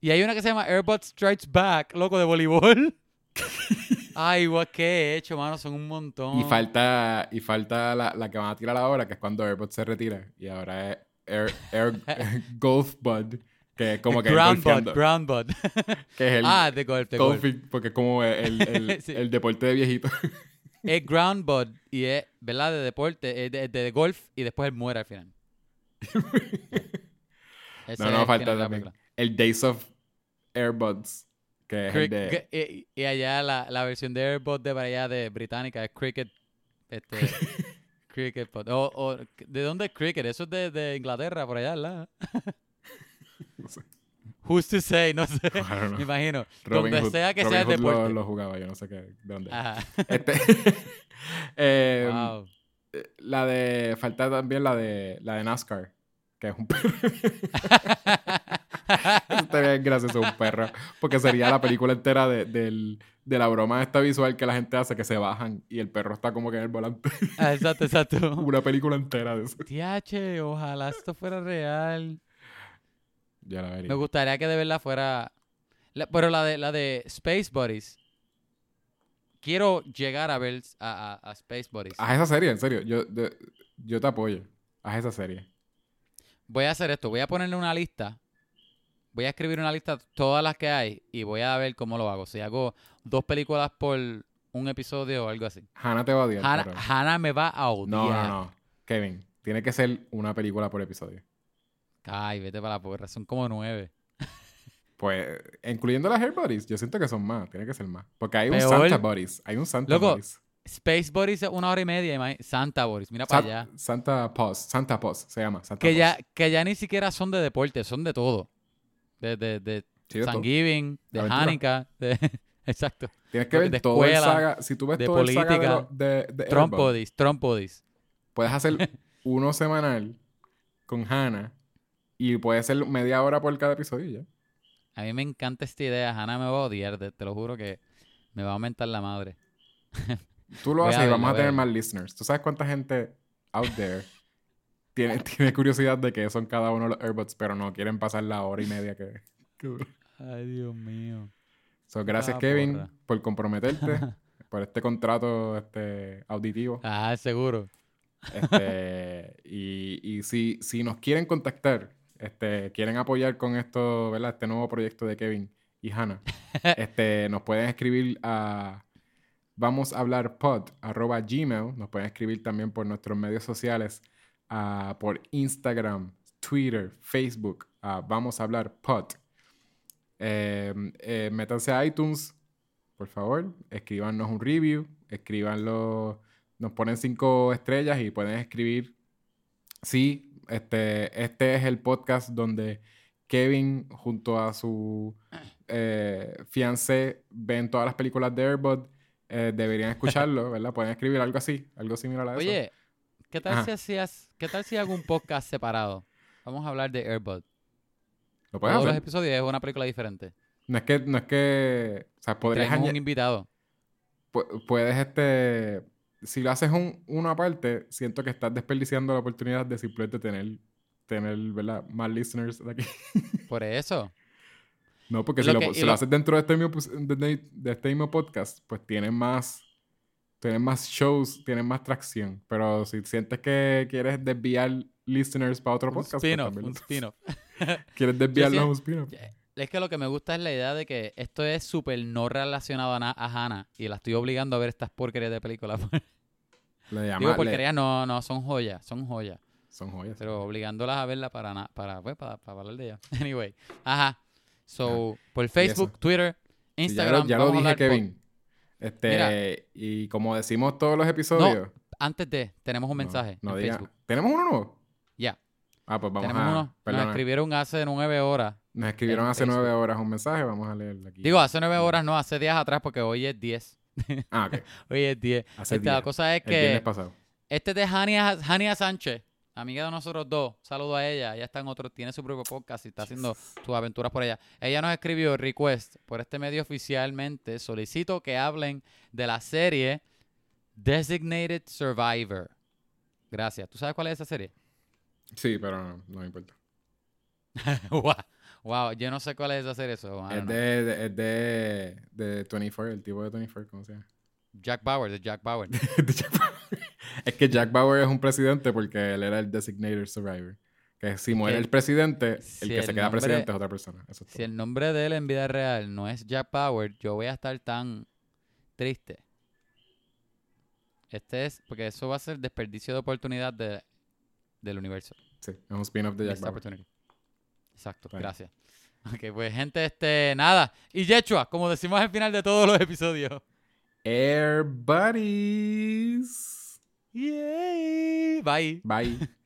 Y hay una que se llama Airbud Strikes Back, loco, de voleibol. *laughs* Ay, what que he hecho, mano, son un montón. Y falta, y falta la, la que van a tirar ahora, que es cuando Airbud se retira. Y ahora es Air, Air *laughs* Golf Bud. Que como que ground bud, ground bud. *laughs* que es el ah, de golf, de golf. Porque es como el, el, el deporte de viejito. Es ground y es, ¿verdad? De deporte, es de, de, golf y después él muere al final. *laughs* no, no, falta también. El Days of Airbuds. Que es el de... y, allá la, la, versión de Airbud de para allá de británica es Cricket. Este, *laughs* cricket O, o, ¿De dónde es Cricket? Eso es de, de Inglaterra, por allá, ¿verdad? *laughs* no sé. Who's to say, no sé. *laughs* Me imagino. donde sea que sea de deporte. Lo, lo, jugaba, yo no sé qué, de dónde. *laughs* Este, *laughs* eh, wow. La de. Falta también la de la de NASCAR. Que es un. Está estaría gracioso un perro. Porque sería la película entera de, de la broma esta visual que la gente hace que se bajan y el perro está como que en el volante. Ah, exacto, exacto. Una película entera de eso. Tiache, ojalá esto fuera real. Ya la vería. Me gustaría que de verdad fuera. pero la de la de Space Buddies. Quiero llegar a ver a, a, Space Buddies. Haz esa serie, en serio. Yo, yo te apoyo. Haz esa serie. Voy a hacer esto. Voy a ponerle una lista voy a escribir una lista de todas las que hay y voy a ver cómo lo hago. Si hago dos películas por un episodio o algo así. Hannah te va a odiar. Hannah, me va a odiar. No, no, no. Kevin, tiene que ser una película por episodio. Ay, vete para la porra. Son como nueve. Pues, incluyendo las Hair Bodies, yo siento que son más. Tiene que ser más. Porque hay un Santa Bodies. Hay un Santa Bodies. Space Bodies es una hora y media. Santa Bodies, mira para allá. Santa Pause. Santa Pause se llama. Santa que, Ya, que ya ni siquiera son de deporte, son de todo de, de, de Thanksgiving, de Hanukkah, de... *laughs* Exacto. Tienes que ver de todo el saga. Si tú ves todo política, el saga de, de, Trump Bodies, Puedes hacer *laughs* uno semanal con Hannah y puede ser media hora por cada episodio ya. A mí me encanta esta idea. Hannah me va a odiar. Te, lo juro que me va a aumentar la madre. *laughs* Tú lo haces y vamos a, tener más listeners. ¿Tú sabes cuánta gente out there tiene, tiene curiosidad de qué son cada uno de los AirBuds, pero no quieren pasar la hora y media que, *laughs* Ay, Dios mío. So, gracias, ah, Kevin, por comprometerte, *laughs* por este contrato este, auditivo. Ah, seguro. Este, y y si, si nos quieren contactar, este, quieren apoyar con esto, ¿verdad? Este nuevo proyecto de Kevin y Hannah, *laughs* este, nos pueden escribir a vamos a hablar pod arroba gmail. Nos pueden escribir también por nuestros medios sociales por Instagram, Twitter, Facebook. vamos a hablar pod. Em, eh, métanse a iTunes, por favor, escríbanos un review, escríbanlo, nos ponen cinco estrellas y pueden escribir. Sí, este, este es el podcast donde Kevin junto a su eh, fiancé ven todas las películas de Airbud. Eh, deberían escucharlo, *laughs* ¿verdad? Pueden escribir algo así, algo similar a eso. Oye, ¿Qué tal, si hacías, ¿Qué tal si hago un podcast separado? Vamos a hablar de Airbud. ¿Lo puedes Todos los episodios es una película diferente. No es que, no es que, o sea, podrías Tenemos un invitado. puedes, este, si lo haces un, uno aparte, siento que estás desperdiciando la oportunidad de simplemente tener, tener, ¿verdad? Más listeners de aquí. *laughs* Por eso. No, porque si, lo, si lo, haces dentro de este, mismo, de, de este mismo podcast, pues tienes más tienen más shows, tienen más tracción. Pero si sientes que quieres desviar listeners para otro podcast, pues un spin-off. *laughs* ¿Quieres desviarlos a un spin-off? Es que lo que me gusta es la idea de que esto es súper no relacionado a, a, Hannah y la estoy obligando a ver estas porquerías de películas. *laughs* le llama, Digo porquerías, no, no, son joyas, son joyas. Son joyas. Pero obligándolas a verla para, para, pues, para, para hablar de ella. *laughs* Anyway, ajá. So, por Facebook, Twitter, Instagram. ya lo, dije, Kevin. Este, y como decimos todos los episodios. antes de, tenemos un mensaje en Facebook. ¿Tenemos uno nuevo? Ya. Ah, pues vamos a. Nos escribieron hace nueve horas. Nos escribieron hace nueve horas un mensaje, vamos a leerlo aquí. Digo, hace nueve horas, no, hace días atrás, porque hoy es diez. Ah, ok. hoy es diez. Este, la cosa es que. Este es de Jania Sánchez amiga de nosotros dos, saludo a ella, ella está en otro, tiene su propio podcast y está haciendo sus aventuras por ella. Ella nos escribió request por este medio oficialmente, solicito que hablen de la serie Designated Survivor. Gracias. ¿Tú sabes cuál es esa serie? Sí, pero no, no me importa. *laughs* wow. yo no sé cuál es esa serie. So, es, de, es de, de 24, el tipo de 24, ¿cómo se llama? Jack Bauer, *laughs* de Jack Bauer. es que Jack Bauer es un presidente porque él era el designated survivor. Que si muere el presidente, el que se queda presidente es otra persona. si el nombre de él en vida real no es Jack Bauer, yo voy a estar tan triste. Este es, porque eso va a ser desperdicio de oportunidad de, del universo. Sí, es un spin-off de Jack Bauer. Exacto, gracias. *laughs* Ok, pues gente, este, nada. Y Yechua, como decimos al final de todos los episodios. Air Buddies. Yay. Bye. Bye. *laughs*